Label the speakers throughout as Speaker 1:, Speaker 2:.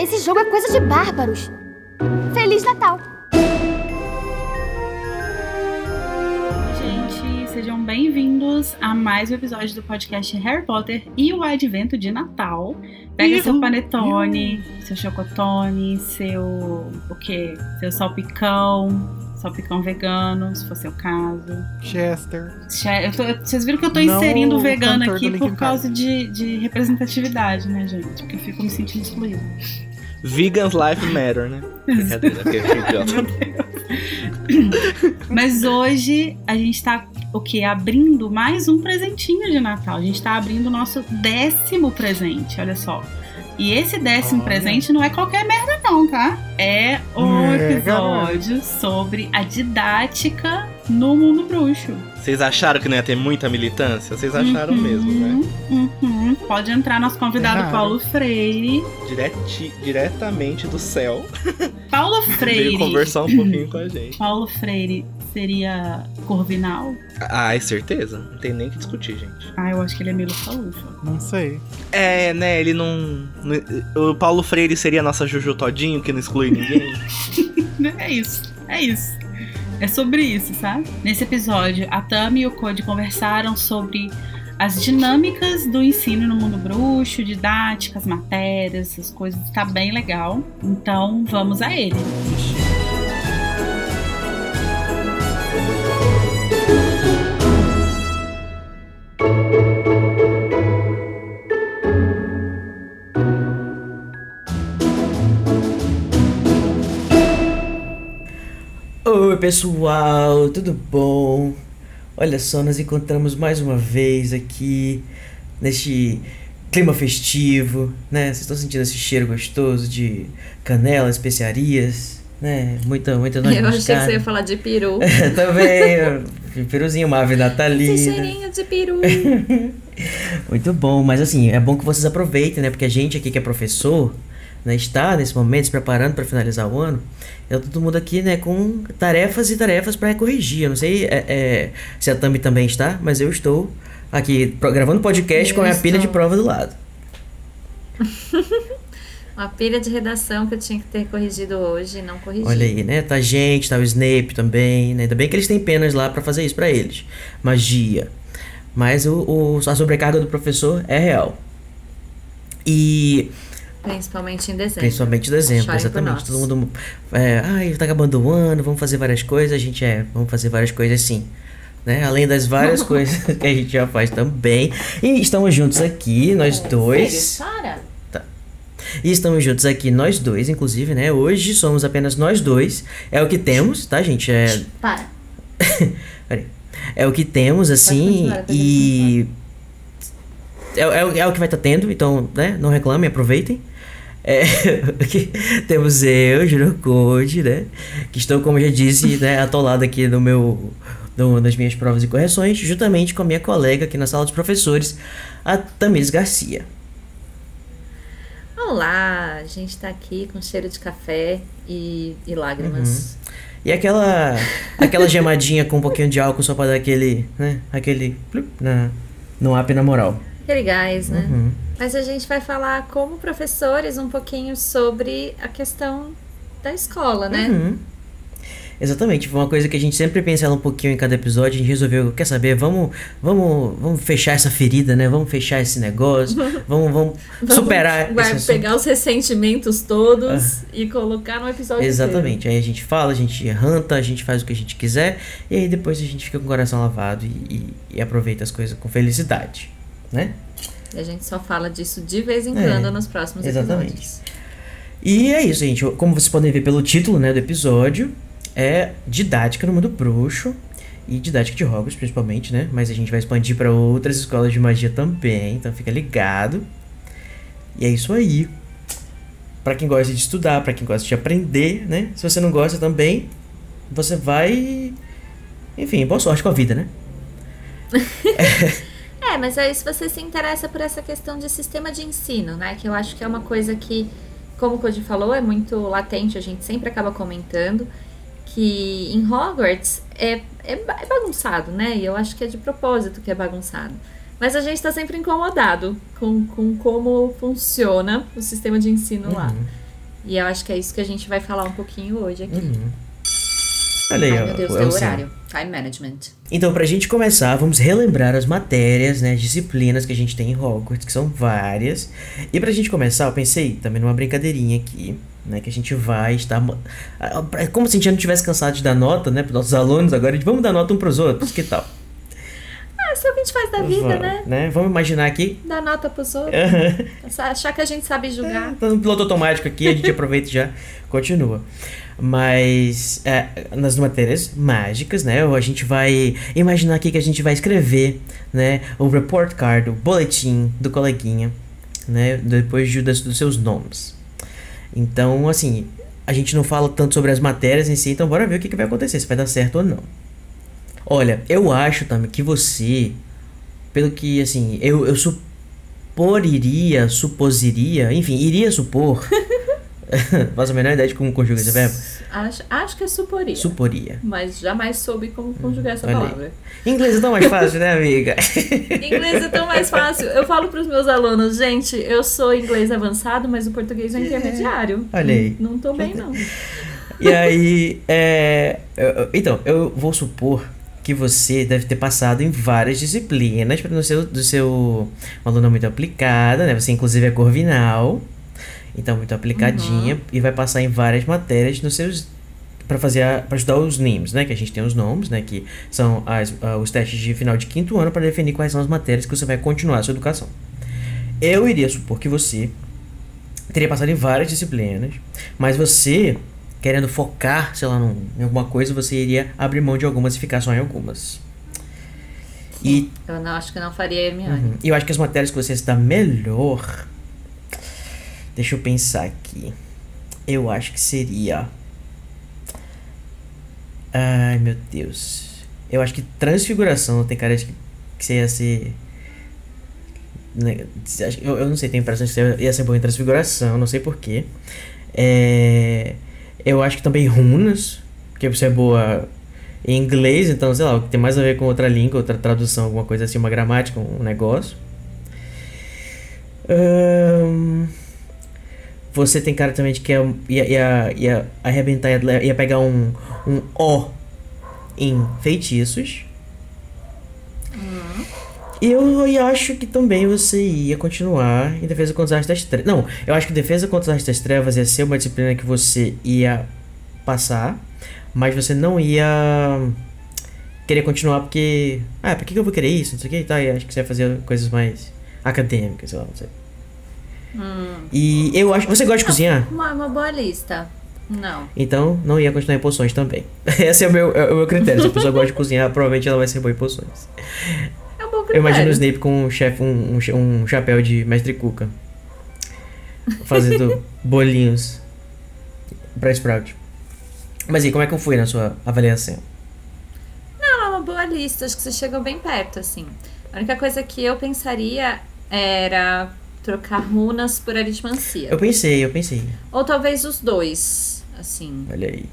Speaker 1: Esse jogo é coisa de bárbaros. Feliz Natal!
Speaker 2: Gente, sejam bem-vindos a mais um episódio do podcast Harry Potter e o Advento de Natal. Pega seu panetone, seu chocotone, seu o quê? Seu salpicão, salpicão vegano, se for seu caso.
Speaker 3: Chester.
Speaker 2: Che- eu tô- vocês viram que eu tô
Speaker 3: Não
Speaker 2: inserindo
Speaker 3: o
Speaker 2: vegano aqui por causa de, de representatividade, né, gente? Porque eu fico me sentindo excluída.
Speaker 4: Vegans Life Matter, né? Brincadeira, que é.
Speaker 2: Mas hoje a gente tá o quê? Abrindo mais um presentinho de Natal. A gente tá abrindo o nosso décimo presente, olha só. E esse décimo
Speaker 3: Olha.
Speaker 2: presente não é qualquer merda, não, tá? É o
Speaker 3: É,
Speaker 2: episódio sobre a didática no mundo bruxo.
Speaker 4: Vocês acharam que não ia ter muita militância? Vocês acharam
Speaker 2: Uhum,
Speaker 4: mesmo, né?
Speaker 2: uhum. Pode entrar nosso convidado
Speaker 3: Erraram.
Speaker 2: Paulo Freire.
Speaker 4: Direti- diretamente do céu.
Speaker 2: Paulo
Speaker 4: Veio
Speaker 2: Freire.
Speaker 4: conversar um pouquinho com a gente.
Speaker 2: Paulo Freire seria corvinal?
Speaker 4: Ah, é certeza. Não tem nem o que discutir, gente.
Speaker 2: Ah, eu acho que ele é meio falufa.
Speaker 3: Não sei.
Speaker 4: É, né? Ele não. O Paulo Freire seria a nossa Juju Todinho, que não exclui ninguém.
Speaker 2: É isso, é isso. É sobre isso, sabe? Nesse episódio, a Tami e o Code conversaram sobre as dinâmicas do ensino no mundo bruxo, didáticas, matérias, essas coisas. Tá bem legal. Então, vamos a ele.
Speaker 5: Oi pessoal, tudo bom? Olha só, nós encontramos mais uma vez aqui neste clima festivo, né? Vocês estão sentindo esse cheiro gostoso de canela, especiarias, né? Muita, muita noz
Speaker 6: Eu achei que você ia falar de peru.
Speaker 5: Também, peruzinho, uma ave
Speaker 6: Esse
Speaker 5: natalina.
Speaker 6: cheirinho de peru.
Speaker 5: Muito bom, mas assim, é bom que vocês aproveitem, né? Porque a gente aqui que é professor, né, está nesse momento se preparando para finalizar o ano. Então todo mundo aqui, né, com tarefas e tarefas para corrigir. Eu não sei é, é, se a Tami também está, mas eu estou aqui gravando podcast
Speaker 6: Eu
Speaker 5: com a minha pilha de prova do lado.
Speaker 6: Uma pilha de redação que eu tinha que ter corrigido hoje e não corrigi.
Speaker 5: Olha aí, né? Tá a gente, tá o Snape também, né? Ainda bem que eles têm penas lá para fazer isso para eles. Magia. Mas o, o- a sobrecarga do professor é real. E
Speaker 6: Principalmente em dezembro.
Speaker 5: Principalmente em dezembro,
Speaker 6: Chorem
Speaker 5: exatamente. Todo mundo. É, ai, tá acabando o ano, vamos fazer várias coisas. A gente é, vamos fazer várias coisas sim. Né? Além das várias coisas que a gente já faz também. E estamos juntos aqui, nós dois.
Speaker 6: Sério? Para.
Speaker 5: E estamos juntos aqui, nós dois, inclusive, né? Hoje somos apenas nós dois. É o que temos, tá, gente? É,
Speaker 6: Para.
Speaker 5: É o que temos, assim, e. É, é, o- é o que vai estar tendo, então, né? Não reclamem, aproveitem. É, temos eu, Juro Code, né? Que estou, como já disse, né, atolado aqui no meu. No, nas minhas provas e correções, juntamente com a minha colega aqui na sala dos professores, a Tamires Garcia.
Speaker 6: Olá, a gente tá aqui com cheiro de café e, e lágrimas.
Speaker 5: E aquela aquela gemadinha com um pouquinho de álcool só pra dar aquele, né? Aquele plup na, no up na moral.
Speaker 6: Aquele gás, né?
Speaker 5: Uhum.
Speaker 6: Mas a gente vai falar como professores um pouquinho sobre a questão da escola, né?
Speaker 5: Uhum. Exatamente, foi uma coisa que a gente sempre pensa ela um pouquinho em cada episódio, a gente resolveu, quer saber, vamos, vamos, vamos fechar essa ferida, né? Vamos fechar esse negócio, vamos, vamos superar
Speaker 6: Vai pegar os ressentimentos todos e colocar no episódio
Speaker 5: Exatamente, aí a gente fala, a gente ranta, a gente faz o que a gente quiser, e aí depois a gente fica com o coração lavado e, e- e aproveita as coisas com felicidade, né?
Speaker 6: E a gente só fala disso de vez em
Speaker 5: É,
Speaker 6: quando nos próximos
Speaker 5: exatamente.
Speaker 6: episódios.
Speaker 5: E é isso, gente. Como vocês podem ver pelo título né, do episódio, é didática no mundo bruxo. E didática de Hogwarts, principalmente, né? Mas a gente vai expandir para outras escolas de magia também, então fica ligado. E é isso aí. Pra quem gosta de estudar, pra quem gosta de aprender, né? Se você não gosta também, você vai. Enfim, boa sorte com a vida, né?
Speaker 6: É, mas aí se você se interessa por essa questão de sistema de ensino, né? Que eu acho que é uma coisa que, como o Cody falou, é muito latente, a gente sempre acaba comentando, que em Hogwarts é, é, é bagunçado, né? E eu acho que é de propósito que é bagunçado. Mas a gente tá sempre incomodado com, com como funciona o sistema de ensino lá.
Speaker 5: Uhum.
Speaker 6: E eu acho que é isso que a gente vai falar um pouquinho hoje aqui.
Speaker 5: Uhum. Olha aí,
Speaker 6: Ai,
Speaker 5: ó,
Speaker 6: meu Deus,
Speaker 5: é o
Speaker 6: horário. Time management.
Speaker 5: Então, pra gente começar, vamos relembrar as matérias, né, disciplinas que a gente tem em Hogwarts, que são várias. E pra gente começar, eu pensei também numa brincadeirinha aqui, né, que a gente vai estar... É como se a gente já não tivesse cansado de dar nota, né, pros nossos alunos, agora vamos dar nota um pros outros, que tal?
Speaker 6: Ah, isso é o que a gente faz da vida,
Speaker 5: Vamos,
Speaker 6: né?
Speaker 5: Vamos imaginar aqui...
Speaker 6: Dar nota pros outros. Achar que a gente sabe julgar.
Speaker 5: Tá no piloto automático aqui, a gente aproveita e já continua. Mas é, nas matérias mágicas, né? A gente vai imaginar aqui que a gente vai escrever, né? O report card, o boletim do coleguinha, né? Depois de, dos seus nomes. Então, assim, a gente não fala tanto sobre as matérias em si, então bora ver o que, que vai acontecer, se vai dar certo ou não. Olha, eu acho também que você, pelo que, assim, eu, eu suporiria, suposiria, enfim, iria supor. Faço a menor ideia de como conjuga esse verbo.
Speaker 6: Acho, acho que é suporia.
Speaker 5: Suporia.
Speaker 6: Mas jamais soube como conjugar essa
Speaker 5: aí.
Speaker 6: palavra.
Speaker 5: Inglês é tão mais fácil, né, amiga?
Speaker 6: Inglês é tão mais fácil. Eu falo pros meus alunos, gente, eu sou inglês avançado, mas o português é intermediário.
Speaker 5: Olha aí.
Speaker 6: Não, não tô bem, não.
Speaker 5: E aí, é. eu- Então, eu vou supor que você deve ter passado em várias disciplinas para no seu, do seu uma aluna muito aplicada, né? Você inclusive é corvinal, então muito aplicadinha e vai passar em várias matérias nos seus para fazer para estudar os NIMs, né? Que a gente tem os nomes, né? Que são as, ah, os testes de final de quinto ano para definir quais são as matérias que você vai continuar a sua educação. Eu iria supor que você teria passado em várias disciplinas, mas você, querendo focar, sei lá, num- em alguma coisa, você iria abrir mão de algumas e ficar só em algumas. E
Speaker 6: Eu não, acho que não faria Hermione.
Speaker 5: uhum, e eu acho que as matérias que você está melhor. Deixa eu pensar aqui. Eu acho que seria. Ai meu Deus. Eu acho que transfiguração tem cara de que, você ia ser. né, Eu, eu não sei, tenho a impressão que ia ser bom em transfiguração, não sei porquê. É, eu acho que também runas, porque você é boa em inglês, então sei lá, o que tem mais a ver com outra língua, outra tradução, alguma coisa assim, uma gramática, um negócio. Ahn, você tem cara também de que ia, ia, ia, ia arrebentar, ia, ia pegar um, um O em feitiços. E eu, eu acho que também você ia continuar em Defesa contra as Artes das Trevas. Não, eu acho que Defesa contra as Artes das Trevas ia ser uma disciplina que você ia passar, mas você não ia querer continuar porque. Ah, por que que eu vou querer isso? Não sei o que e tal. E acho que você ia fazer coisas mais acadêmicas, sei lá, não sei. E eu acho. Você gosta de cozinhar?
Speaker 6: Uma, uma boa lista. Não.
Speaker 5: Então não ia continuar em poções também. Esse é o meu, é o meu critério. Se a pessoa gosta de cozinhar, provavelmente ela vai ser boa em poções.
Speaker 6: É um bom
Speaker 5: Eu
Speaker 6: critério.
Speaker 5: imagino o Snape com um, chefe, um, um, um chapéu de mestre Cuca. Fazendo bolinhos pra Sprout. Mas e como é que foi na sua avaliação?
Speaker 6: Não, é uma boa lista. Acho que você chegou bem perto, assim. A única coisa que eu pensaria era trocar runas por aritmancia.
Speaker 5: Eu pensei, eu pensei.
Speaker 6: Ou talvez os dois, assim.
Speaker 5: Olha aí.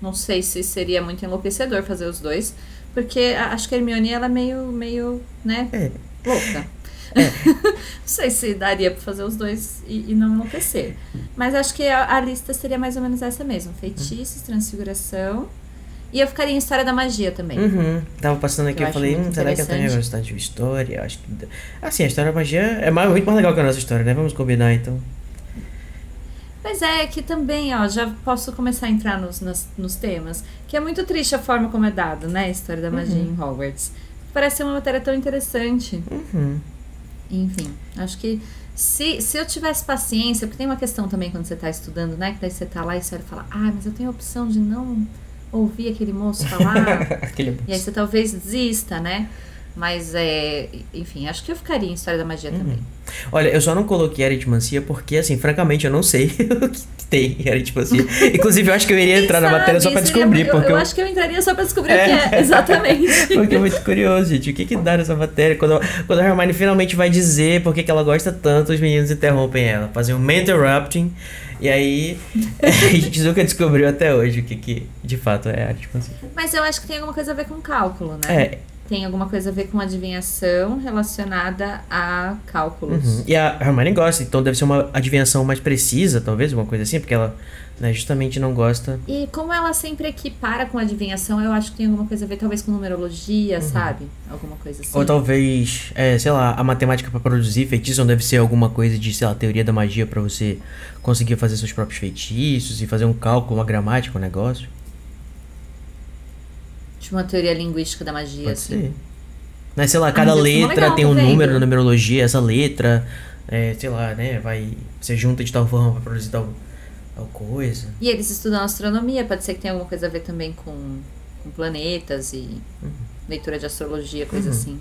Speaker 6: Não sei se seria muito enlouquecedor fazer os dois. Porque acho que a Hermione, ela é meio, meio, né,
Speaker 5: É.
Speaker 6: louca. não sei se daria pra fazer os dois e, e não enlouquecer. Mas acho que a, a lista seria mais ou menos essa mesmo. Feitiços, transfiguração. E eu ficaria em História da Magia também.
Speaker 5: Uhum. Tava passando aqui,
Speaker 6: Eu
Speaker 5: falei, hum, será que eu tenho gostado de história? Acho que. Assim, a história da magia é mais, muito mais legal que a nossa história, né? Vamos combinar então.
Speaker 6: Pois é, que também, ó, já posso começar a entrar nos, nos, nos temas. Que é muito triste a forma como é dado, né? A história da magia em Hogwarts. Parece ser uma matéria tão interessante.
Speaker 5: Uhum.
Speaker 6: Enfim, acho que se, se eu tivesse paciência, porque tem uma questão também quando você está estudando, né? Que daí você tá lá e você fala, ah, mas eu tenho a opção de não ouvir aquele moço falar.
Speaker 5: Aquele.
Speaker 6: e aí você talvez desista, né? Mas é. Enfim, acho que eu ficaria em História da Magia também.
Speaker 5: Olha, eu só não coloquei aritmancia porque, assim, francamente, eu não sei o que tem em aritmancia. Inclusive, eu acho que eu iria entrar na
Speaker 6: Quem
Speaker 5: matéria só
Speaker 6: sabe?
Speaker 5: pra descobrir,
Speaker 6: eu,
Speaker 5: porque
Speaker 6: eu
Speaker 5: eu,
Speaker 6: acho que eu entraria só pra descobrir
Speaker 5: É.
Speaker 6: o que é, exatamente.
Speaker 5: porque é muito curioso, gente. O que que dá nessa matéria? Quando, quando a Hermione finalmente vai dizer por que que ela gosta tanto, os meninos interrompem ela. Fazem um interrupting. E aí, a gente nunca descobriu até hoje o que que, de fato, é aritmancia.
Speaker 6: Mas eu acho que tem alguma coisa a ver com cálculo, né?
Speaker 5: É,
Speaker 6: tem alguma coisa a ver com adivinhação relacionada a cálculos.
Speaker 5: Uhum. E a Hermione gosta, então deve ser uma adivinhação mais precisa, talvez, uma coisa assim, porque ela né, justamente não gosta.
Speaker 6: E como ela sempre equipara com adivinhação, eu acho que tem alguma coisa a ver, talvez, com numerologia, sabe? Alguma coisa assim.
Speaker 5: Ou talvez, é, sei lá, a matemática pra produzir feitiço não deve ser alguma coisa de, sei lá, teoria da magia pra você conseguir fazer seus próprios feitiços e fazer um cálculo, uma gramática, um negócio.
Speaker 6: Tipo uma teoria linguística da magia,
Speaker 5: Pode
Speaker 6: assim.
Speaker 5: ser. Né, sei lá, cada
Speaker 6: mas ser mó
Speaker 5: letra
Speaker 6: legal,
Speaker 5: tem um
Speaker 6: vendo?
Speaker 5: número na numerologia, essa letra, é, sei lá, né, vai, você junta de tal forma pra produzir tal, tal coisa.
Speaker 6: E eles estudam astronomia, pode ser que tenha alguma coisa a ver também com, com planetas e
Speaker 5: Uhum.
Speaker 6: leitura de astrologia, coisa assim.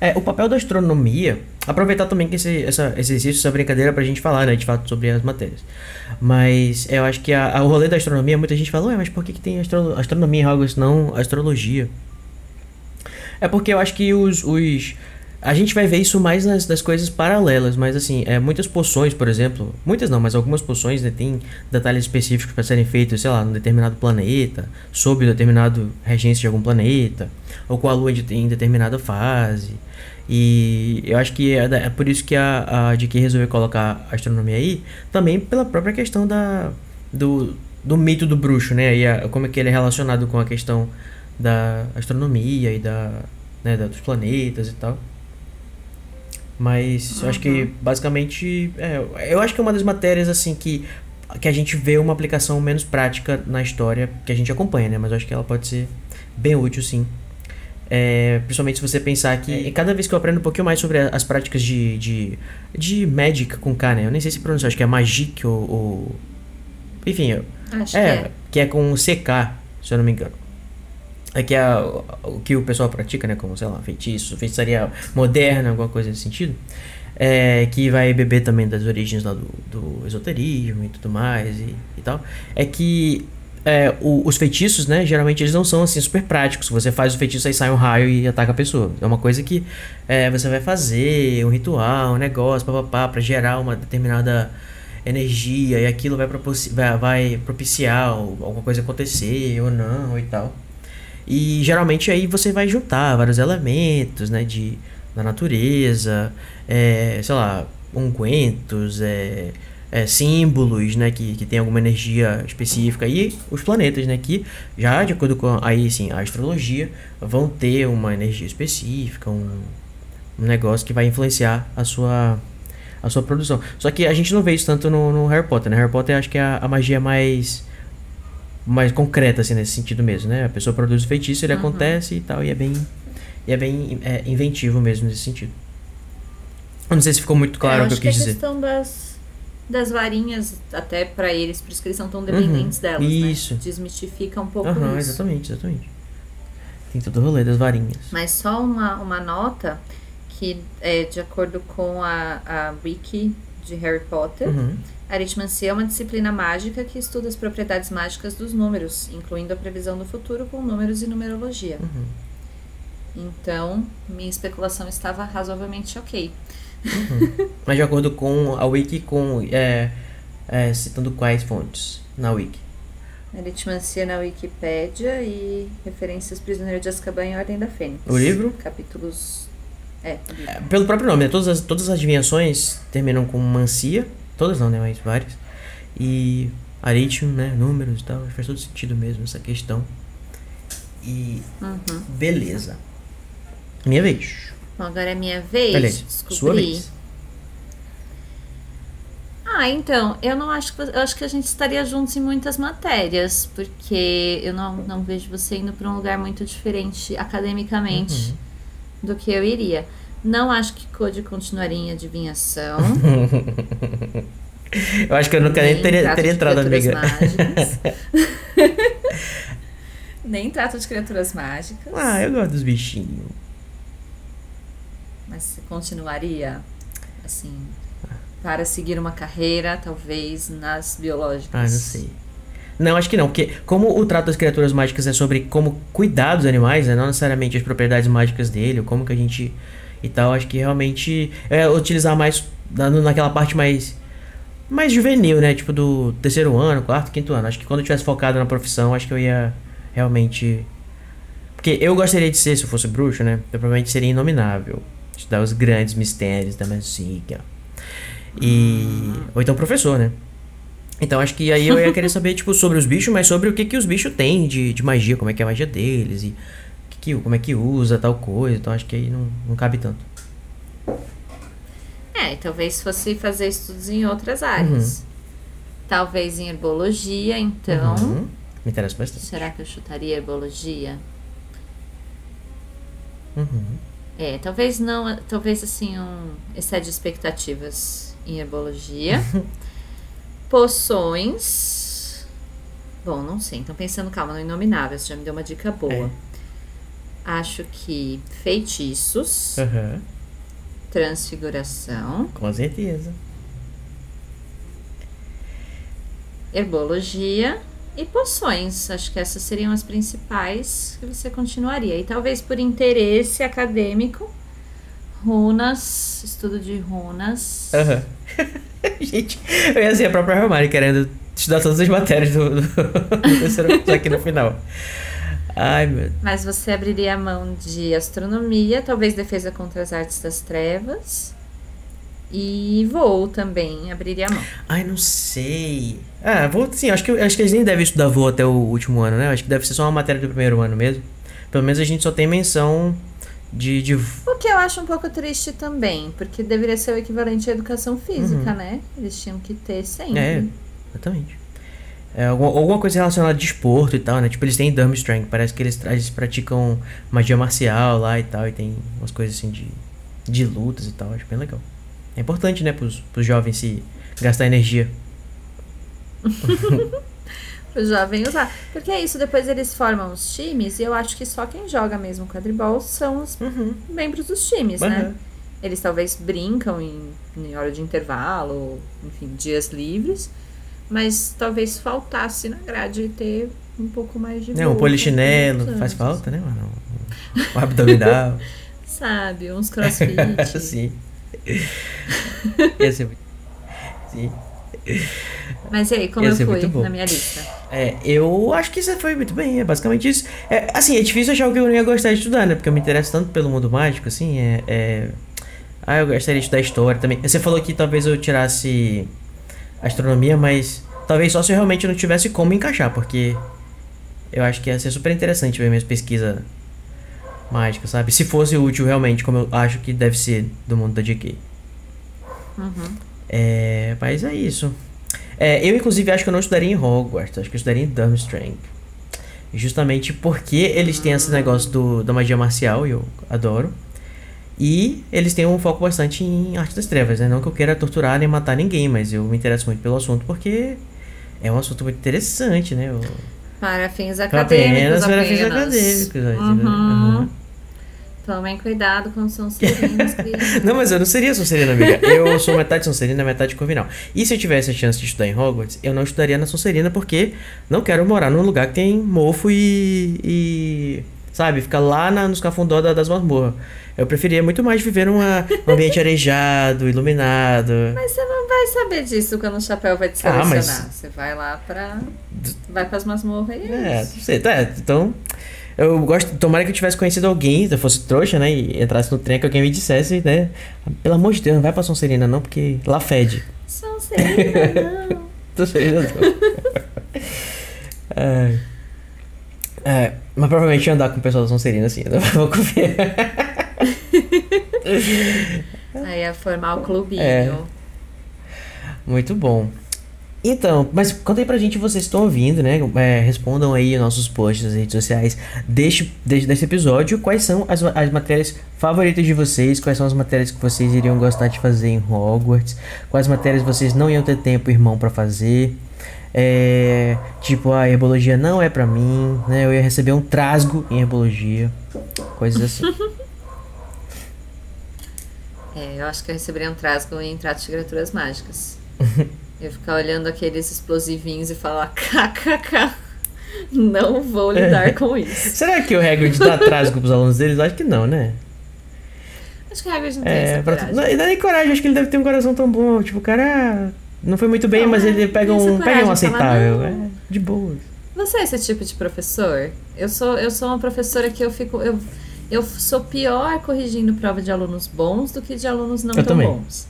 Speaker 5: É, o papel da astronomia, aproveitar também que esse essa, esse exercício, essa brincadeira pra gente falar, né, de fato, sobre as matérias. Mas eu acho que a, a- o rolê da astronomia, muita gente fala, ué, mas por que, que tem astro, astronomia em Hogwarts, não astrologia? É porque eu acho que os, os a gente vai ver isso mais nas, nas coisas paralelas, mas assim, é, muitas poções, por exemplo, muitas não, mas algumas poções né, tem detalhes específicos para serem feitos, sei lá, num determinado planeta, sob determinado regência de algum planeta, ou com a lua em determinada fase. E eu acho que é, é por isso que a, a JK resolveu colocar a astronomia aí, também pela própria questão da, do, do mito do bruxo, né? E a- como é que ele é relacionado com a questão da astronomia e da, né, da- dos planetas e tal. Mas eu acho que basicamente. É, eu acho que é uma das matérias assim que, que a gente vê uma aplicação menos prática na história que a gente acompanha, né? Mas eu acho que ela pode ser bem útil sim. É, principalmente se você pensar que cada vez que eu aprendo um pouquinho mais sobre as práticas de, de, de Magic com K, né? Eu nem sei se pronunciar, acho que é Magic ou. ou- Enfim, eu-
Speaker 6: Acho
Speaker 5: é,
Speaker 6: que é.
Speaker 5: que é com CK, se eu não me engano. É que é o que o pessoal pratica, né? Como, sei lá, feitiço, feitiçaria moderna, alguma coisa nesse sentido. É, que vai beber também das origens lá do, do esoterismo e tudo mais e, e tal. É que é, o- os feitiços, né? Geralmente eles não são assim super práticos. Você faz o feitiço aí sai um raio e ataca a pessoa. É uma coisa que é, você vai fazer, um ritual, um negócio, papapá, pra gerar uma determinada energia e aquilo vai, vai, vai propiciar alguma coisa acontecer ou não e tal. E geralmente aí você vai juntar vários elementos, né, de, da natureza, é, sei lá, ungüentos, é, é, símbolos, né, que, que tem alguma energia específica e os planetas, né, que já de acordo com aí sim a astrologia vão ter uma energia específica, um, um negócio que vai influenciar a sua a sua produção. Só que a gente não vê isso tanto no, no Harry Potter, né? Harry Potter acho que é a, a magia mais mais concreta assim nesse sentido mesmo, né? A pessoa produz o feitiço, ele acontece e tal, e é bem e é bem é, inventivo mesmo nesse sentido. Eu não sei se ficou muito claro o que eu quis
Speaker 6: a
Speaker 5: dizer.
Speaker 6: questão das, das varinhas, até pra eles, por isso que eles são tão dependentes delas,
Speaker 5: Uhum. isso.
Speaker 6: né? Desmistifica um pouco
Speaker 5: Aham,
Speaker 6: isso.
Speaker 5: exatamente, exatamente. Tem todo o rolê das varinhas.
Speaker 6: Mas só uma, uma nota que, é, de acordo com a, a wiki de Harry Potter,
Speaker 5: Uhum.
Speaker 6: Aritmancia é uma disciplina mágica que estuda as propriedades mágicas dos números, incluindo a previsão do futuro com números e numerologia.
Speaker 5: Uhum.
Speaker 6: Então, minha especulação estava razoavelmente ok.
Speaker 5: Mas de acordo com a wiki com é, é, citando quais fontes na wiki?
Speaker 6: Aritmancia na Wikipédia e referências Prisioneiro de Azkaban e Ordem da Fênix.
Speaker 5: O livro?
Speaker 6: Capítulos... É, o livro.
Speaker 5: É, Pelo próprio nome, né? Todas as, todas as adivinhações terminam com mancia. Todas não, né? Mas várias. E aritmo, né? Números e tal. Faz todo sentido mesmo essa questão. E
Speaker 6: Uhum.
Speaker 5: beleza. Minha vez.
Speaker 6: Bom, agora é minha vez. Descobri.
Speaker 5: sua vez.
Speaker 6: Ah, então, eu não acho que eu acho que a gente estaria juntos em muitas matérias, porque eu não, não vejo você indo para um lugar muito diferente academicamente
Speaker 5: Uhum.
Speaker 6: do que eu iria. Não acho que Code continuaria em adivinhação.
Speaker 5: Eu acho que eu nunca nem teria,
Speaker 6: trato
Speaker 5: teria
Speaker 6: de
Speaker 5: entrado, amiga.
Speaker 6: nem trato de criaturas mágicas.
Speaker 5: ah, eu gosto dos bichinhos.
Speaker 6: Mas você continuaria, assim, para seguir uma carreira, talvez, nas biológicas?
Speaker 5: Ah, não sei. Não, acho que não, porque como o trato das criaturas mágicas é sobre como cuidar dos animais, né? Não necessariamente as propriedades mágicas dele, ou como que a gente e tal, acho que realmente é utilizar mais na- naquela parte mais mais juvenil, né? Tipo do terceiro ano, quarto, quinto ano. Acho que quando eu tivesse focado na profissão, acho que eu ia realmente Porque eu gostaria de ser, se eu fosse bruxo, né? Eu provavelmente seria inominável. Estudar os grandes mistérios da magia. E. Ou então professor, né? Então acho que aí eu ia querer saber, tipo, sobre os bichos, mas sobre o que, que os bichos têm de, de magia, como é que é a magia deles, e que como é que usa tal coisa. Então acho que aí não, não cabe tanto.
Speaker 6: É, e talvez fosse fazer estudos em outras áreas. Talvez em herbologia, então.
Speaker 5: Uhum. Me interessa bastante.
Speaker 6: Será que eu chutaria herbologia?
Speaker 5: Uhum.
Speaker 6: É, talvez não, talvez assim, um excede expectativas em herbologia. Poções. Bom, não sei. Então, pensando, calma, no Inominável, você já me deu uma dica boa.
Speaker 5: É.
Speaker 6: Acho que feitiços,
Speaker 5: Aham.
Speaker 6: transfiguração,
Speaker 5: Com certeza.
Speaker 6: herbologia e poções. Acho que essas seriam as principais que você continuaria. E talvez por interesse acadêmico, runas, estudo de runas.
Speaker 5: Aham. Gente, eu ia ser a própria Hermione querendo estudar todas as matérias do, do, do terceiro aqui no final. Ai, meu
Speaker 6: Mas você abriria a mão de astronomia, talvez defesa contra as artes das trevas. E voo também, abriria a mão.
Speaker 5: Ai, não sei. Ah, vou sim, acho que, acho que eles nem devem estudar voo até o último ano, né? Acho que deve ser só uma matéria do primeiro ano mesmo. Pelo menos a gente só tem menção de. de...
Speaker 6: O que eu acho um pouco triste também, porque deveria ser o equivalente à educação física, né? Eles tinham que ter sempre.
Speaker 5: É, exatamente. É, alguma, alguma coisa relacionada a desporto e tal, né? Tipo, eles têm Durmstrang, parece que eles, eles praticam magia marcial lá e tal, e tem umas coisas assim de, de lutas e tal, acho bem legal. É importante, né, pros, pros jovens se gastar energia.
Speaker 6: Pro jovem usar. Porque é isso, depois eles formam os times e eu acho que só quem joga mesmo quadribol são os membros dos times, né?
Speaker 5: Uhum.
Speaker 6: Eles talvez brincam em, em hora de intervalo, enfim, dias livres, mas talvez faltasse na grade ter um pouco mais de
Speaker 5: Né, um polichinelo,
Speaker 6: com
Speaker 5: faz falta, né, mano? Um, abdominal.
Speaker 6: Sabe, uns crossfit.
Speaker 5: Sim. Ia ser muito. Sim.
Speaker 6: Mas e aí, como eu fui na minha lista?
Speaker 5: É, eu acho que você foi muito bem, é basicamente isso. É, assim, é difícil achar o que eu não ia gostar de estudar, né? Porque eu me interesso tanto pelo mundo mágico, assim, é. é... Ah, eu gostaria de estudar história também. Você falou que talvez eu tirasse astronomia, mas talvez só se eu realmente não tivesse como encaixar, porque eu acho que ia ser super interessante ver minhas pesquisas mágicas, sabe? Se fosse útil realmente, como eu acho que deve ser do mundo da JK.
Speaker 6: Uhum.
Speaker 5: É, mas é isso. É, eu, inclusive, acho que eu não estudaria em Hogwarts, acho que eu estudaria em Durmstrang. Justamente porque eles têm esse negócio do, da magia marcial, e eu adoro. E eles têm um foco bastante em arte das trevas, né? Não que eu queira torturar nem matar ninguém, mas eu me interesso muito pelo assunto porque é um assunto muito interessante, né? Eu,
Speaker 6: Para fins acadêmicos
Speaker 5: apenas para fins acadêmicos. né?
Speaker 6: Uhum.
Speaker 5: Uhum.
Speaker 6: Tomem cuidado com Sonserinos, crianças.
Speaker 5: Não, mas eu não seria Sonserina, amiga. Eu sou metade Sonserina, metade Corvinal. E se eu tivesse a chance de estudar em Hogwarts, eu não estudaria na Sonserina porque não quero morar num lugar que tem mofo e. e sabe, ficar lá na, nos cafundó da- das masmorras. Eu preferia muito mais viver numa, um ambiente arejado, iluminado.
Speaker 6: Mas você não vai saber disso quando o chapéu vai te
Speaker 5: Ah,
Speaker 6: selecionar.
Speaker 5: mas-
Speaker 6: Você vai lá pra. Vai pras masmorras e é
Speaker 5: É,
Speaker 6: isso.
Speaker 5: não sei, tá, então. Eu gosto, tomara que eu tivesse conhecido alguém, se eu fosse trouxa, né? E entrasse no trem que alguém me dissesse, né? Pelo amor de Deus, não vai pra Sonserina não, porque lá fede.
Speaker 6: Sonserina, não.
Speaker 5: Sonserina não. Ai. É, mas provavelmente ia andar com o pessoal da Sonserina, assim, eu não vou confiar.
Speaker 6: Aí ia formar o clubinho.
Speaker 5: É. Muito bom. Então, mas conta aí pra gente, vocês estão ouvindo, né? É, respondam aí nossos posts nas redes sociais deste, deste, desse episódio. Quais são as, as matérias favoritas de vocês? Quais são as matérias que vocês iriam gostar de fazer em Hogwarts? Quais matérias vocês não iam ter tempo, irmão, pra fazer? É, tipo, a herbologia não é pra mim, né? Eu ia receber um trasgo em herbologia. Coisas assim.
Speaker 6: É, eu acho que eu receberia um trasgo em trato de criaturas mágicas. eu ia ficar olhando aqueles explosivinhos e falar, kkk, não vou lidar com isso.
Speaker 5: Será que o Hagrid dá trasgo pros alunos deles? Acho que não, né?
Speaker 6: Acho que o Hagrid não tem
Speaker 5: É,
Speaker 6: essa
Speaker 5: pra,
Speaker 6: coragem.
Speaker 5: não, não é nem coragem, acho que ele deve ter um coração tão bom. Tipo, o cara não foi muito bem,
Speaker 6: Não,
Speaker 5: mas
Speaker 6: é,
Speaker 5: ele pega um, pega um
Speaker 6: falar,
Speaker 5: aceitável.
Speaker 6: "Não."
Speaker 5: É, de boa.
Speaker 6: Você é esse tipo de professor? Eu sou, eu sou uma professora que eu fico. Eu, eu sou pior corrigindo prova de alunos bons do que de alunos não
Speaker 5: Eu
Speaker 6: tão
Speaker 5: também.
Speaker 6: bons.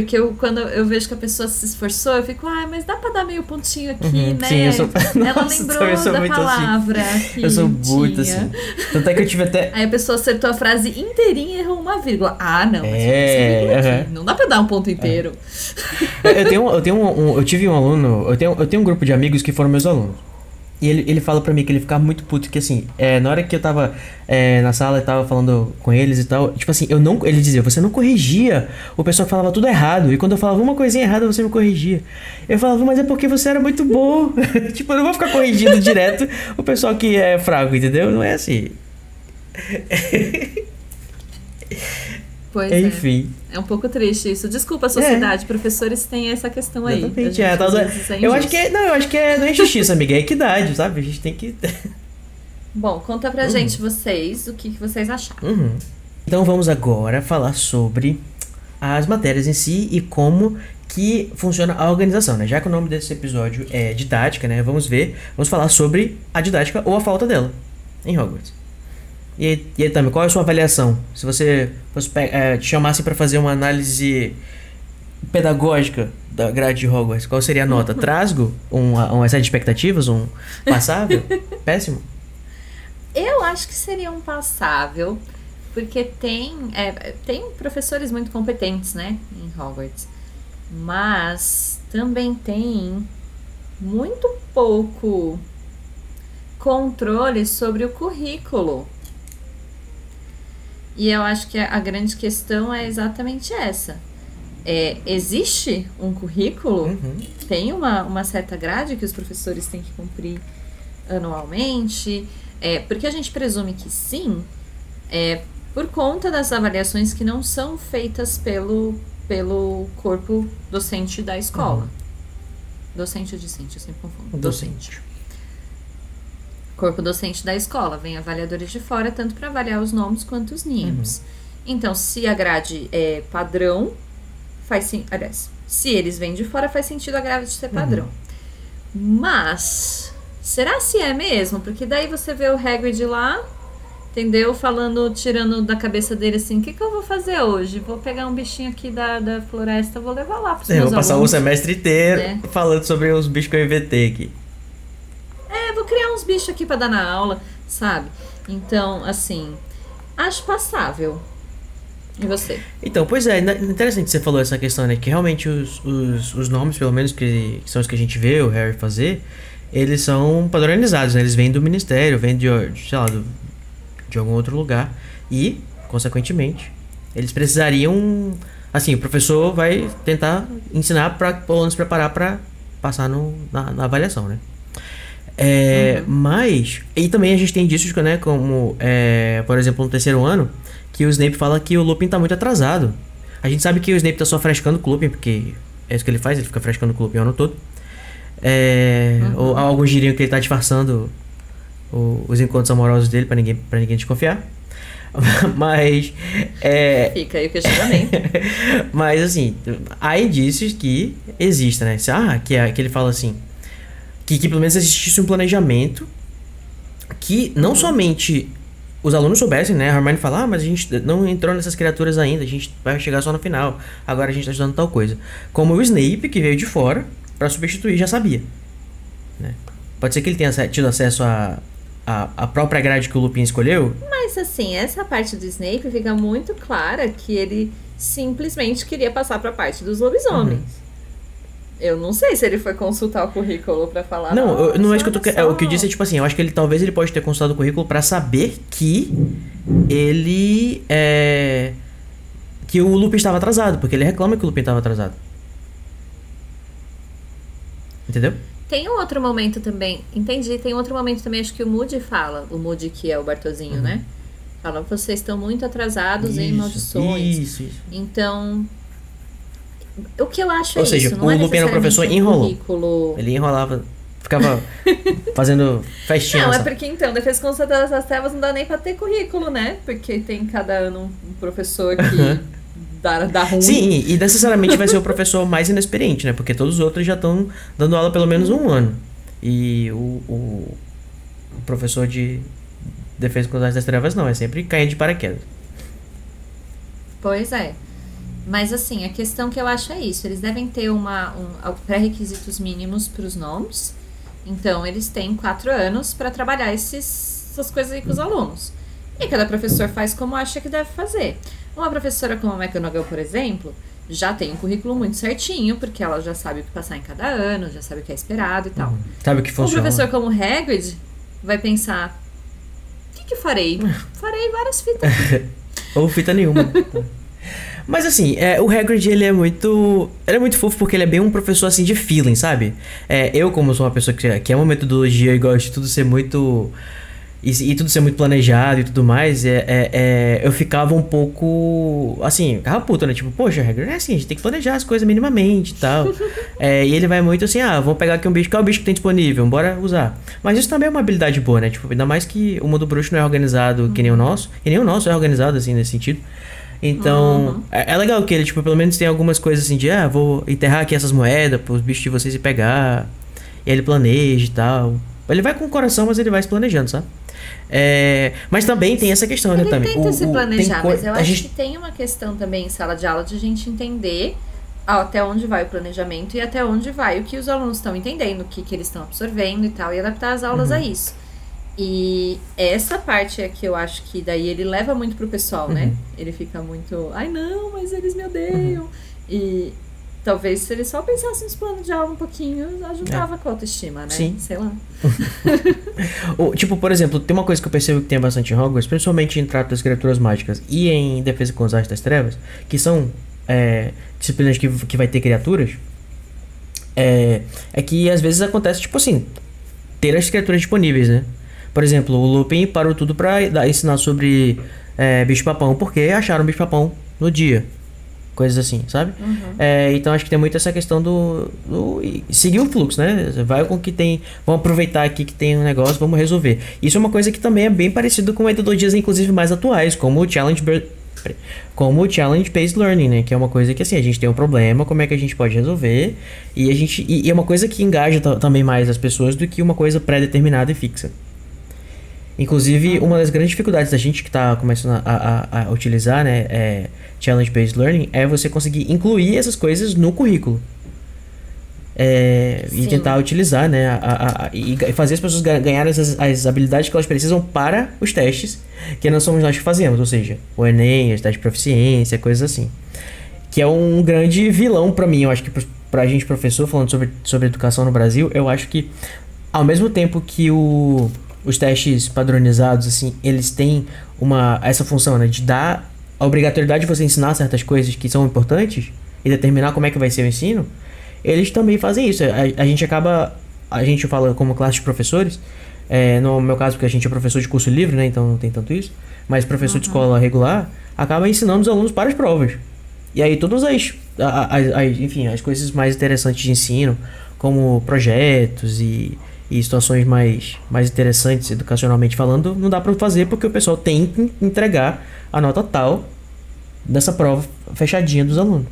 Speaker 6: Porque eu, quando eu vejo que a pessoa se esforçou, eu fico, ai, mas dá pra dar meio pontinho aqui,
Speaker 5: Uhum,
Speaker 6: né?
Speaker 5: sim, eu sou-
Speaker 6: Ela
Speaker 5: Nossa,
Speaker 6: lembrou
Speaker 5: sou
Speaker 6: da
Speaker 5: assim.
Speaker 6: palavra que
Speaker 5: Eu sou muito
Speaker 6: tinha.
Speaker 5: assim. Tanto é que eu tive até.
Speaker 6: Aí a pessoa acertou a frase inteirinha e errou uma vírgula. Ah, não, mas
Speaker 5: É, aham.
Speaker 6: Não dá pra dar um ponto inteiro.
Speaker 5: Eu tenho, eu tenho um, um- eu tive um aluno, eu tenho, eu tenho um grupo de amigos que foram meus alunos. E ele, ele fala pra mim que ele ficava muito puto, que assim, é, na hora que eu tava é, na sala e tava falando com eles e tal, tipo assim, eu não. Ele dizia, você não corrigia. O pessoal falava tudo errado. E quando eu falava uma coisinha errada, você me corrigia. Eu falava, mas é porque você era muito bom. tipo, eu não vou ficar corrigindo direto o pessoal que é fraco, entendeu? Não é assim.
Speaker 6: Pois é.
Speaker 5: Enfim.
Speaker 6: É um pouco triste isso. Desculpa a sociedade, professores têm essa questão aí. Gente,
Speaker 5: é, tá-
Speaker 6: é
Speaker 5: eu acho que é, não, eu acho que é, não é injustiça, amiga, é equidade, sabe? A gente tem que
Speaker 6: Bom, conta pra gente vocês o que, que vocês acharam.
Speaker 5: Uhum. Então vamos agora falar sobre as matérias em si e como que funciona a organização, né? Já que o nome desse episódio é didática, né? Vamos ver, vamos falar sobre a didática ou a falta dela em Hogwarts. E aí, e aí Tami, qual é a sua avaliação? Se você fosse eh, te chamasse para fazer uma análise pedagógica da grade de Hogwarts, qual seria a nota? Trasgo? Um, um excesso de expectativas? Um passável? Péssimo?
Speaker 6: Eu acho que seria um passável, porque tem, é, tem professores muito competentes, né, em Hogwarts. Mas também tem muito pouco controle sobre o currículo. E eu acho que a grande questão é exatamente essa. É, existe um currículo
Speaker 5: Uhum.
Speaker 6: tem uma, uma certa grade que os professores têm que cumprir anualmente. É, porque a gente presume que sim, é, por conta das avaliações que não são feitas pelo, pelo corpo docente da escola. Docente ou discente, eu sempre confundo.
Speaker 5: Docente.
Speaker 6: Corpo docente da escola. Vem avaliadores de fora, tanto para avaliar os nomes quanto os NIMs. Então, se a grade é padrão, faz sim. Aliás, se eles vêm de fora, faz sentido a grade ser padrão. Mas, será se é mesmo? Porque daí você vê o Hagrid lá, entendeu? Falando, tirando da cabeça dele assim: o que, que eu vou fazer hoje? Vou pegar um bichinho aqui da, da floresta, vou levar lá pros
Speaker 5: Eu
Speaker 6: meus
Speaker 5: vou passar o
Speaker 6: alunos.
Speaker 5: semestre inteiro
Speaker 6: É.
Speaker 5: falando sobre os bichos que eu inventei aqui.
Speaker 6: Criar uns bichos aqui pra dar na aula, sabe? Então, assim, acho passável. E você?
Speaker 5: Então, pois é, na- interessante que você falou essa questão, né? Que realmente os, os, os nomes, pelo menos, que, que são os que a gente vê o Harry fazer, eles são padronizados, né? Eles vêm do ministério, vêm de, sei lá, do, de algum outro lugar. E, consequentemente, eles precisariam. Assim, o professor vai tentar ensinar para aluno se preparar para passar no, na, na avaliação, né? É, Mas, e também a gente tem indícios, né, como, é, por exemplo, no terceiro ano, que o Snape fala que o Lupin tá muito atrasado. A gente sabe que o Snape tá só frescando o Lupin, porque é isso que ele faz, ele fica frescando o Lupin o ano todo. É, Ou alguns diriam que ele tá disfarçando o- os encontros amorosos dele pra ninguém, pra ninguém desconfiar. Mas, é,
Speaker 6: Fica aí o questionamento.
Speaker 5: mas assim, há indícios que exista, né? Ah, que, é- que ele fala assim. Que, que pelo menos existisse um planejamento que não somente os alunos soubessem, né? A Hermione fala, ah, mas a gente não entrou nessas criaturas ainda, a gente vai chegar só no final. Agora a gente tá estudando tal coisa. Como o Snape, que veio de fora pra substituir, já sabia. Né? Pode ser que ele tenha tido acesso a, a, a própria grade que o Lupin escolheu.
Speaker 6: Mas assim, essa parte do Snape fica muito clara que ele simplesmente queria passar pra parte dos lobisomens. Eu não sei se ele foi consultar o currículo pra falar.
Speaker 5: Não, eu- não é isso que eu tô
Speaker 6: "Nossa,
Speaker 5: que- é, O que eu disse é tipo assim, eu acho que ele talvez ele pode ter consultado o currículo pra saber que ele é que o Lupin estava atrasado, porque ele reclama que o Lupin estava atrasado. Entendeu?
Speaker 6: Tem um outro momento também, entendi, tem outro momento também, acho que o Moody fala, o Moody que é o Bartozinho, né? Fala, vocês estão muito atrasados em
Speaker 5: Isso,
Speaker 6: maldições.
Speaker 5: Isso, isso.
Speaker 6: Então, o que eu acho
Speaker 5: Ou
Speaker 6: é
Speaker 5: seja,
Speaker 6: isso,
Speaker 5: o
Speaker 6: é
Speaker 5: Lupin era um professor enrolou.
Speaker 6: currículo...
Speaker 5: Ele enrolava, ficava fazendo festinha.
Speaker 6: Não, é porque então, Defesa contra das Trevas não dá nem pra ter currículo, né? Porque tem cada ano um professor que dá, dá ruim.
Speaker 5: Sim, e necessariamente vai ser o professor mais inexperiente, né? Porque todos os outros já estão dando aula pelo menos um ano. E o, o, o professor de defesa contra as trevas não, é sempre cair de paraquedas.
Speaker 6: Pois é. Mas assim, a questão que eu acho é isso. Eles devem ter uma, um, pré-requisitos mínimos para os nomes. Então, eles têm quatro anos para trabalhar esses, essas coisas aí com os alunos. E cada professor faz como acha que deve fazer. Uma professora como a McGonagall, por exemplo, já tem um currículo muito certinho, porque ela já sabe o que passar em cada ano, já sabe o que é esperado e tal.
Speaker 5: Uhum. Sabe o que funciona.
Speaker 6: Um professor como Hagrid vai pensar: o que, que farei? farei várias fitas.
Speaker 5: Ou fita nenhuma. Mas assim, é, o Hagrid, ele é muito. Ele é muito fofo porque ele é bem um professor assim de feeling, sabe? É, eu, como sou uma pessoa que, que é uma metodologia e gosto de tudo ser muito. E, e, tudo ser muito planejado e tudo mais, é, é, é, eu ficava um pouco. Assim, ficava puto, né? Tipo, poxa, Hagrid, é assim, a gente tem que planejar as coisas minimamente e tal. É, e ele vai muito assim, ah, vamos pegar aqui um bicho, qual é o bicho que tem disponível? Bora usar. Mas isso também é uma habilidade boa, né? Tipo, ainda mais que o mundo bruxo não é organizado que nem o nosso, e nem o nosso é organizado assim nesse sentido. Então, uhum. é, é, legal que ele, tipo, pelo menos tem algumas coisas assim de, ah, vou enterrar aqui essas moedas para os bichos de vocês ir pegar. E ele planeja e tal. Ele vai com o coração, mas ele vai se planejando, sabe? É, mas também tem essa questão,
Speaker 6: ele
Speaker 5: né, também.
Speaker 6: Ele tenta
Speaker 5: o,
Speaker 6: se planejar, mas eu acho
Speaker 5: gente...
Speaker 6: que tem uma questão também em sala de aula de a gente entender até onde vai o planejamento e até onde vai o que os alunos estão entendendo, o que, que eles estão absorvendo e tal, e adaptar as aulas uhum. a isso. E essa parte é que eu acho que daí ele leva muito pro pessoal, né? uhum. Ele fica muito, ai não, mas eles me odeiam. Uhum. E talvez se ele só pensasse nos planos de aula um pouquinho, ajudava é. com a autoestima, né?
Speaker 5: Sim.
Speaker 6: Sei lá.
Speaker 5: tipo, por exemplo, tem uma coisa que eu percebo que tem bastante em Hogwarts, principalmente em trato das criaturas mágicas e em defesa com os artes das trevas, que são é, disciplinas que, que vai ter criaturas, é, é que às vezes acontece, tipo assim, ter as criaturas disponíveis, né? Por exemplo, o Lupin parou tudo pra ensinar sobre é, bicho-papão, porque acharam bicho-papão no dia. Coisas assim, sabe? Uhum. É, então acho que tem muito essa questão do, do, seguir o fluxo, né? Vai com o que tem. Vamos aproveitar aqui que tem um negócio, vamos resolver. Isso é uma coisa que também é bem parecido com metodologias, inclusive, mais atuais, como o Challenge como o Challenge Based Learning, né? Que é uma coisa que assim, a gente tem um problema, como é que a gente pode resolver? E a gente. E, e é uma coisa que engaja também mais as pessoas do que uma coisa pré-determinada e fixa. Inclusive, uma das grandes dificuldades da gente que está começando a, a, a, utilizar, né, é Challenge-Based Learning, é você conseguir incluir essas coisas no currículo. É, e tentar utilizar, né, a, a, e fazer as pessoas ganharem as, as habilidades que elas precisam para os testes, que não somos nós que fazemos, ou seja, o Enem, as testes de proficiência, coisas assim. Que é um grande vilão para mim, eu acho que para a gente professor, falando sobre, sobre educação no Brasil, eu acho que ao mesmo tempo que o os testes padronizados, assim, eles têm uma essa função, né, de dar a obrigatoriedade de você ensinar certas coisas que são importantes e determinar como é que vai ser o ensino, eles também fazem isso. A, a gente acaba, a gente fala como classe de professores, é, no meu caso, porque a gente é professor de curso livre, né, então não tem tanto isso, mas professor uhum. de escola regular acaba ensinando os alunos para as provas. E aí todas as, as, as, enfim, as coisas mais interessantes de ensino, como projetos e e situações mais, mais interessantes educacionalmente falando, não dá para fazer porque o pessoal tem que entregar a nota tal dessa prova fechadinha dos alunos.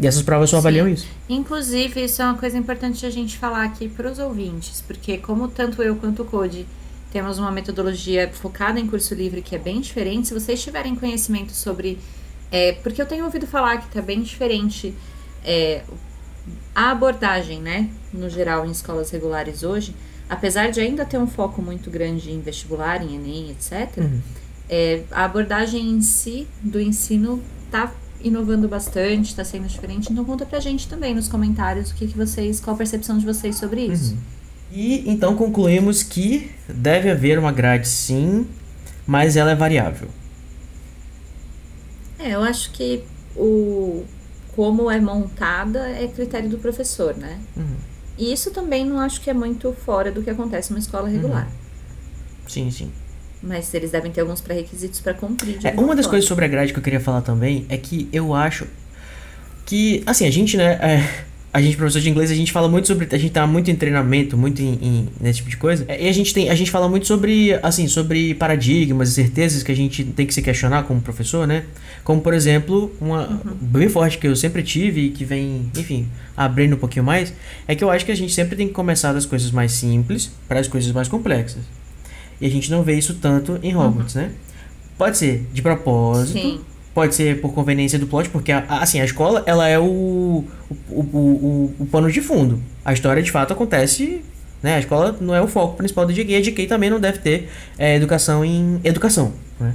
Speaker 5: E essas provas só Sim. avaliam isso.
Speaker 6: Inclusive, isso é uma coisa importante a gente falar aqui para os ouvintes, porque como tanto eu quanto o Code temos uma metodologia focada em curso livre que é bem diferente, se vocês tiverem conhecimento sobre... É, porque eu tenho ouvido falar que está bem diferente é, a abordagem, né, no geral, em escolas regulares hoje, apesar de ainda ter um foco muito grande em vestibular, em Enem, etc., uhum. é, a abordagem em si do ensino está inovando bastante, está sendo diferente. Então conta pra gente também nos comentários o que, que vocês, qual a percepção de vocês sobre isso. Uhum.
Speaker 5: E então concluímos que deve haver uma grade sim, mas ela é variável.
Speaker 6: É, eu acho que o como é montada é critério do professor, né? Uhum. E isso também não acho que é muito fora do que acontece numa escola regular. Uhum.
Speaker 5: Sim, sim.
Speaker 6: Mas eles devem ter alguns pré-requisitos para cumprir.
Speaker 5: É, uma das forma. coisas sobre a grade que eu queria falar também é que eu acho que, assim, a gente, né, é, a gente, professor de inglês, a gente fala muito sobre. A gente tá muito em treinamento, muito em, em- nesse tipo de coisa. E a gente tem. A gente fala muito sobre, assim, sobre paradigmas e certezas que a gente tem que se questionar como professor, né? Como, por exemplo, uma bem forte que eu sempre tive e que vem, enfim, abrindo um pouquinho mais, é que eu acho que a gente sempre tem que começar das coisas mais simples para as coisas mais complexas. E a gente não vê isso tanto em Hogwarts, né? Pode ser de propósito.
Speaker 6: Sim.
Speaker 5: Pode ser por conveniência do plot, porque a- assim, a escola ela é o, o, o, o, o pano de fundo. A história de fato acontece. Né? A escola não é o foco principal do JK. A JK também não deve ter é, educação em educação. Né?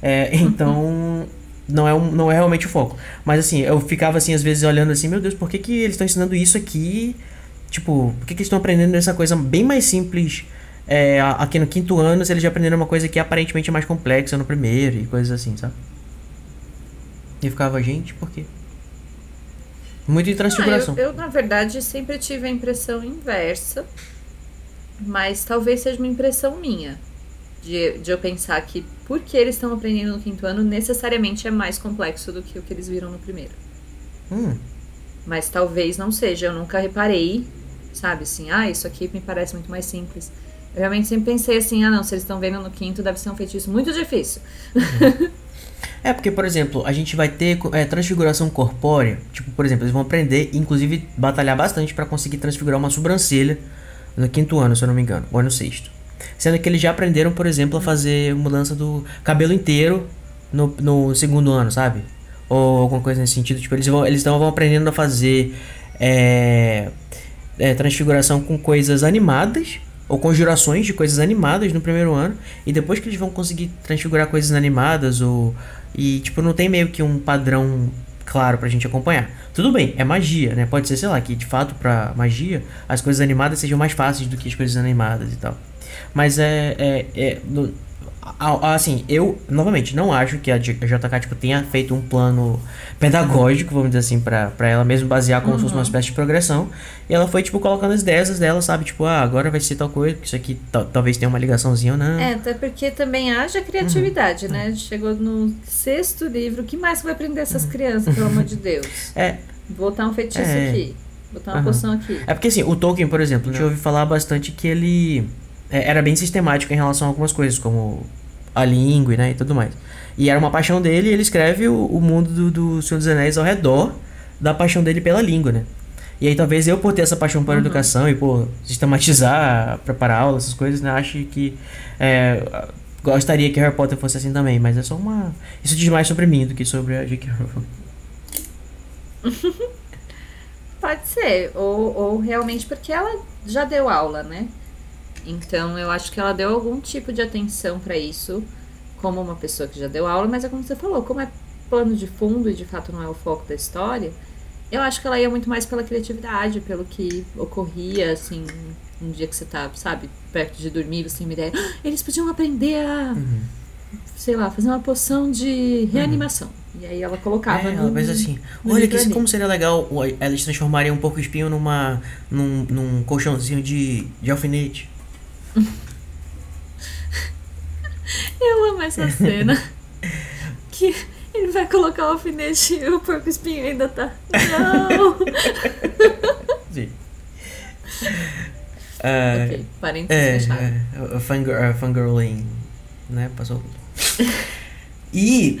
Speaker 5: É, então, não é, um, não é realmente o foco. Mas assim, eu ficava assim, às vezes olhando assim, meu Deus, por que, que eles estão ensinando isso aqui? Tipo, por que, que eles estão aprendendo essa coisa bem mais simples é, aqui no quinto ano, se eles já aprenderam uma coisa que aparentemente é mais complexa no primeiro e coisas assim, sabe? E ficava, gente, por quê? Muito de
Speaker 6: Ah,
Speaker 5: transfiguração.
Speaker 6: eu, eu, na verdade, sempre tive a impressão inversa, mas talvez seja uma impressão minha. De, de eu pensar que porque eles estão aprendendo no quinto ano, necessariamente é mais complexo do que o que eles viram no primeiro.
Speaker 5: Hum,
Speaker 6: Mas talvez não seja, eu nunca reparei, sabe, assim, ah, isso aqui me parece muito mais simples. Eu realmente sempre pensei assim, ah não, se eles estão vendo no quinto, deve ser um feitiço muito difícil.
Speaker 5: É porque, por exemplo, a gente vai ter é, transfiguração corpórea. Tipo, por exemplo, eles vão aprender, inclusive, batalhar bastante pra conseguir transfigurar uma sobrancelha no quinto ano, se eu não me engano, ou no sexto. Sendo que eles já aprenderam, por exemplo, a fazer mudança do cabelo inteiro no, no segundo ano, sabe? Ou alguma coisa nesse sentido. Tipo, eles vão, eles vão aprendendo a fazer é, é, transfiguração com coisas animadas. Ou conjurações de coisas animadas no primeiro ano. E depois que eles vão conseguir transfigurar coisas animadas ou. E, tipo, não tem meio que um padrão claro pra gente acompanhar. Tudo bem, é magia, né? Pode ser, sei lá, que de fato pra magia as coisas animadas sejam mais fáceis do que as coisas animadas e tal. Mas é. é, é assim, eu, novamente, não acho que a JK tipo, tenha feito um plano pedagógico, vamos dizer assim, pra, pra ela mesmo basear como se fosse uma espécie de progressão. E ela foi, tipo, colocando as ideias dela, sabe? Tipo, ah, agora vai ser tal coisa, que isso aqui tal- talvez tenha uma ligaçãozinha ou não.
Speaker 6: É, até porque também haja criatividade, né? Chegou no sexto livro, o que mais vai aprender essas crianças, pelo amor de Deus?
Speaker 5: É,
Speaker 6: Botar um feitiço
Speaker 5: É.
Speaker 6: aqui, botar uma
Speaker 5: Aham.
Speaker 6: poção aqui.
Speaker 5: É porque assim, o Tolkien, por exemplo, a gente ouve falar bastante que ele era bem sistemático em relação a algumas coisas, como a língua né, e tudo mais. E era uma paixão dele e ele escreve o, o mundo do, do Senhor dos Anéis ao redor da paixão dele pela língua, né? E aí talvez eu por ter essa paixão pela educação e por sistematizar, preparar aula, essas coisas, né? Acho que é, gostaria que Harry Potter fosse assim também, mas é só uma... Isso diz mais sobre mim do que sobre a J.K. Rowling.
Speaker 6: Pode ser, ou, ou realmente porque ela já deu aula, né? Então eu acho que ela deu algum tipo de atenção pra isso, como uma pessoa que já deu aula, mas é como você falou, como é plano de fundo e de fato não é o foco da história, eu acho que ela ia muito mais pela criatividade, pelo que ocorria, assim, um dia que você tá, sabe, perto de dormir, você tem uma ideia, "Ah, eles podiam aprender a,
Speaker 5: Uhum.
Speaker 6: sei lá, fazer uma poção de reanimação. E aí ela colocava
Speaker 5: É,
Speaker 6: no,
Speaker 5: ela assim. Olha que como seria legal eles transformarem um pouco espinho numa num, num colchãozinho de, de alfinete.
Speaker 6: Eu amo essa cena. que ele vai colocar o alfinete e o porco espinho ainda tá. Não!
Speaker 5: Sim. Ah,
Speaker 6: ok, parênteses
Speaker 5: é,
Speaker 6: fechado.
Speaker 5: é, o fangir, a fangirling, né? Passou. E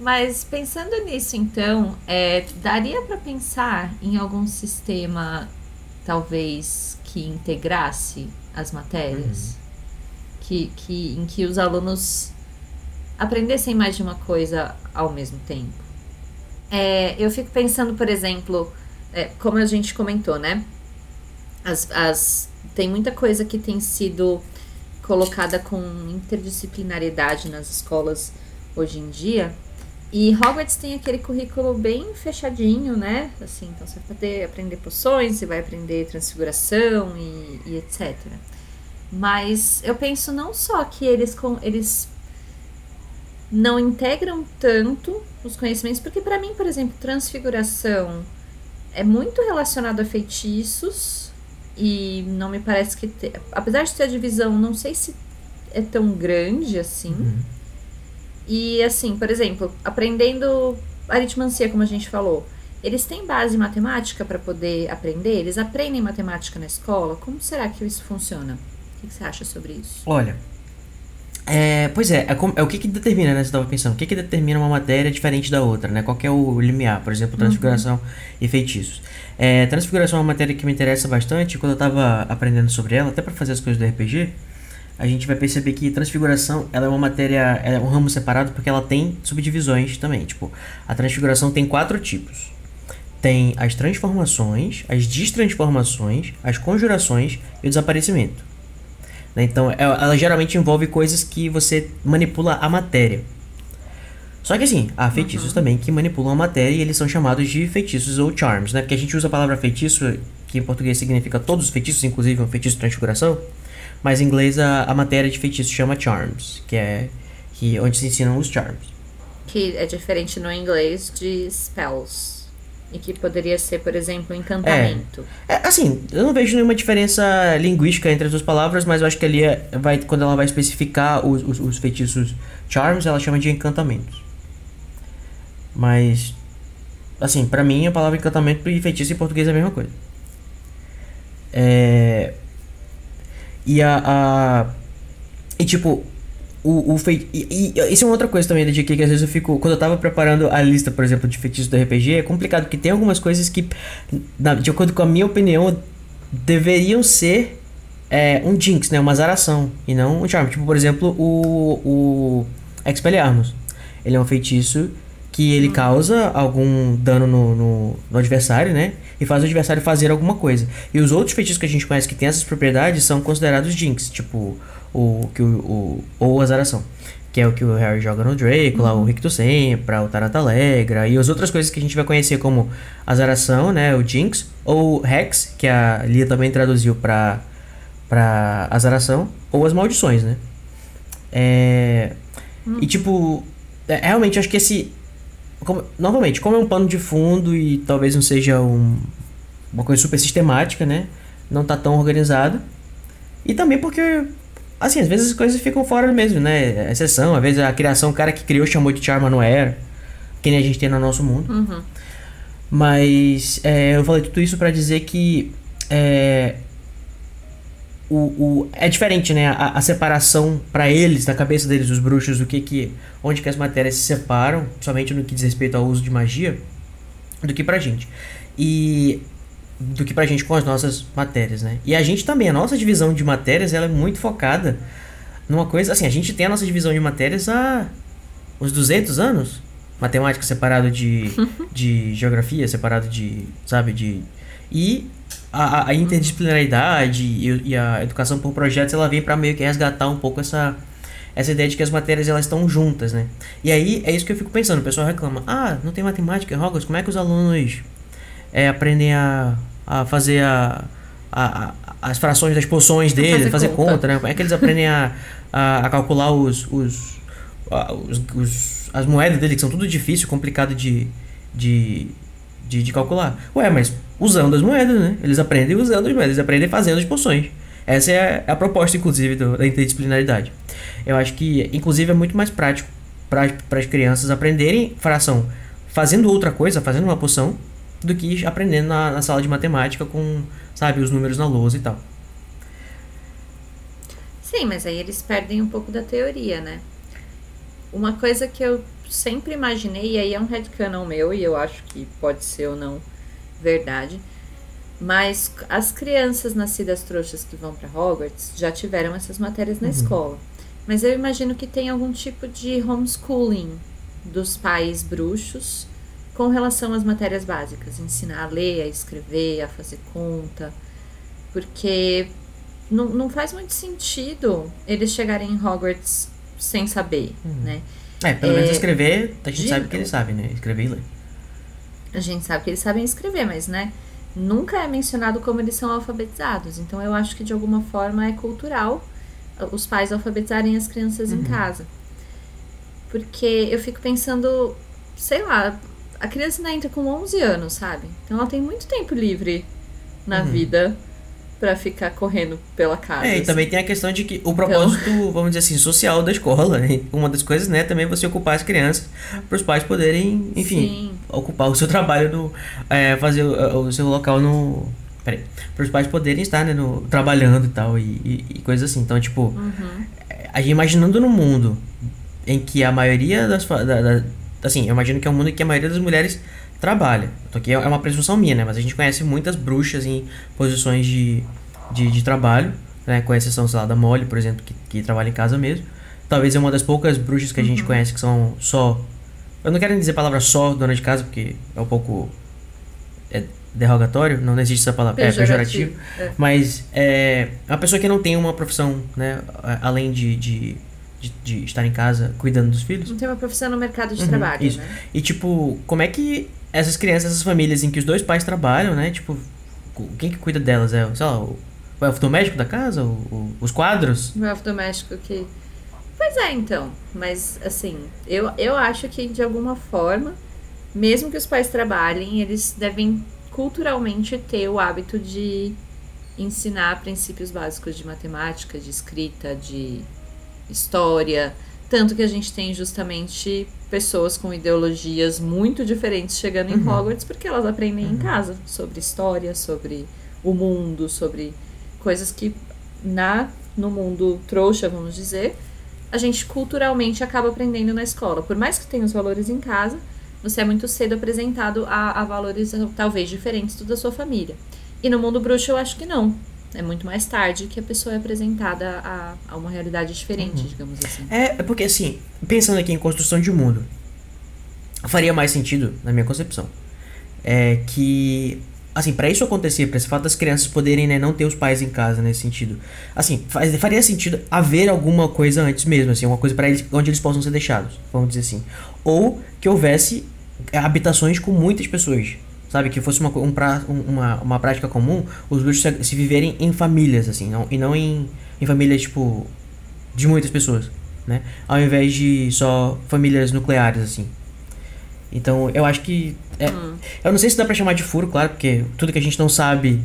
Speaker 6: Mas pensando nisso, então, é, daria pra pensar em algum sistema, talvez, que integrasse as matérias? Que, que, em que os alunos aprendessem mais de uma coisa ao mesmo tempo? É, eu fico pensando, por exemplo, é, como a gente comentou, né? As, as, tem muita coisa que tem sido colocada com interdisciplinaridade nas escolas hoje em dia. E Hogwarts tem aquele currículo bem fechadinho, né? Assim, então você vai poder aprender poções, você vai aprender transfiguração e, e etc. Mas eu penso não só que eles, com, eles não integram tanto os conhecimentos, porque para mim, por exemplo, transfiguração é muito relacionado a feitiços e não me parece que te, apesar de ter a divisão, não sei se é tão grande assim. E assim, por exemplo, aprendendo aritmancia, como a gente falou, Eles têm base em matemática para poder aprender? Eles aprendem matemática na escola? Como será que isso funciona? O que, você acha sobre isso?
Speaker 5: Olha, é, pois é, é, como- é o que que determina, né? Você estava pensando, o que que determina uma matéria diferente da outra, né? Qual que é o limiar, por exemplo, transfiguração e feitiços. É, transfiguração é uma matéria que me interessa bastante, quando eu estava aprendendo sobre ela, até para fazer as coisas do RPG, a gente vai perceber que transfiguração, ela é uma matéria, é um ramo separado porque ela tem subdivisões também, tipo, a transfiguração tem quatro tipos. Tem as transformações, as destransformações, as conjurações e o desaparecimento. Né? Então, ela, ela geralmente envolve coisas que você manipula a matéria. Só que assim, há feitiços também que manipulam a matéria e eles são chamados de feitiços ou charms, né? Porque a gente usa a palavra feitiço, que em português significa todos os feitiços, inclusive um feitiço de transfiguração, mas em inglês a, a matéria de feitiço chama charms, que é que, onde se ensinam os charms.
Speaker 6: Que é diferente no inglês de spells. E que poderia ser, por exemplo, encantamento.
Speaker 5: É, assim, eu não vejo nenhuma diferença linguística entre as duas palavras, mas eu acho que ali é- vai, quando ela vai especificar os, os, os feitiços charms, ela chama de encantamentos. Mas, assim, pra mim a palavra encantamento e feitiço em português é a mesma coisa. É. E a. a e tipo, o, o feitiço. E, e isso é uma outra coisa também da GQ que às vezes eu fico. Quando eu tava preparando a lista, por exemplo, de feitiços do RPG, é complicado, porque tem algumas coisas que, na- de acordo com a minha opinião, deveriam ser é, um Jinx, né? Uma zaração, e não um Charm. Tipo, por exemplo, o, o Expelliarmus. Ele é um feitiço que ele causa algum dano no, no, no adversário, né? E faz o adversário fazer alguma coisa. E os outros feitiços que a gente conhece que tem essas propriedades são considerados Jinx, tipo o que o, o ou azaração, que é o que o Harry joga no Draco, lá o Rictus Sempra, o Tarata Alegra e as outras coisas que a gente vai conhecer como azaração, né, o Jinx ou Hex, que a Lia também traduziu para para azaração ou as maldições, né? É, E tipo, é, realmente acho que esse como- novamente, como é um pano de fundo e talvez não seja um, uma coisa super sistemática, né? Não tá tão organizado. E também porque, assim, às vezes as coisas ficam fora mesmo, né? Exceção, às vezes a criação, o cara que criou chamou de Charma não era. Que nem a gente tem no nosso mundo.
Speaker 6: Uhum.
Speaker 5: Mas é, eu falei tudo isso pra dizer que é, o, o, é diferente, né? A, a separação pra eles, na cabeça deles, os bruxos, o que que, onde que as matérias se separam, somente no que diz respeito ao uso de magia, do que pra gente. E do que pra gente com as nossas matérias, né? E a gente também, a nossa divisão de matérias, ela é muito focada numa coisa, assim, a gente tem a nossa divisão de matérias há uns 200 anos. Matemática separado de, de geografia, separado de, sabe, de... E a, a- interdisciplinaridade e, e a educação por projetos, ela vem pra meio que resgatar um pouco essa, essa ideia de que as matérias elas estão juntas, né? E aí é isso que eu fico pensando, o pessoal reclama, ah, não tem matemática em Hogwarts, como é que os alunos é, aprendem a, a fazer a, a, a- as frações das poções deles,
Speaker 6: fazer
Speaker 5: fazer,
Speaker 6: conta.
Speaker 5: conta. né? Como é que eles aprendem a, a, a calcular os, os, os, os- as moedas deles, que são tudo difícil, complicado de, de, de, de calcular. Ué, mas usando as moedas, né? Eles aprendem usando as moedas, eles aprendem fazendo as poções. Essa é a, a proposta, inclusive, do- da interdisciplinaridade. Eu acho que, inclusive, é muito mais prático para as crianças aprenderem fração fazendo outra coisa, fazendo uma poção, do que aprendendo na, na sala de matemática com, sabe, os números na lousa e tal.
Speaker 6: Sim, mas aí eles perdem um pouco da teoria, né? Uma coisa que eu sempre imaginei, e aí é um headcanon meu, e eu acho que pode ser ou não verdade, mas as crianças nascidas trouxas que vão para Hogwarts já tiveram essas matérias na escola. Mas eu imagino que tem algum tipo de homeschooling dos pais bruxos com relação às matérias básicas, ensinar a ler, a escrever, a fazer conta, porque não, não faz muito sentido eles chegarem em Hogwarts sem saber, né?
Speaker 5: É, pelo
Speaker 6: É,
Speaker 5: menos escrever, a gente
Speaker 6: de-
Speaker 5: sabe que eles sabem, né? Escrever e ler.
Speaker 6: A gente sabe que eles sabem escrever, mas, né? Nunca é mencionado como eles são alfabetizados. Então, eu acho que de alguma forma é cultural uh, os pais alfabetizarem as crianças em casa. Porque eu fico pensando, sei lá, a criança ainda entra com 11 anos, sabe? Então, ela tem muito tempo livre na vida pra ficar correndo pela casa.
Speaker 5: É, e
Speaker 6: assim.
Speaker 5: também tem a questão de que o propósito, vamos dizer assim, social da escola, né? uma das coisas, né, também é você ocupar as crianças para os pais poderem, enfim,
Speaker 6: Sim.
Speaker 5: ocupar o seu trabalho no é, fazer o, o seu local no para os pais poderem estar, né, no trabalhando e tal e, e, e coisas assim. Então, tipo,
Speaker 6: Uhum.
Speaker 5: a gente imaginando num mundo em que a maioria das da, da- assim, eu imagino que é um mundo em que a maioria das mulheres trabalha. Então, aqui é uma presunção minha, né? Mas a gente conhece muitas bruxas em posições de, de, de trabalho, né? Com exceção, sei lá, da Molly, por exemplo, que, que trabalha em casa mesmo. Talvez é uma das poucas bruxas que a gente conhece que são só. Eu não quero dizer a palavra só dona de casa, porque é um pouco. É derrogatório, não existe essa palavra. É pejorativo.
Speaker 6: É.
Speaker 5: Mas é uma pessoa que não tem uma profissão, né? Além de, de, de, de estar em casa cuidando dos filhos.
Speaker 6: Não tem uma profissão no mercado de
Speaker 5: Uhum,
Speaker 6: trabalho,
Speaker 5: isso.
Speaker 6: né?
Speaker 5: E tipo, como é que essas crianças, essas famílias em que os dois pais trabalham, né? Tipo, quem que cuida delas? É, sei lá, o, o elfo doméstico da casa? O, o- os quadros?
Speaker 6: O elfo doméstico que. Pois é, então. Mas, assim, eu, eu acho que de alguma forma, mesmo que os pais trabalhem, eles devem culturalmente ter o hábito de ensinar princípios básicos de matemática, de escrita, de história. Tanto que a gente tem justamente pessoas com ideologias muito diferentes chegando em
Speaker 5: Uhum.
Speaker 6: Hogwarts, porque elas aprendem em casa sobre história, sobre o mundo, sobre coisas que na no mundo trouxa, vamos dizer, a gente culturalmente acaba aprendendo na escola. Por mais que tenha os valores em casa, você é muito cedo apresentado a, a valores talvez diferentes do da sua família. E no mundo bruxo eu acho que não. É muito mais tarde que a pessoa é apresentada a, a uma realidade diferente, digamos assim.
Speaker 5: É, é porque assim, pensando aqui em construção de mundo, faria mais sentido, na minha concepção, é que, assim, pra isso acontecer, pra esse fato das crianças poderem, né, não ter os pais em casa nesse sentido, assim, faz, faria sentido haver alguma coisa antes mesmo, assim, uma coisa para eles, onde eles possam ser deixados, vamos dizer assim, ou que houvesse habitações com muitas pessoas. Sabe, que fosse uma, um pra, um- uma, uma prática comum os bruxos se, se viverem em famílias, assim, não, e não em, em famílias, tipo, de muitas pessoas, né? Ao invés de só famílias nucleares, assim. Então, eu acho que. É, Eu não sei se dá pra chamar de furo, claro, porque tudo que a gente não sabe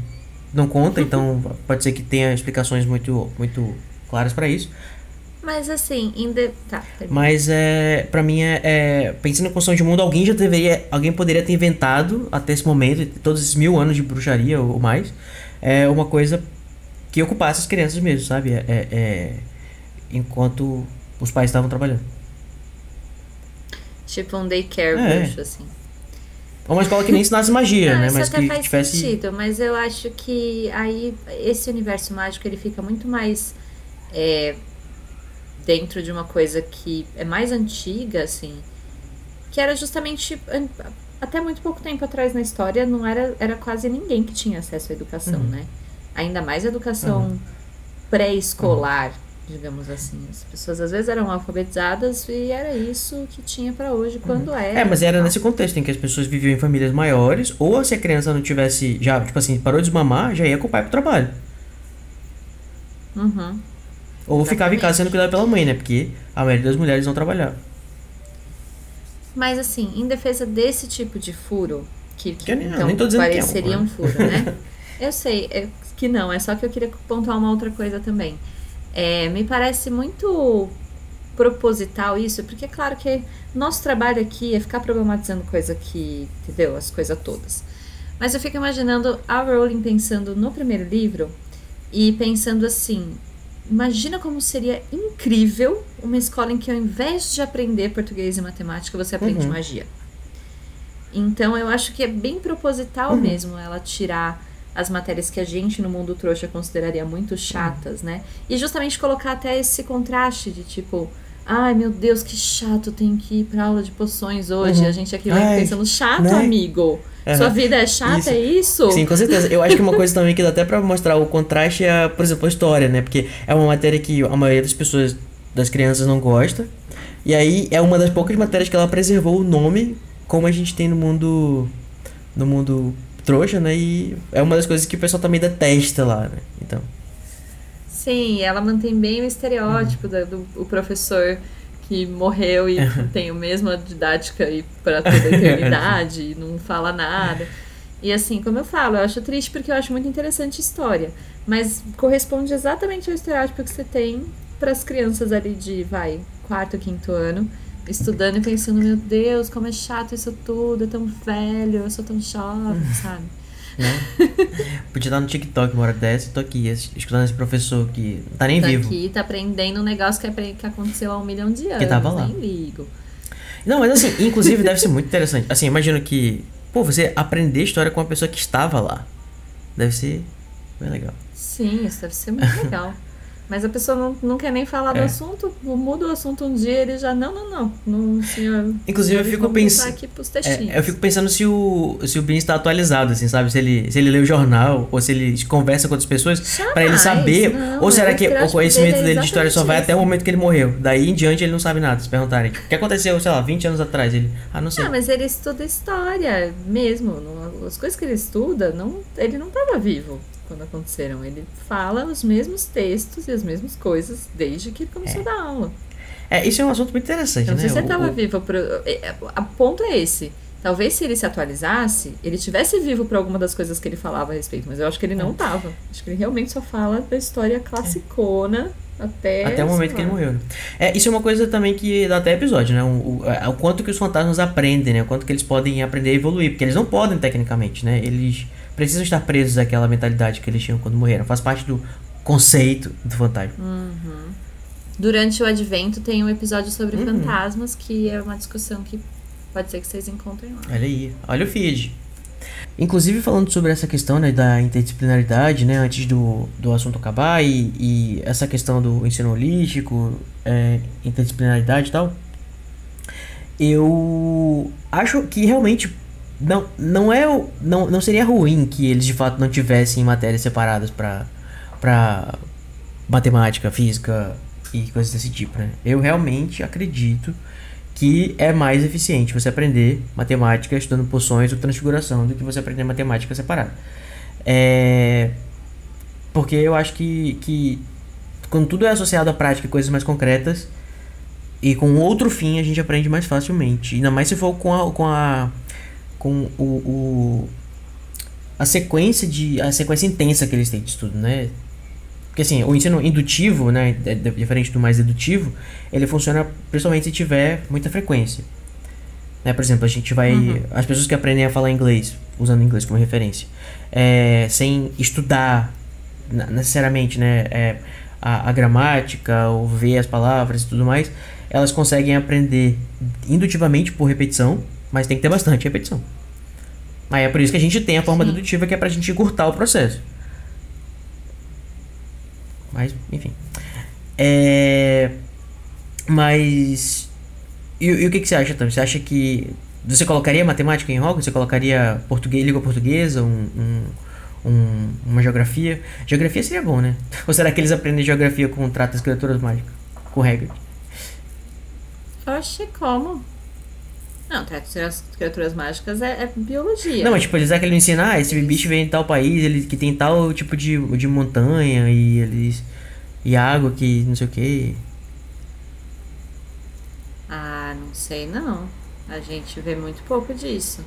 Speaker 5: não conta, então pode ser que tenha explicações muito, muito claras pra isso.
Speaker 6: Mas assim, ainda. Tá.
Speaker 5: Mas é, para mim é, é pensando em construção de mundo, alguém já deveria, alguém poderia ter inventado até esse momento, todos esses mil anos de bruxaria ou, ou mais, é uma coisa que ocupasse as crianças mesmo, sabe? É, é- é, enquanto os pais estavam trabalhando.
Speaker 6: Tipo um daycare
Speaker 5: É.
Speaker 6: bruxo, assim.
Speaker 5: Ou uma escola que nem ensinasse magia,
Speaker 6: Não,
Speaker 5: né? Mas
Speaker 6: até
Speaker 5: que
Speaker 6: faz
Speaker 5: tivesse.
Speaker 6: sentido, mas eu acho que aí esse universo mágico ele fica muito mais é, dentro de uma coisa que é mais antiga, assim, que era justamente até muito pouco tempo atrás na história não era era quase ninguém que tinha acesso à educação,
Speaker 5: Uhum.
Speaker 6: né? Ainda mais a educação pré-escolar, digamos assim. As pessoas às vezes eram alfabetizadas e era isso que tinha pra hoje quando era.
Speaker 5: É, mas era nesse contexto em que as pessoas viviam em famílias maiores, ou se a criança não tivesse, já, tipo assim, parou de desmamar, já ia com o pai pro trabalho.
Speaker 6: Uhum.
Speaker 5: Ou ficava em casa sendo cuidado pela mãe, né? Porque a maioria das mulheres não trabalhava.
Speaker 6: Mas assim, em defesa desse tipo de furo, que,
Speaker 5: Que nem-
Speaker 6: então
Speaker 5: nem tô dizendo que é um,
Speaker 6: pareceria
Speaker 5: né?
Speaker 6: um furo, né? eu sei é que não, é só que eu queria pontuar uma outra coisa também. É, me parece muito proposital isso, porque é claro que nosso trabalho aqui é ficar problematizando coisa que, entendeu? As coisas todas. Mas eu fico imaginando a Rowling pensando no primeiro livro e pensando assim: imagina como seria incrível uma escola em que ao invés de aprender português e matemática, você aprende
Speaker 5: Uhum.
Speaker 6: magia. Então eu acho que é bem proposital
Speaker 5: Uhum.
Speaker 6: mesmo ela tirar as matérias que a gente no mundo trouxa consideraria muito chatas, né? E justamente colocar até esse contraste de tipo, ai meu Deus, que chato, tenho que ir pra aula de poções hoje.
Speaker 5: Uhum.
Speaker 6: A gente aqui vai
Speaker 5: Ai,
Speaker 6: pensando, chato,
Speaker 5: né?
Speaker 6: amigo.
Speaker 5: Aham.
Speaker 6: Sua vida é chata,
Speaker 5: Isso.
Speaker 6: é isso?
Speaker 5: Sim, com certeza. Eu acho que uma coisa também que dá até pra mostrar o contraste é, por exemplo, a história, né? Porque é uma matéria que a maioria das pessoas, das crianças, não gosta. E aí é uma das poucas matérias que ela preservou o nome, como a gente tem no mundo. no mundo trouxa, né? E é uma das coisas que o pessoal também detesta lá, né? Então.
Speaker 6: Sim, ela mantém bem o estereótipo da- do, o professor que morreu e tem a mesma didática e para toda a eternidade e não fala nada. E assim, como eu falo, eu acho triste porque eu acho muito interessante a história. Mas corresponde exatamente ao estereótipo que você tem para as crianças ali de, vai, quarto, quinto ano, estudando e pensando, meu Deus, como é chato isso tudo, é tão velho, eu sou tão jovem, sabe?
Speaker 5: Né? Podia estar no TikTok uma hora dessa tô aqui es- escutando esse professor que não tá nem
Speaker 6: tá
Speaker 5: vivo.
Speaker 6: aqui, tá aprendendo um negócio que, apre- que aconteceu há um milhão de anos.
Speaker 5: Que tava lá.
Speaker 6: Nem ligo.
Speaker 5: Não, mas assim, inclusive deve ser muito interessante. Assim, imagino que, pô, você aprender história com uma pessoa que estava lá. Deve ser bem legal.
Speaker 6: Sim, isso deve ser muito legal. Mas a pessoa não, não quer nem falar do
Speaker 5: É.
Speaker 6: assunto, muda o assunto um dia ele já, não, não, não. não senhor,
Speaker 5: Inclusive, eu fico
Speaker 6: vamos
Speaker 5: pens-
Speaker 6: voltar aqui pros
Speaker 5: É, eu fico pensando se o, se o Ben está atualizado, assim, sabe? Se ele, se ele lê o jornal ou se ele conversa com outras pessoas pra ele saber.
Speaker 6: não,
Speaker 5: ou será
Speaker 6: o
Speaker 5: que o conhecimento
Speaker 6: dele é
Speaker 5: dele de história só vai
Speaker 6: exatamente
Speaker 5: até o momento que ele morreu? Daí em diante ele não sabe nada, se perguntarem. O que aconteceu, sei lá, 20 anos atrás? Ele, ah, não sei.
Speaker 6: Ah, mas ele estuda história mesmo. não- as coisas que ele estuda, não, ele não estava vivo quando aconteceram. Ele fala os mesmos textos e as mesmas coisas desde que ele começou a dar aula.
Speaker 5: É, isso é um assunto muito interessante, né?
Speaker 6: sei se
Speaker 5: O-
Speaker 6: estava
Speaker 5: o-
Speaker 6: vivo. Pro... é, A ponto é esse. Talvez se ele se atualizasse, ele tivesse vivo para alguma das coisas que ele falava a respeito, mas eu acho que ele não
Speaker 5: É.
Speaker 6: tava. Acho que ele realmente só fala da história classicona até.
Speaker 5: Até o momento que ele morreu. né? É, isso é uma coisa também que dá até episódio, né? O, o, é, o quanto que os fantasmas aprendem, né? O quanto que eles podem aprender a evoluir. Porque eles não podem, tecnicamente, né? Eles precisam estar presos àquela mentalidade que eles tinham quando morreram. Faz parte do conceito do fantasma.
Speaker 6: Durante o advento tem um episódio sobre
Speaker 5: Uhum.
Speaker 6: fantasmas, que é uma discussão que pode ser que vocês encontrem lá.
Speaker 5: Olha aí, olha o feed. Inclusive falando sobre essa questão né, da interdisciplinaridade, né, antes do, do assunto acabar, e, e essa questão do ensino holístico, é, interdisciplinaridade e tal, eu acho que realmente não, não, é, não, não seria ruim que eles de fato não tivessem matérias separadas para para matemática, física e coisas desse tipo, né? Eu realmente acredito que é mais eficiente você aprender matemática estudando poções ou transfiguração do que você aprender matemática separada. É... Porque eu acho que, que quando tudo é associado à prática e coisas mais concretas e com outro fim a gente aprende mais facilmente. Ainda mais se for com a, com a com o, o a sequência de a sequência intensa que eles têm de estudo, né? Porque assim, o ensino indutivo, né, é diferente do mais dedutivo, ele funciona principalmente se tiver muita frequência. Né, por exemplo, a gente vai. As pessoas que aprendem a falar inglês, usando inglês como referência, é, sem estudar necessariamente né, é, a, a gramática, ou ver as palavras e tudo mais, elas conseguem aprender indutivamente por repetição, mas tem que ter bastante repetição. Aí é por isso que a gente tem a forma dedutiva, que é pra gente encurtar o processo. Mas, enfim. É. Mas. E, e o que, que você acha, Tam? Você acha que. Você colocaria matemática em Hogwarts? Você colocaria português, língua portuguesa, um, um- um- uma geografia? Geografia seria bom, né? Ou será que eles aprendem geografia com tratas criaturas mágicas? Com regra?
Speaker 6: Oxe, como? Não, das criaturas mágicas é, é biologia.
Speaker 5: Não, mas tipo, eles é que ele ensina, ah, esse bicho vem de tal país, ele que tem tal tipo de, de montanha e eles. E água que não sei o que.
Speaker 6: Ah, não sei não. A gente vê muito pouco disso.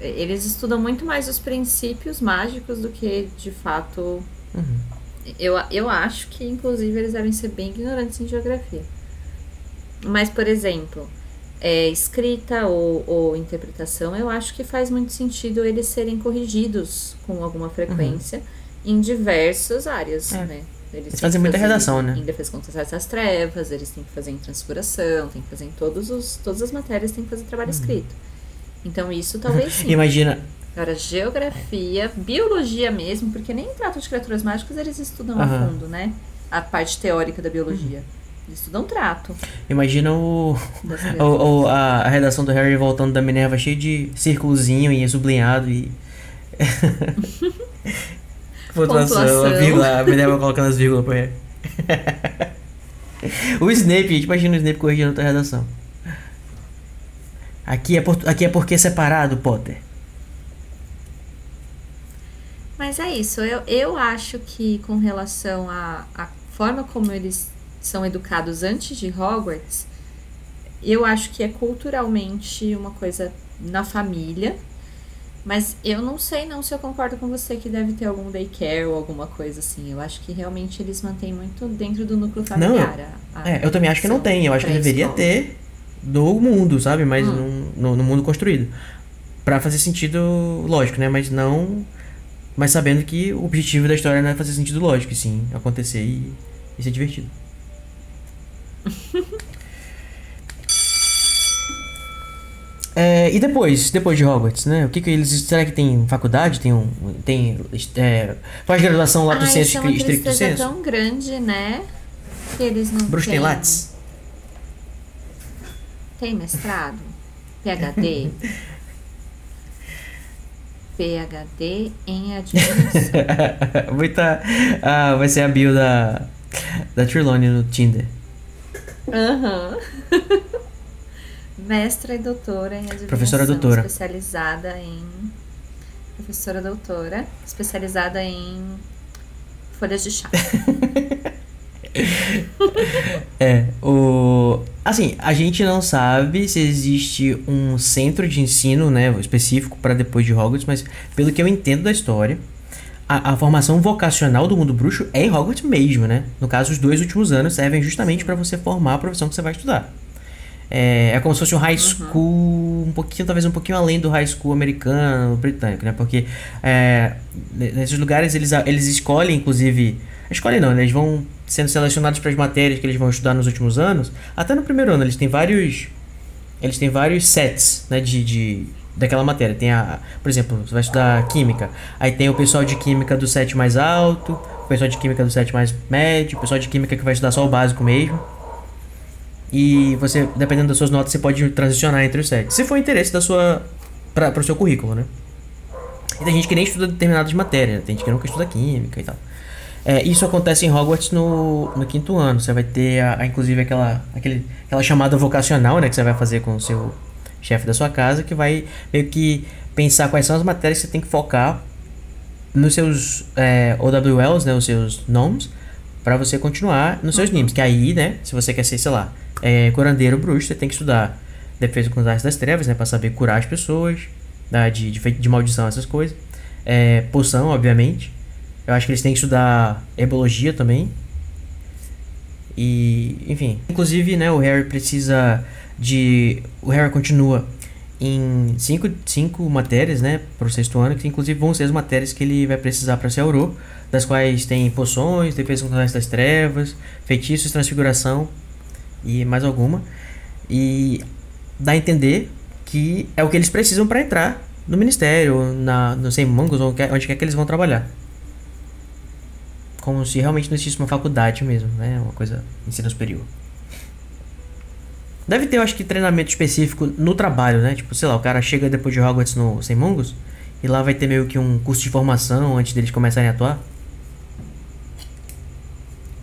Speaker 6: Eles estudam muito mais os princípios mágicos do que, de fato.
Speaker 5: Uhum.
Speaker 6: Eu, eu acho que, inclusive, eles devem ser bem ignorantes em geografia. Mas, por exemplo, é, escrita ou, ou interpretação, eu acho que faz muito sentido eles serem corrigidos com alguma frequência em diversas áreas,
Speaker 5: É.
Speaker 6: né? Eles, têm
Speaker 5: fazem muita
Speaker 6: fazer
Speaker 5: redação, né?
Speaker 6: Em defesa contra as trevas, eles têm que fazer em transfiguração, tem que fazer em todos os, todas as matérias, tem que fazer
Speaker 5: Uhum.
Speaker 6: trabalho escrito. Então, isso talvez sim.
Speaker 5: Imagina.
Speaker 6: Agora, geografia, biologia mesmo, porque nem trato de criaturas mágicas eles estudam a.
Speaker 5: Uhum.
Speaker 6: fundo, né? A parte teórica da biologia. Eles estudam trato.
Speaker 5: Imagina o, o, o- a, a redação do Harry voltando da Minerva cheio de círculozinho e sublinhado e. Pontuação, vírgula, a Minerva colocando as vírgulas pro Harry. o Snape, gente, imagina o Snape corrigindo outra redação. Aqui é, por, aqui é porque separado, Potter.
Speaker 6: Mas é isso, eu, eu acho que com relação à, à forma como eles são educados antes de Hogwarts, eu acho que é culturalmente uma coisa na família, Mas eu não sei não se eu concordo com você que deve ter algum daycare ou alguma coisa assim. Eu acho que realmente eles mantêm muito dentro do núcleo familiar. a- a
Speaker 5: É, eu também acho que não tem. Eu acho que deveria ter no mundo, sabe? Mas
Speaker 6: Hum.
Speaker 5: no, no, mundo construído. Pra fazer sentido lógico, né? Mas não. Mas sabendo que o objetivo da história não é fazer sentido lógico, e sim acontecer e, e ser divertido. É, e depois, depois de Hogwarts, né? O que que eles. Será que tem faculdade? Tem um. Tem. É, faz graduação lá do
Speaker 6: Ai,
Speaker 5: senso
Speaker 6: é
Speaker 5: estricto senso?
Speaker 6: tão grande, né? Que eles não
Speaker 5: Bruxo tem. Lattes?
Speaker 6: Tem mestrado? PhD? PhD em administração.
Speaker 5: Muita. Ah, vai ser a bio da. Da Trelawney no Tinder.
Speaker 6: Aham. Mestra e doutora em administração.
Speaker 5: Professora doutora.
Speaker 6: Especializada em. Professora doutora. Especializada em folhas de chá.
Speaker 5: É, o. Assim, a gente não sabe se existe um centro de ensino, né, específico para depois de Hogwarts, mas pelo que eu entendo da história, a, a formação vocacional do mundo bruxo é em Hogwarts mesmo, né? No caso, os dois últimos anos servem justamente para você formar a profissão que você vai estudar. É, é como se fosse um high school, um pouquinho, talvez um pouquinho além do high school americano, britânico, né? Porque é, ne- nesses lugares eles, eles escolhem, inclusive. Escolhem não, né? Eles vão sendo selecionados para as matérias que eles vão estudar nos últimos anos. Até no primeiro ano, eles têm vários. Eles têm vários sets, né? De, de, daquela matéria. Tem a. Por exemplo, você vai estudar química. Aí tem o pessoal de química do set mais alto, o pessoal de química do set mais médio, o pessoal de química que vai estudar só o básico mesmo. E você, dependendo das suas notas, você pode transicionar entre os sets. Se for interesse da sua. para o seu currículo, né? E tem gente que nem estuda determinadas matérias, tem gente que nunca estuda química e tal. É, isso acontece em Hogwarts no, no quinto ano. Você vai ter, a, a- inclusive, aquela, aquele, aquela chamada vocacional, né? Que você vai fazer com o seu chefe da sua casa, que vai meio que pensar quais são as matérias que você tem que focar nos seus é, OWLs, né? Os seus nomes, para você continuar nos seus NIMS. Que aí, né? Se você quer ser, sei lá, é, curandeiro bruxo, você tem que estudar defesa com as das trevas, né? Pra saber curar as pessoas, da, de, de, de maldição, essas coisas. É, poção, obviamente. Eu acho que eles têm que estudar herbologia também. E, enfim. Inclusive, né, o Harry precisa de. O Harry continua em cinco, cinco matérias, né, pro sexto ano, que inclusive vão ser as matérias que ele vai precisar para ser Auror, das quais tem poções, defesa contra as das trevas, feitiços, transfiguração e mais alguma. E dá a entender que é o que eles precisam para entrar no ministério, na, no Sem Mangos, onde quer que eles vão trabalhar. Como se realmente não existisse uma faculdade mesmo, né? Uma coisa ensino superior. Deve ter, eu acho que, treinamento específico no trabalho, né? Tipo, sei lá, o cara chega depois de Hogwarts no Sem Mongos e lá vai ter meio que um curso de formação antes deles começarem a atuar.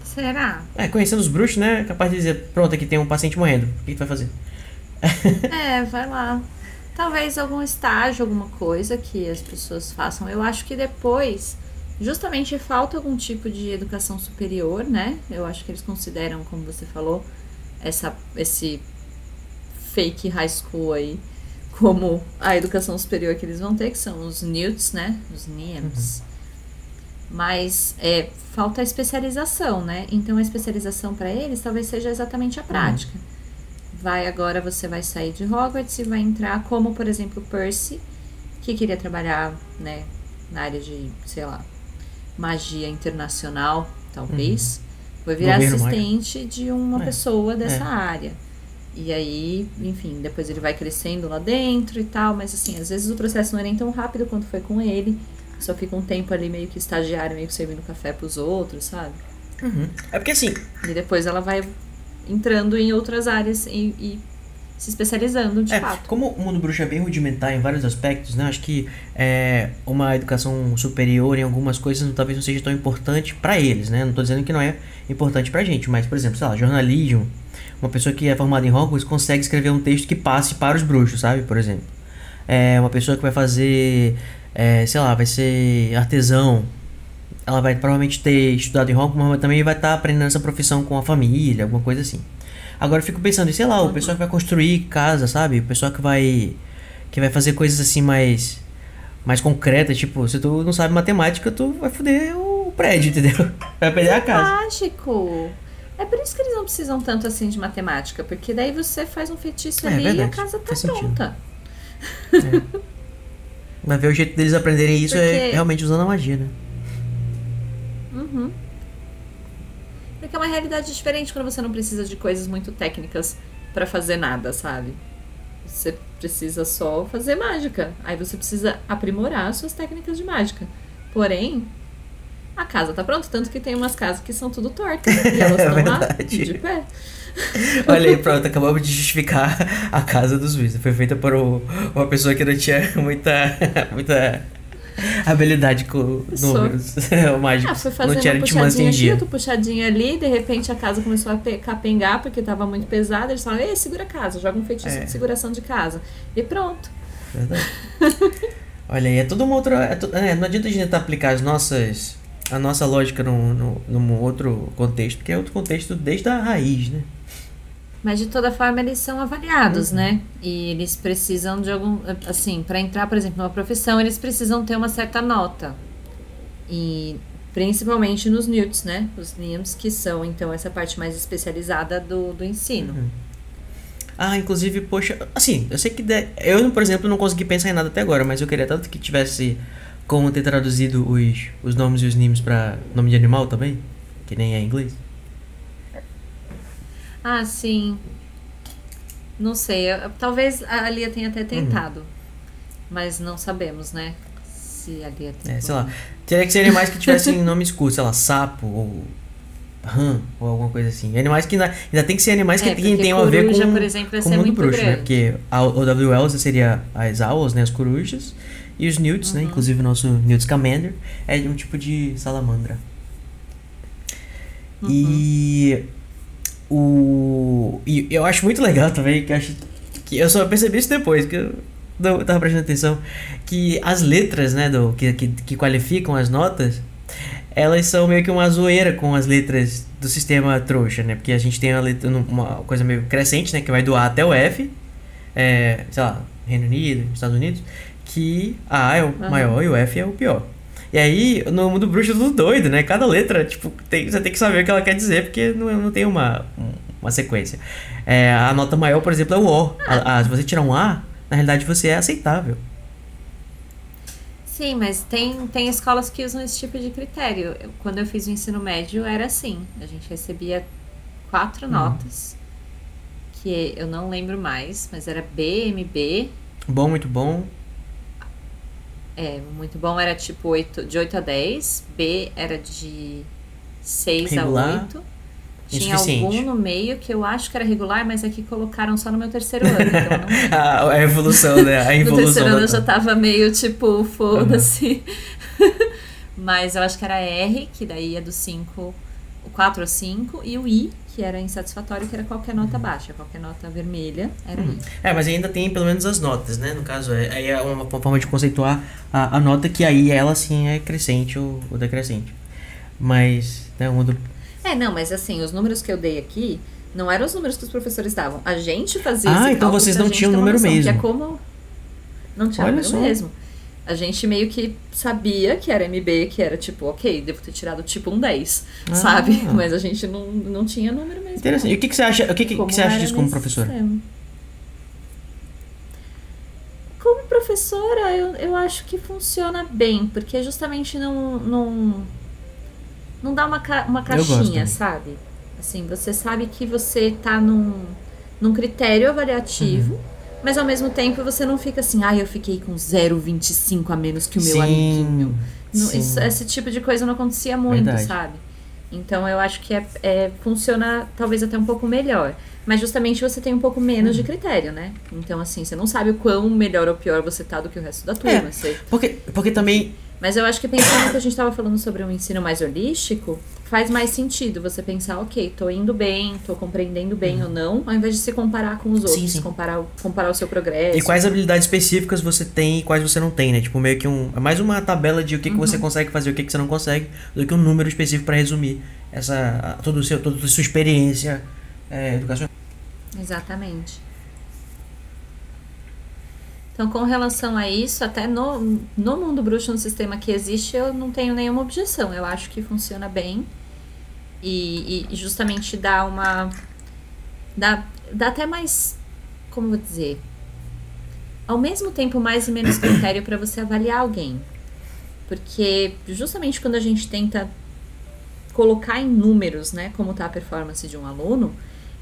Speaker 6: Será?
Speaker 5: É, conhecendo os bruxos, né? é Capaz de dizer, pronto, aqui tem um paciente morrendo. O que tu vai fazer?
Speaker 6: É, vai lá. Talvez algum estágio, alguma coisa que as pessoas façam. Eu acho que depois, justamente falta algum tipo de educação superior, né? Eu acho que eles consideram, como você falou, essa, esse fake high school aí como a educação superior que eles vão ter, que são os NEWTs, né? Os NIEMs. Mas é, falta a especialização, né? Então a especialização para eles talvez seja exatamente a prática. Vai agora você vai sair de Hogwarts e vai entrar como, por exemplo, Percy, que queria trabalhar, né, na área de, sei lá, magia internacional, talvez. Vai virar
Speaker 5: Governo
Speaker 6: assistente de uma
Speaker 5: É,
Speaker 6: pessoa dessa
Speaker 5: é.
Speaker 6: área. E aí, enfim, depois ele vai crescendo lá dentro e tal, mas assim, às vezes o processo não é nem tão rápido quanto foi com ele. Só fica um tempo ali meio que estagiário, meio que servindo café pros outros, sabe?
Speaker 5: É porque assim,
Speaker 6: E depois ela vai entrando em outras áreas e, e se especializando de
Speaker 5: É,
Speaker 6: fato.
Speaker 5: como o mundo bruxo é bem rudimentar em vários aspectos, né? Acho que é, uma educação superior em algumas coisas talvez não seja tão importante pra eles, né? Não tô dizendo que não é importante pra gente, mas, por exemplo, sei lá, jornalismo, uma pessoa que é formada em Hogwarts consegue escrever um texto que passe para os bruxos, sabe? Por exemplo. É, uma pessoa que vai fazer, é, sei lá, vai ser artesão, ela vai provavelmente ter estudado em Hogwarts, mas também vai estar aprendendo essa profissão com a família, alguma coisa assim. Agora eu fico pensando, sei lá, o pessoal que vai construir casa, sabe? O pessoal que vai que vai fazer coisas assim mais mais concreta, tipo, se tu não sabe matemática, tu vai foder o prédio, entendeu? Vai perder a casa.
Speaker 6: Mágico. É por isso que eles não precisam tanto assim de matemática, porque daí você faz um feitiço
Speaker 5: É,
Speaker 6: ali e a casa tá
Speaker 5: Faz
Speaker 6: pronta.
Speaker 5: Vai ver o jeito deles aprenderem isso é
Speaker 6: Porque-
Speaker 5: realmente usando a magia, né?
Speaker 6: Uhum. Porque é uma realidade diferente quando você não precisa de coisas muito técnicas pra fazer nada, sabe? Você precisa só fazer mágica. Aí você precisa aprimorar as suas técnicas de mágica. Porém, a casa tá pronta, tanto que tem umas casas que são tudo tortas. E elas
Speaker 5: É
Speaker 6: estão lá
Speaker 5: verdade.
Speaker 6: de pé.
Speaker 5: Olha aí, pronto, acabamos de justificar a casa dos Weasley. Foi feita por uma pessoa que não tinha muita, muita habilidade com números mágicos.
Speaker 6: Ah, foi
Speaker 5: não
Speaker 6: fazendo
Speaker 5: tinha
Speaker 6: uma
Speaker 5: aritmância
Speaker 6: puxadinha
Speaker 5: em
Speaker 6: aqui, puxadinho ali, de repente a casa começou a pe- capengar porque tava muito pesada. Eles falaram, ei, segura a casa, joga um feitiço
Speaker 5: É.
Speaker 6: de seguração de casa. E pronto.
Speaker 5: Verdade. Olha aí, é tudo uma outra. É, é, não adianta a gente tentar aplicar as nossas. A nossa lógica num, num, num outro contexto, porque é outro contexto desde a raiz, né?
Speaker 6: Mas de toda forma eles são avaliados, né? E eles precisam de algum. Assim, para entrar, por exemplo, numa profissão, eles precisam ter uma certa nota. E principalmente nos NIUTs, né? Os NIMS, que são então essa parte mais especializada do, do ensino.
Speaker 5: Ah, inclusive, poxa, assim, eu sei que de- eu, por exemplo, não consegui pensar em nada até agora, mas eu queria tanto que tivesse como ter traduzido os, os nomes e os names pra nome de animal também, que nem é em inglês.
Speaker 6: Ah, sim. Não sei. eu- Talvez a Lia tenha até tentado. Mas não sabemos, né? Se a Lia tentou.
Speaker 5: É, sei lá. Teria que ser animais que tivessem nomes curtos, sei lá, sapo ou rã ou alguma coisa assim. Animais que ainda, ainda tem que ser animais que,
Speaker 6: É,
Speaker 5: que tenham a ver com,
Speaker 6: coruja, por exemplo,
Speaker 5: com o mundo
Speaker 6: muito
Speaker 5: bruxo, né?
Speaker 6: grande.
Speaker 5: Porque a OWL seria as owls, né? As corujas. E os newts,
Speaker 6: Uhum.
Speaker 5: né? Inclusive o nosso Newt Scamander é um tipo de salamandra.
Speaker 6: Uhum.
Speaker 5: E o e eu acho muito legal também que eu acho que eu só percebi isso depois que eu não tava prestando atenção que as letras, né, do que, que, que qualificam as notas, elas são meio que uma zoeira com as letras do sistema trouxa, né? Porque a gente tem uma, letra, uma coisa meio crescente, né, que vai do A até o F, é, sei lá, Reino Unido, Estados Unidos, que a é o
Speaker 6: Aham.
Speaker 5: maior e o F é o pior. E aí, no mundo bruxo é tudo doido, né? Cada letra, tipo, tem, você tem que saber o que ela quer dizer, porque não, não tem uma, um- uma sequência. É, a nota maior, por exemplo, é o O. A- a- se você tirar um A, na realidade você é aceitável.
Speaker 6: Sim, mas tem, tem escolas que usam esse tipo de critério. Eu- quando eu fiz o ensino médio, era assim. A gente recebia quatro notas, que eu não lembro mais, mas era B, MB.
Speaker 5: Bom, muito bom.
Speaker 6: É, muito bom era tipo 8, de 8 a 10. B era de 6
Speaker 5: Regular.
Speaker 6: a 8. Tinha algum no meio que eu acho que era regular, mas é que colocaram só no meu terceiro ano. Então não
Speaker 5: A, evolução, né? A
Speaker 6: No
Speaker 5: evolução
Speaker 6: terceiro ano
Speaker 5: da
Speaker 6: eu já tava meio tipo, foda-se. Mas eu acho que era R, que daí ia do 5, o 4 ao 5, e o I, que era insatisfatório, que era qualquer nota baixa, qualquer nota vermelha, era o I.
Speaker 5: É, mas ainda tem pelo menos as notas, né? No caso, é, aí é uma, uma forma de conceituar a, a nota que aí ela sim é crescente ou, ou decrescente. Mas, né, o mundo.
Speaker 6: É, não, mas assim, os números que eu dei aqui não eram os números que os professores davam. A gente fazia
Speaker 5: Ah, então vocês não tinham
Speaker 6: uma
Speaker 5: número
Speaker 6: noção, Que é
Speaker 5: mesmo.
Speaker 6: como. Não tinha
Speaker 5: Olha
Speaker 6: número
Speaker 5: só.
Speaker 6: mesmo. A gente meio que sabia que era MB, que era tipo, ok, devo ter tirado tipo um 10,
Speaker 5: Ah.
Speaker 6: sabe? Mas a gente não, não tinha número mesmo.
Speaker 5: Interessante. E o que, que você acha, o que, que, que você acha disso como professora?
Speaker 6: sistema. Como professora, eu, eu acho que funciona bem, porque justamente não, não, não dá uma, ca- uma caixinha, sabe? Assim, você sabe que você tá num, num critério avaliativo,
Speaker 5: Uhum.
Speaker 6: Mas ao mesmo tempo você não fica assim, ah, eu fiquei com 0,25 a menos que o meu
Speaker 5: sim,
Speaker 6: amiguinho. Não,
Speaker 5: sim.
Speaker 6: isso- esse tipo de coisa não acontecia muito,
Speaker 5: Verdade.
Speaker 6: sabe? Então eu acho que é, é- funciona talvez até um pouco melhor. Mas justamente você tem um pouco menos
Speaker 5: Uhum.
Speaker 6: de critério, né? Então, assim, você não sabe o quão melhor ou pior você tá do que o resto da turma.
Speaker 5: É.
Speaker 6: você-
Speaker 5: Porque, porque também.
Speaker 6: Mas eu acho que pensando que a gente tava falando sobre um ensino mais holístico, faz mais sentido você pensar, ok, tô indo bem, tô compreendendo bem ou não, ao invés de se comparar com os
Speaker 5: Uhum. Sim,
Speaker 6: outros,
Speaker 5: sim.
Speaker 6: Comparar, o- comparar o seu progresso.
Speaker 5: E quais habilidades específicas você tem e quais você não tem, né? Tipo, meio que um. É mais uma tabela de o que, que
Speaker 6: Uhum.
Speaker 5: você consegue fazer e o que, que você não consegue, do que um número específico para resumir essa. Todo o seu, toda a sua experiência é, educacional.
Speaker 6: Exatamente. Então, com relação a isso, até no, no mundo bruxo, no sistema que existe, eu não tenho nenhuma objeção. Eu acho que funciona bem. E, e justamente dá uma. Dá, dá até mais. Como vou dizer? Ao mesmo tempo, mais e menos critério para você avaliar alguém. Porque justamente quando a gente tenta colocar em números, né, como está a performance de um aluno,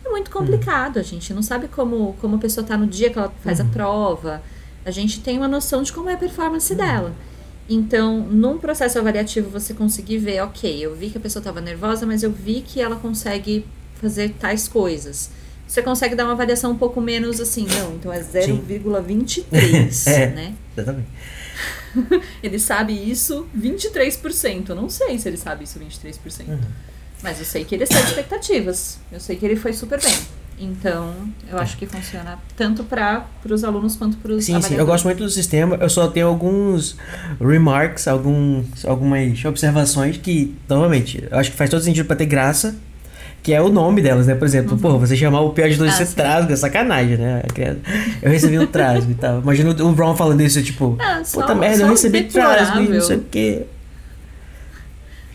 Speaker 6: é muito complicado. A gente não sabe como, como a pessoa está no dia que ela faz a prova. A gente tem uma noção de como é a performance dela. Então, num processo avaliativo, você conseguir ver, ok, eu vi que a pessoa estava nervosa, mas eu vi que ela consegue fazer tais coisas. Você consegue dar uma avaliação um pouco menos assim, não, então é 0,23,
Speaker 5: É.
Speaker 6: né?
Speaker 5: Exatamente.
Speaker 6: Ele sabe isso 23%. Eu não sei se ele sabe isso 23%.
Speaker 5: Uhum.
Speaker 6: Mas eu sei que ele excede expectativas. Eu sei que ele foi super bem. Então, eu acho que funciona tanto para os alunos quanto para os
Speaker 5: Sim, sim, eu gosto muito do sistema. Eu só tenho alguns remarks, alguns, algumas observações que, novamente, eu acho que faz todo sentido pra ter graça. Que é o nome delas, né? Por exemplo, pô, você chamar o pior de dois
Speaker 6: Ah, sim.
Speaker 5: trasgo, é sacanagem, né? Eu recebi um trasgo e tal. Imagina o Ron falando isso, tipo,
Speaker 6: Ah, só-
Speaker 5: puta merda, eu recebi trasgo e não sei o quê.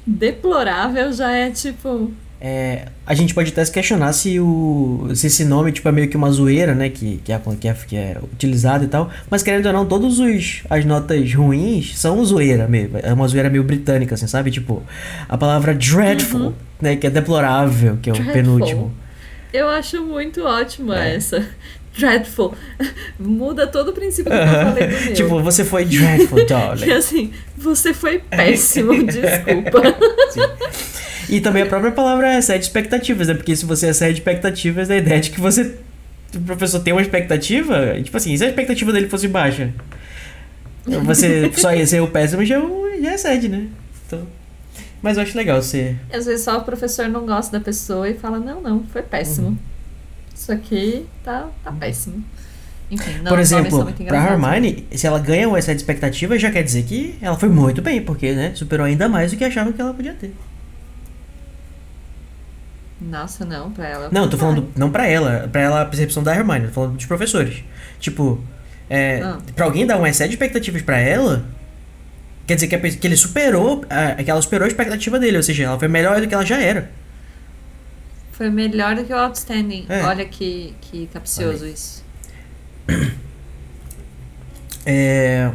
Speaker 6: Deplorável já é tipo.
Speaker 5: É, a gente pode até se questionar se, o, se esse nome tipo, é meio que uma zoeira, né? Que, que, é, que, é, que é utilizado e tal. Mas querendo ou não, todas as notas ruins são zoeira mesmo. É uma zoeira meio britânica, assim, sabe? Tipo, a palavra dreadful, né? Que é deplorável, que é o
Speaker 6: Dreadful.
Speaker 5: penúltimo.
Speaker 6: Eu acho muito ótima
Speaker 5: É.
Speaker 6: essa. Dreadful. Muda todo o princípio que eu falei do meu.
Speaker 5: tipo, você foi dreadful, darling.
Speaker 6: assim, você foi péssimo, desculpa.
Speaker 5: E também a própria palavra excede expectativas, né? Porque se você excede expectativas, a ideia é de que você. O professor tem uma expectativa, e, tipo assim, e se a expectativa dele fosse baixa? Você só ia ser o péssimo já, já excede, né? Então, mas eu acho legal você.
Speaker 6: Às vezes só o professor não gosta da pessoa e fala, não, não, foi péssimo.
Speaker 5: Uhum.
Speaker 6: Isso aqui tá, tá péssimo. Enfim, não,
Speaker 5: Por exemplo, pra. Hermione, se ela ganha o excede expectativa, já quer dizer que ela foi muito bem, porque, né, superou ainda mais do que achava que ela podia ter.
Speaker 6: Nossa, não, pra ela.
Speaker 5: Não, eu tô
Speaker 6: vai.
Speaker 5: falando, não pra ela, pra ela a percepção da Hermione, tô falando dos professores. Tipo, é,
Speaker 6: Ah.
Speaker 5: pra alguém dar um excesso de expectativas pra ela, quer dizer que, a que ele superou, a, que ela superou a expectativa dele, ou seja, ela foi melhor do que ela já era.
Speaker 6: Foi melhor do que o Outstanding.
Speaker 5: É.
Speaker 6: Olha que, que capcioso isso.
Speaker 5: É,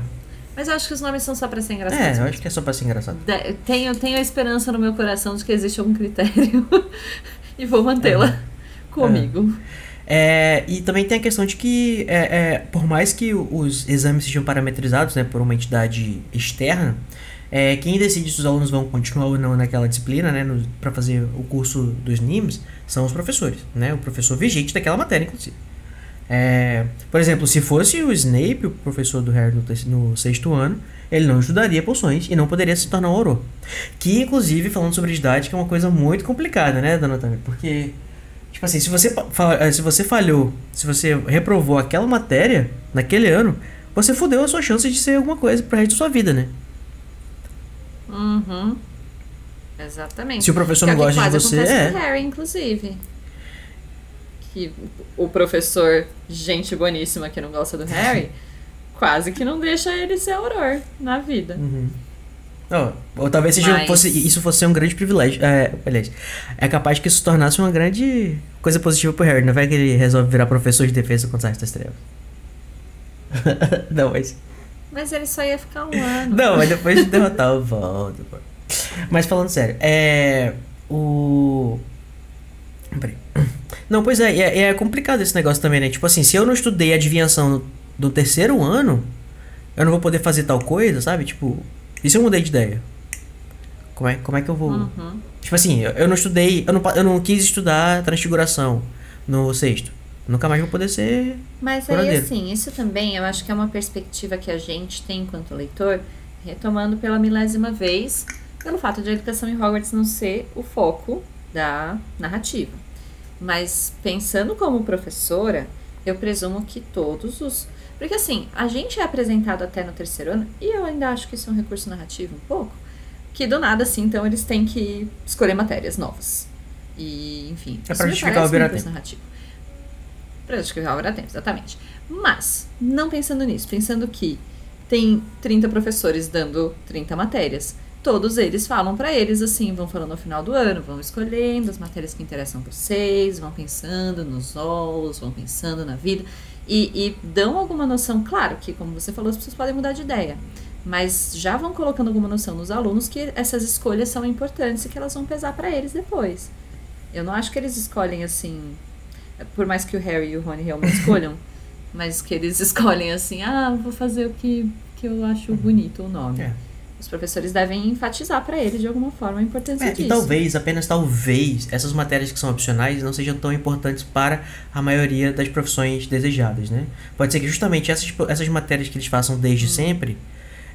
Speaker 6: Mas eu acho que os nomes são só pra ser engraçados.
Speaker 5: é, eu acho que é só pra ser engraçado.
Speaker 6: De- tenho, tenho a esperança no meu coração de que existe algum critério e vou mantê-la comigo.
Speaker 5: É, e também tem a questão de que, é, é, por mais que os exames sejam parametrizados né, por uma entidade externa, é, quem decide se os alunos vão continuar ou não naquela disciplina, né, para fazer o curso dos NIMS, são os professores, né, o professor vigente daquela matéria, inclusive. É, por exemplo, se fosse o Snape, o professor do Harry no, no sexto ano, ele não estudaria poções e não poderia se tornar um. Que, inclusive, falando sobre didática, é uma coisa muito complicada, né, dona Tami? Porque Tipo assim, se você, eh, se você falhou, se você reprovou aquela matéria naquele ano, você fudeu a sua chance de ser alguma coisa pro resto da sua vida, né?
Speaker 6: Uhum. Exatamente.
Speaker 5: Se o professor
Speaker 6: é
Speaker 5: não
Speaker 6: que
Speaker 5: gosta de você, é.
Speaker 6: com Harry, inclusive. Que o professor, gente boníssima que não gosta do Harry, quase que não deixa ele ser auror na vida.
Speaker 5: Uhum. Ó, ou talvez seja,
Speaker 6: Mas-
Speaker 5: fosse, isso fosse um grande privilégio. É, aliás, é capaz que isso se tornasse uma grande coisa positiva pro Harry. Não vai que ele resolve virar professor de defesa contra as artes das trevas. não, mas.
Speaker 6: Mas ele só ia ficar um ano.
Speaker 5: Não, mas depois de derrotar o Voldemort. Mas falando sério, é. O. Peraí. Não, pois é, é, é complicado esse negócio também, né? Tipo assim, se eu não estudei adivinhação no, no terceiro ano, eu não vou poder fazer tal coisa, sabe? Tipo, e se eu mudei de ideia? Como é, como é que eu vou.
Speaker 6: Uhum.
Speaker 5: Tipo assim, eu, eu não estudei, eu não, eu não quis estudar transfiguração no sexto. Nunca mais vou poder ser.
Speaker 6: Mas aí, assim, isso também eu acho que é uma perspectiva que a gente tem enquanto leitor, retomando pela milésima vez, pelo fato de a educação em Hogwarts não ser o foco da narrativa. Mas pensando como professora, eu presumo que todos os. Porque assim, a gente é apresentado até no terceiro ano, e eu ainda acho que isso é um recurso narrativo um pouco, que do nada, assim, então eles têm que escolher matérias novas. E, enfim.
Speaker 5: É
Speaker 6: me
Speaker 5: justificar o
Speaker 6: um recurso narrativo. Pra justificar o Viratempo, exatamente. Mas, não pensando nisso, pensando que tem 30 professores dando 30 matérias. Todos eles falam para eles assim, vão falando no final do ano, vão escolhendo as matérias que interessam vocês, vão pensando nos olhos, vão pensando na vida e, e dão alguma noção. Claro que, como você falou, as pessoas podem mudar de ideia, mas já vão colocando alguma noção nos alunos que essas escolhas são importantes e que elas vão pesar para eles depois. Eu não acho que eles escolhem assim, por mais que o Harry e o Rony realmente escolham, mas que eles escolhem assim, ah, vou fazer o que, que eu acho bonito o nome.
Speaker 5: É.
Speaker 6: Os professores devem enfatizar para eles de alguma forma a importância
Speaker 5: É,
Speaker 6: disso.
Speaker 5: e talvez, apenas talvez, essas matérias que são opcionais não sejam tão importantes para a maioria das profissões desejadas, né? Pode ser que justamente essas, essas matérias que eles façam desde sempre,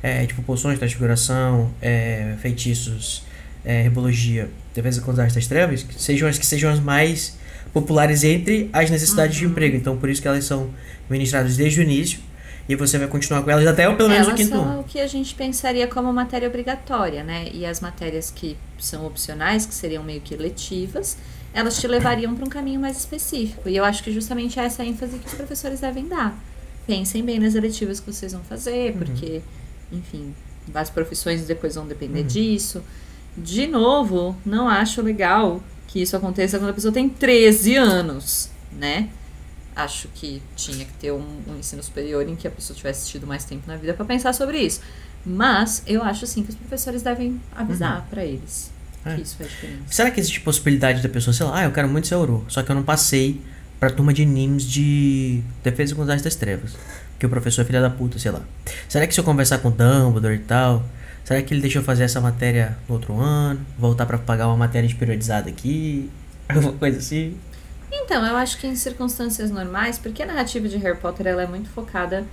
Speaker 5: é, tipo poções, transfiguração, é, feitiços, é, herbologia, defesa contra as das trevas, sejam as que sejam as mais populares entre as necessidades de emprego. Então, por isso que elas são ministradas desde o início e você vai continuar com elas até pelo menos o
Speaker 6: Elas
Speaker 5: quinto
Speaker 6: são
Speaker 5: ano.
Speaker 6: o que a gente pensaria como matéria obrigatória, né? E as matérias que são opcionais, que seriam meio que letivas, elas te levariam para um caminho mais específico. E eu acho que justamente essa é a ênfase que os professores devem dar. Pensem bem nas eletivas que vocês vão fazer, porque, enfim, as profissões depois vão depender disso. De novo, não acho legal que isso aconteça quando a pessoa tem 13 anos, né? Acho que tinha que ter um, um ensino superior em que a pessoa tivesse tido mais tempo na vida para pensar sobre isso. Mas eu acho sim que os professores devem avisar pra eles
Speaker 5: É.
Speaker 6: que isso faz diferença.
Speaker 5: Será que existe possibilidade da pessoa, sei lá, ah, eu quero muito ser Uru, só que eu não passei pra turma de NIMS de Defesa contra as das Trevas. Que o professor é filha da puta, sei lá. Será que se eu conversar com o Dumbledore e tal, será que ele deixa eu fazer essa matéria no outro ano? Voltar pra pagar uma matéria de periodizada aqui? Alguma coisa assim?
Speaker 6: Então, eu acho que em circunstâncias normais, porque a narrativa de Harry Potter ela é muito focada,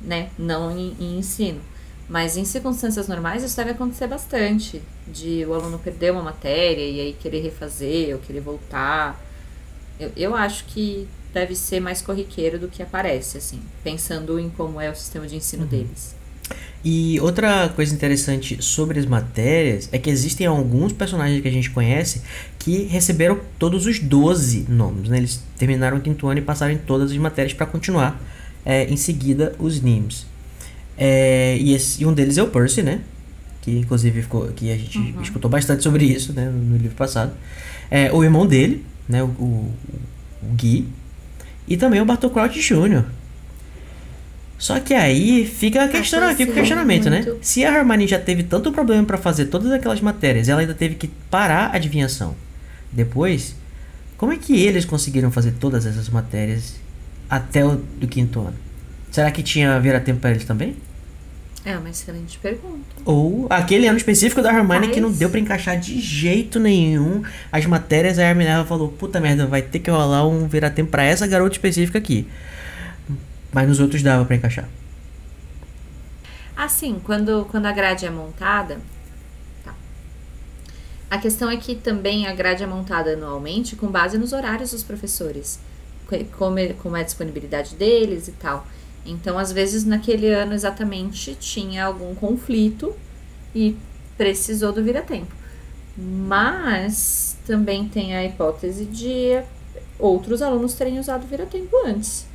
Speaker 6: né, não em, em ensino. Mas em circunstâncias normais isso deve acontecer bastante. De o aluno perder uma matéria e aí querer refazer ou querer voltar. Eu, eu acho que deve ser mais corriqueiro do que aparece, assim, pensando em como é o sistema de ensino deles.
Speaker 5: E outra coisa interessante sobre as matérias é que existem alguns personagens que a gente conhece que receberam todos os 12 nomes, né? Eles terminaram o quinto ano e passaram em todas as matérias para continuar é, em seguida os NIMS. É, e, esse- e um deles é o Percy, né? Que inclusive ficou, que a gente escutou bastante sobre isso né, no livro passado. É, o irmão dele, né? O, o, o Gui. E também o Bartol Crouch Jr. Só que aí fica, a
Speaker 6: Acho
Speaker 5: fica o questionamento, né?
Speaker 6: muito-
Speaker 5: Se a Hermione já teve tanto problema pra fazer todas aquelas matérias, ela ainda teve que parar a adivinhação. Depois, como é que eles conseguiram fazer todas essas matérias até o do quinto ano? Será que tinha vira-tempo pra eles também?
Speaker 6: É uma excelente pergunta.
Speaker 5: Ou aquele ano específico da Hermione que não
Speaker 6: Mas-
Speaker 5: deu pra encaixar de jeito nenhum as matérias, a Hermione falou, puta merda, vai ter que rolar um vira-tempo pra essa garota específica aqui. Mas nos outros dava pra encaixar.
Speaker 6: Assim, quando, quando a grade é montada. Tá. A questão é que também a grade é montada anualmente com base nos horários dos professores. co- Como é, como é a disponibilidade deles e tal. Então, às vezes, naquele ano exatamente tinha algum conflito e precisou do vira-tempo. Mas também tem a hipótese de outros alunos terem usado vira-tempo antes.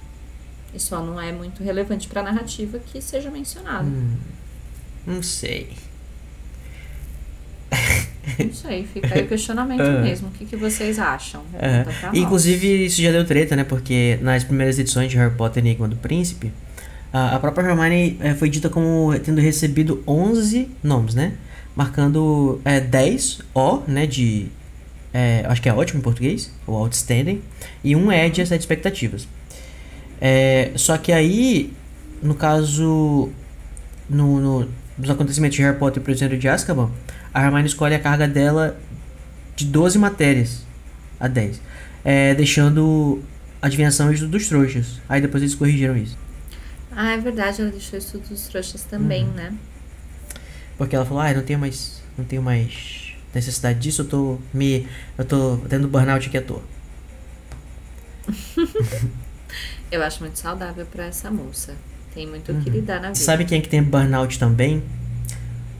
Speaker 6: E só não é muito relevante para a narrativa que seja mencionado.
Speaker 5: Não sei.
Speaker 6: Não sei, fica aí o questionamento
Speaker 5: É.
Speaker 6: mesmo. O que, que vocês acham?
Speaker 5: É.
Speaker 6: Nós.
Speaker 5: Inclusive, isso já deu treta, né? Porque nas primeiras edições de Harry Potter e Enigma do Príncipe, a, a própria Hermione eh, foi dita como tendo recebido 11 nomes, né? Marcando eh, 10 O, né? De. eh, acho que é ótimo em português, ou outstanding, e um E de as expectativas. É, só que aí, no caso, no, no- nos acontecimentos de Harry Potter e o Prisioneiro de Azkaban, a Hermione escolhe a carga dela de 12 matérias a 10. É, deixando adivinhação isso dos trouxas. Aí depois eles corrigiram isso.
Speaker 6: Ah, é verdade, ela deixou isso dos trouxas também,
Speaker 5: Uhum.
Speaker 6: né?
Speaker 5: Porque ela falou, ah, eu não tenho mais. Não tenho mais necessidade disso, eu tô me. Eu tô tendo burnout aqui à toa.
Speaker 6: Eu acho muito saudável pra essa moça. Tem muito o que lidar na vida.
Speaker 5: Sabe quem é que tem burnout também?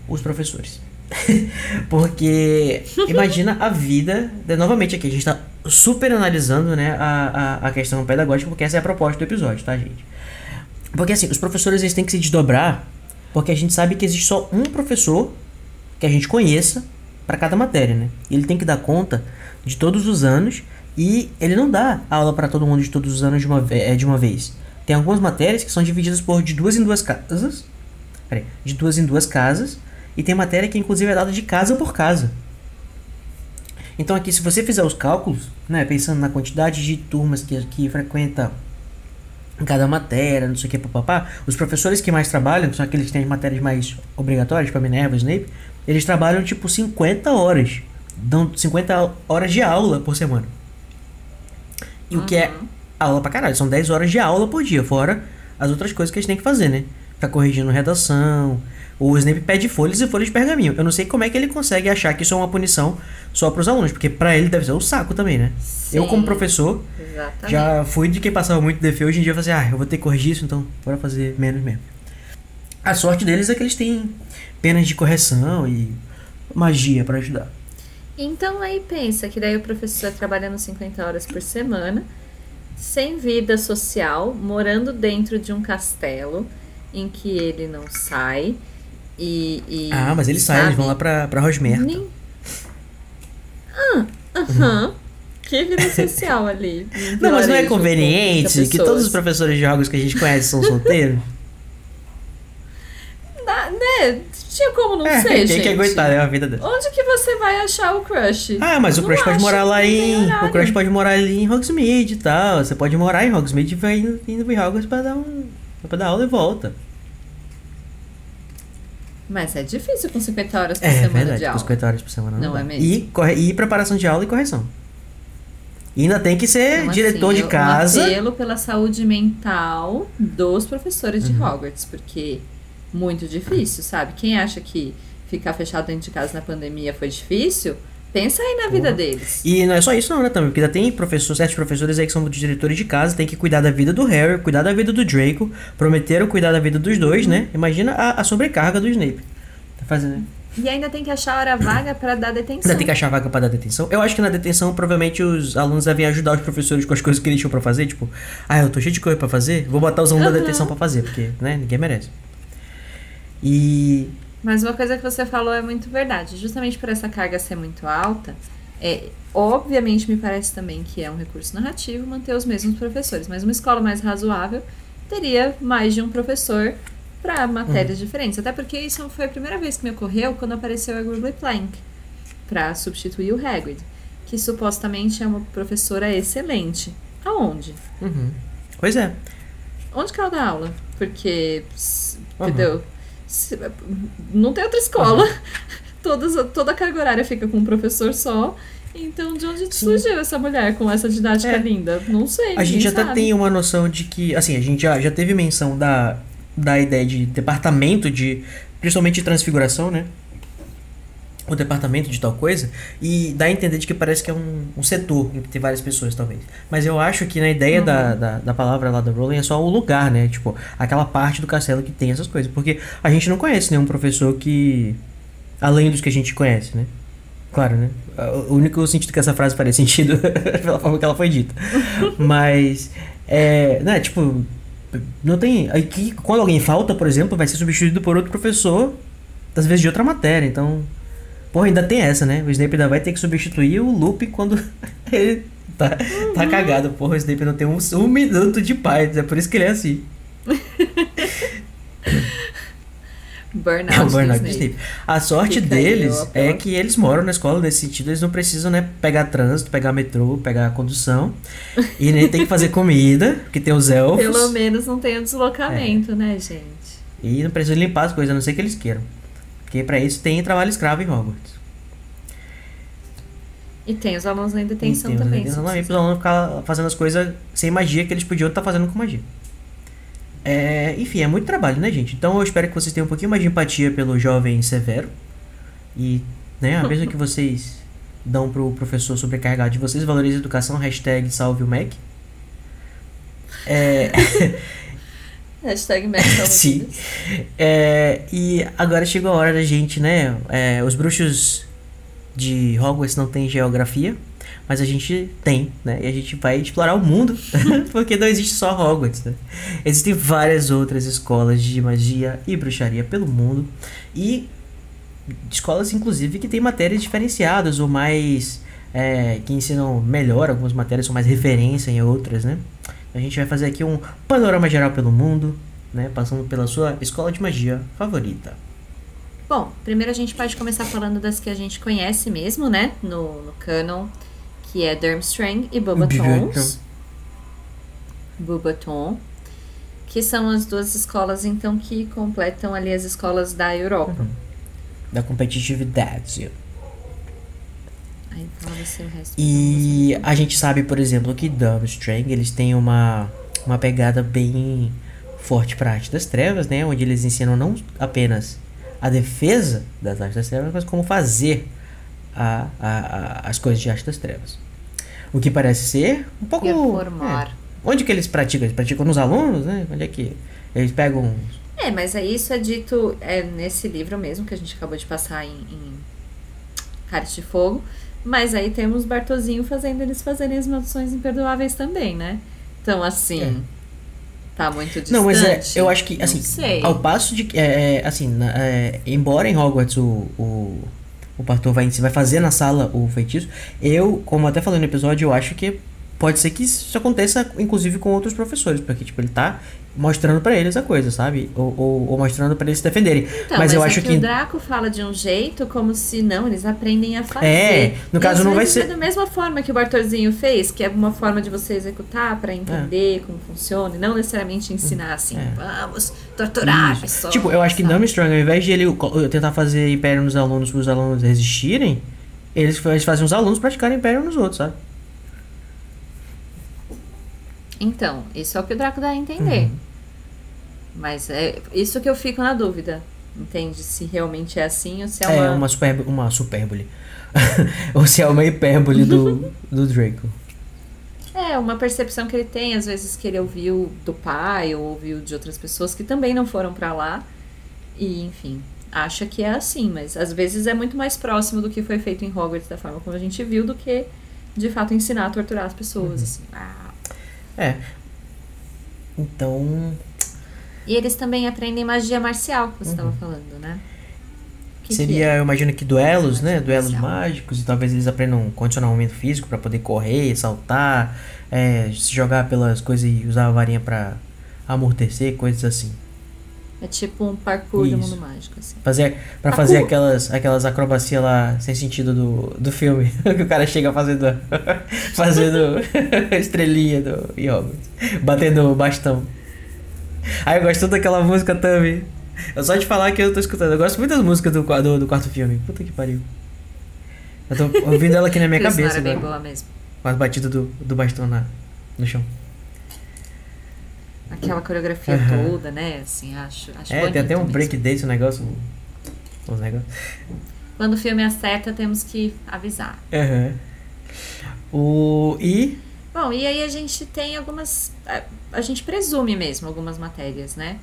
Speaker 5: Os professores. Porque imagina a vida. né, Novamente aqui, a gente tá super analisando, né, a, a, a questão pedagógica, porque essa é a proposta do episódio, tá, gente? Porque assim, os professores eles têm que se desdobrar, porque a gente sabe que existe só um professor que a gente conheça para cada matéria, né? Ele tem que dar conta de todos os anos e ele não dá aula para todo mundo de todos os anos de uma, é, de uma vez. Tem algumas matérias que são divididas por de duas em duas casas. Peraí, de duas em duas casas. E tem matéria que inclusive é dada de casa por casa. Então aqui, se você fizer os cálculos, né, pensando na quantidade de turmas que, que frequenta cada matéria, não sei o que, papapá, os professores que mais trabalham, são aqueles que têm as matérias mais obrigatórias, para Minerva, Snape, eles trabalham tipo 50 horas. Dão 50 horas de aula por semana. E o que é aula pra caralho, são 10 horas de aula por dia, fora as outras coisas que eles têm que fazer, né? Ficar corrigindo redação. O Snape pede folhas e folhas de pergaminho. Eu não sei como é que ele consegue achar que isso é uma punição só pros alunos, porque pra ele deve ser o saco também, né? Eu, como
Speaker 6: Sim.
Speaker 5: professor,
Speaker 6: Exatamente.
Speaker 5: já fui de quem passava muito DF. Hoje em dia eu falei assim, ah, eu vou ter que corrigir isso, então bora fazer menos mesmo. A sorte deles é que eles têm penas de correção e magia pra ajudar.
Speaker 6: Então aí pensa que daí o professor trabalhando 50 horas por semana, sem vida social, morando dentro de um castelo em que ele não sai e. e,
Speaker 5: ah, mas eles saem, eles vão lá pra, pra Rosmerta.
Speaker 6: Nem... Ah, aham. Que vida social ali.
Speaker 5: Não, mas não é conveniente
Speaker 6: 30
Speaker 5: que todos os professores de jogos que a gente conhece são solteiros?
Speaker 6: Né? Tinha como não
Speaker 5: é,
Speaker 6: ser,
Speaker 5: tem
Speaker 6: gente.
Speaker 5: que aguentar, é a vida dela.
Speaker 6: Onde que você vai achar o crush?
Speaker 5: Ah, mas o
Speaker 6: Não
Speaker 5: Crush pode morar lá
Speaker 6: não
Speaker 5: em. O. Crush pode morar ali em Hogsmeade e tal. Você pode morar em Hogsmeade e vai indo, indo pra Hogwarts pra dar um. pra dar aula e volta.
Speaker 6: Mas é difícil com 50 horas por
Speaker 5: É,
Speaker 6: semana
Speaker 5: verdade,
Speaker 6: de
Speaker 5: com
Speaker 6: aula.
Speaker 5: 50 horas por semana.
Speaker 6: Não
Speaker 5: dá.
Speaker 6: é mesmo?
Speaker 5: E, corre, e preparação de aula e correção. E ainda tem que ser
Speaker 6: Então,
Speaker 5: diretor
Speaker 6: assim,
Speaker 5: de casa.
Speaker 6: Um apelo pela saúde mental dos professores
Speaker 5: Uhum.
Speaker 6: de Hogwarts, porque muito difícil, sabe? Quem acha que ficar fechado dentro de casa na pandemia foi difícil, pensa aí na vida deles.
Speaker 5: E não é só isso não, né, também? Porque ainda tem professor, certos professores aí que são diretores de casa, tem que cuidar da vida do Harry, cuidar da vida do Draco, prometeram cuidar da vida dos dois, né? Imagina a, a sobrecarga do Snape. Tá fazendo...
Speaker 6: E ainda tem que achar hora vaga pra dar detenção.
Speaker 5: Ainda tem que achar vaga pra dar detenção. Eu acho que na detenção, provavelmente, os alunos devem ajudar os professores com as coisas que eles tinham pra fazer. Tipo, ah, eu tô cheio de coisa pra fazer, vou botar os alunos da
Speaker 6: Aham.
Speaker 5: detenção pra fazer, porque, né, ninguém merece. E
Speaker 6: Mas uma coisa que você falou é muito verdade. Justamente por essa carga ser muito alta, é, obviamente me parece também que é um recurso narrativo manter os mesmos professores. Mas uma escola mais razoável teria mais de um professor para matérias diferentes. Até porque isso foi a primeira vez que me ocorreu quando apareceu a Gurley Plank para substituir o Hagrid, que supostamente é uma professora excelente. Aonde?
Speaker 5: Uhum. Pois é.
Speaker 6: Onde que ela dá aula? Porque,
Speaker 5: Uhum.
Speaker 6: entendeu? Não tem outra escola. Todas, toda a carga horária fica com um professor só. Então, de onde
Speaker 5: Sim.
Speaker 6: surgiu essa mulher com essa didática
Speaker 5: É.
Speaker 6: linda? Não sei.
Speaker 5: A gente
Speaker 6: ninguém
Speaker 5: até
Speaker 6: sabe.
Speaker 5: tem uma noção de que, assim, a gente já, já teve menção da, da ideia de departamento de, principalmente de transfiguração, né? O departamento de tal coisa, e dá a entender de que parece que é um, um setor em que tem várias pessoas, talvez. Mas eu acho que na ideia da, da, da palavra lá da Rowling é só o lugar, né? Tipo, aquela parte do castelo que tem essas coisas. Porque a gente não conhece nenhum professor que. além dos que a gente conhece, né? Claro, né? O único sentido que essa frase faria sentido pela forma que ela foi dita. Mas, é, né, tipo, não tem. Aqui, quando alguém falta, por exemplo, vai ser substituído por outro professor, às vezes de outra matéria. Então, porra, ainda tem essa, né? O Snape ainda vai ter que substituir o Lupin quando ele tá, tá cagado. Porra, o Snape não tem um, um minuto de paz. É por isso que ele é assim.
Speaker 6: Burnout.
Speaker 5: É o burnout do
Speaker 6: Snape.
Speaker 5: Snape. A sorte
Speaker 6: Fica aí,
Speaker 5: deles
Speaker 6: ó,
Speaker 5: é que eles moram na escola nesse sentido, eles não precisam, né, pegar trânsito, pegar metrô, pegar condução. e nem tem que fazer comida, porque tem os elfos.
Speaker 6: Pelo menos não tem o deslocamento,
Speaker 5: É.
Speaker 6: né, gente?
Speaker 5: E não precisam limpar as coisas, a não ser que eles queiram. Porque pra isso tem trabalho escravo em Hogwarts.
Speaker 6: E tem os alunos na detenção
Speaker 5: e tem os
Speaker 6: também.
Speaker 5: também,
Speaker 6: precisar.
Speaker 5: pros alunos ficar fazendo as coisas sem magia que eles podiam estar fazendo com magia. É, enfim, é muito trabalho, né, gente? Então eu espero que vocês tenham um pouquinho mais de empatia pelo jovem severo. E, né, a mesma que vocês dão pro professor sobrecarregado de vocês, valorize a educação, hashtag salve o Mac. É,
Speaker 6: Hashtag
Speaker 5: Sim. É, e agora chegou a hora da gente, né? é, os bruxos de Hogwarts não têm geografia. Mas a gente tem, né? E a gente vai explorar o mundo, porque não existe só Hogwarts, né? Existem várias outras escolas de magia e bruxaria pelo mundo. E escolas, inclusive, que têm matérias diferenciadas ou mais. É, que ensinam melhor algumas matérias, são mais referência em outras, né? A gente vai fazer aqui um panorama geral pelo mundo, né? Passando pela sua escola de magia favorita.
Speaker 6: Bom, primeiro a gente pode começar falando das que a gente conhece mesmo, né? No, no canon, que é Durmstrang e Bobatons. Bobaton. Que são as duas escolas, então, que completam ali as escolas da Europa.
Speaker 5: Da competitividade.
Speaker 6: Aí fala você o resto.
Speaker 5: E a gente sabe, por exemplo, que Durmstrang, eles têm uma, uma pegada bem forte para a arte das trevas, né? Onde eles ensinam não apenas a defesa das artes das trevas, mas como fazer a, a, a, as coisas de arte das trevas. O que parece ser um pouco. É, onde que eles praticam? Eles praticam nos alunos, né? Onde é que eles pegam.
Speaker 6: É, mas aí isso é dito é, nesse livro mesmo que a gente acabou de passar em, em Cálice de Fogo. Mas aí temos Bartozinho fazendo eles fazerem as maldições imperdoáveis também, né? Então, assim.
Speaker 5: É.
Speaker 6: Tá muito distante.
Speaker 5: Não, mas é, eu acho que, assim, ao passo de que, é, é, assim, na- é, embora em Hogwarts o, o, o pastor vai, vai fazer na sala o feitiço, eu, como até falei no episódio, eu acho que pode ser que isso aconteça, inclusive, com outros professores, porque, tipo, ele tá mostrando pra eles a coisa, sabe? Ou, ou, ou mostrando pra eles se defenderem.
Speaker 6: Então,
Speaker 5: mas, eu
Speaker 6: é
Speaker 5: acho
Speaker 6: que,
Speaker 5: que...
Speaker 6: o Draco fala de um jeito como se não, eles aprendem a fazer.
Speaker 5: É, no caso não vai ser-
Speaker 6: É da mesma forma que o Bartorzinho fez, que é uma forma de você executar pra entender como funciona, e não necessariamente ensinar assim,
Speaker 5: É.
Speaker 6: vamos torturar a
Speaker 5: Isso.
Speaker 6: pessoa.
Speaker 5: Tipo, eu acho que
Speaker 6: sabe?
Speaker 5: Durmstrang, ao invés de ele tentar fazer império nos alunos para os alunos resistirem, eles, eles fazem os alunos praticarem império nos outros, sabe?
Speaker 6: Então, isso é o que o Draco dá a entender.
Speaker 5: Uhum.
Speaker 6: Mas é isso que eu fico na dúvida. Entende? Se realmente é assim ou se é
Speaker 5: É,
Speaker 6: uma.
Speaker 5: uma, superb uma superbole. Ou se é uma hipérbole do, do Draco.
Speaker 6: É, uma percepção que ele tem, às vezes que ele ouviu do pai ou ouviu de outras pessoas que também não foram pra lá. E, enfim, acha que é assim, mas às vezes é muito mais próximo do que foi feito em Hogwarts, da forma como a gente viu, do que de fato ensinar a torturar as pessoas.
Speaker 5: Uhum.
Speaker 6: Assim. Ah.
Speaker 5: É. Então.
Speaker 6: E eles também aprendem magia marcial, que você estava
Speaker 5: Uhum.
Speaker 6: falando, né? Que que
Speaker 5: seria,
Speaker 6: é?
Speaker 5: eu imagino que duelos, né? Duelos
Speaker 6: marcial.
Speaker 5: mágicos e talvez eles aprendam condicionamento físico pra poder correr, saltar, é, se jogar pelas coisas e usar a varinha pra amortecer, coisas assim.
Speaker 6: É tipo um parkour do
Speaker 5: Isso.
Speaker 6: mundo mágico, assim.
Speaker 5: Fazer, pra
Speaker 6: Parkour.
Speaker 5: fazer aquelas, aquelas acrobacias lá sem sentido do, do filme. que o cara chega fazendo. fazendo estrelinha do Hogwarts. Batendo bastão. Aí eu gosto daquela música também. Eu só de falar que eu tô escutando. Eu gosto muito das músicas do, do, do quarto filme. Puta que pariu. Eu tô ouvindo ela aqui na minha cabeça
Speaker 6: é bem boa mesmo.
Speaker 5: Com as batidas do, do bastão na, no chão.
Speaker 6: Aquela coreografia
Speaker 5: Aham.
Speaker 6: toda, né? Assim, acho, acho
Speaker 5: É, tem até um
Speaker 6: mesmo.
Speaker 5: break dance, um negócio. Negócios.
Speaker 6: Quando o filme acerta, temos que avisar.
Speaker 5: Aham. O. E.
Speaker 6: Bom, e aí a gente tem algumas. A, a gente presume mesmo algumas matérias, né?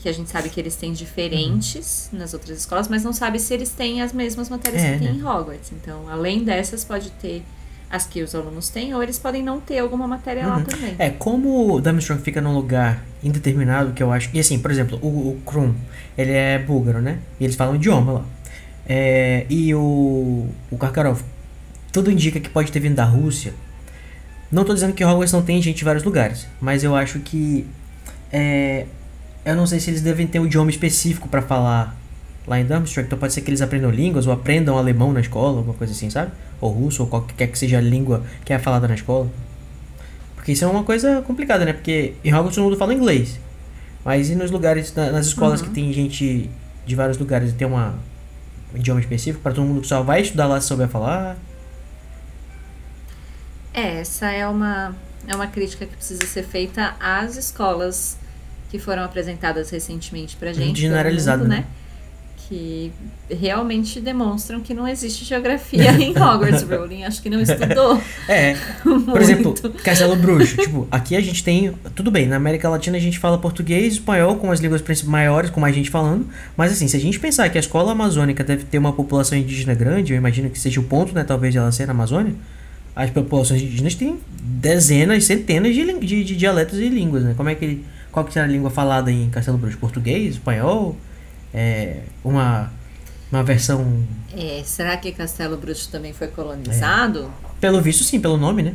Speaker 6: Que a gente sabe que eles têm diferentes nas outras escolas, mas não sabe se eles têm as mesmas matérias
Speaker 5: É,
Speaker 6: que tem
Speaker 5: né?
Speaker 6: em Hogwarts. Então, além dessas, pode ter as que os alunos têm, ou eles podem não ter alguma matéria lá
Speaker 5: Uhum.
Speaker 6: também.
Speaker 5: É, como o Dumbstrong fica num lugar indeterminado, que eu acho. E assim, por exemplo, o, o Krum, ele é búlgaro, né? E eles falam idioma lá. É, e o, o Karkaroff, tudo indica que pode ter vindo da Rússia. Não tô dizendo que Hogwarts não tem gente de vários lugares, mas eu acho que. É, eu não sei se eles devem ter um idioma específico pra falar lá em Dumbstrong. Então pode ser que eles aprendam línguas ou aprendam alemão na escola, alguma coisa assim, sabe? Ou russo, ou qualquer que seja a língua que é falada na escola. Porque isso é uma coisa complicada, né? Porque em Hogwarts todo mundo fala inglês. Mas e nos lugares, na- nas escolas
Speaker 6: Uhum.
Speaker 5: que tem gente de vários lugares e tem uma, um idioma específico, para todo mundo que só vai estudar lá se souber falar?
Speaker 6: É, essa é uma, é uma crítica que precisa ser feita às escolas que foram apresentadas recentemente pra gente.
Speaker 5: Generalizado,
Speaker 6: mundo,
Speaker 5: né?
Speaker 6: Que realmente demonstram que não existe geografia em Hogwarts. Rowling acho que não estudou.
Speaker 5: É, por exemplo, Castelo Bruxo. tipo, aqui a gente tem. Tudo bem, na América Latina a gente fala português, espanhol, com as línguas principais maiores, com mais gente falando. Mas assim, se a gente pensar que a escola amazônica deve ter uma população indígena grande, eu imagino que seja o ponto, né? Talvez de ela ser na Amazônia. as populações indígenas têm dezenas, centenas de, de, de dialetos e línguas, né? Como é que qual que será a língua falada em Castelo Bruxo? Português, espanhol, é, uma uma versão,
Speaker 6: É, será que Castelo Bruxo também foi colonizado?
Speaker 5: pelo visto sim, pelo nome, né?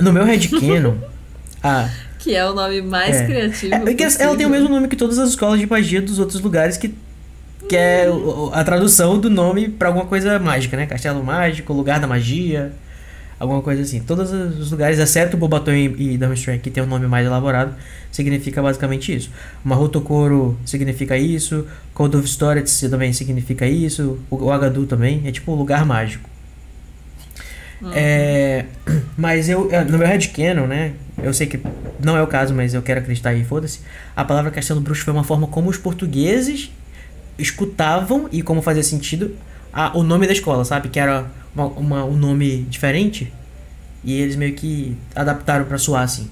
Speaker 5: No meu headcanon, a
Speaker 6: Que é o nome mais
Speaker 5: É.
Speaker 6: criativo.
Speaker 5: É, ela tem o mesmo nome que todas as escolas de magia dos outros lugares que que é a tradução do nome pra alguma coisa mágica, né? Castelo mágico, lugar da magia, alguma coisa assim. Todos os lugares, exceto Bobaton e, e Durmstrang, que tem um nome mais elaborado, significa basicamente isso. Mahotokoro significa isso, Code of Storage também significa isso, o, Agadu também, é tipo um lugar mágico. É, mas eu, é, no meu headcanon, né? Eu sei que não é o caso, mas eu quero acreditar aí, foda-se. A palavra castelo bruxo foi uma forma como os portugueses escutavam e como fazia sentido a, o nome da escola, sabe? Que era uma, uma- um nome diferente. E eles meio que adaptaram pra soar assim.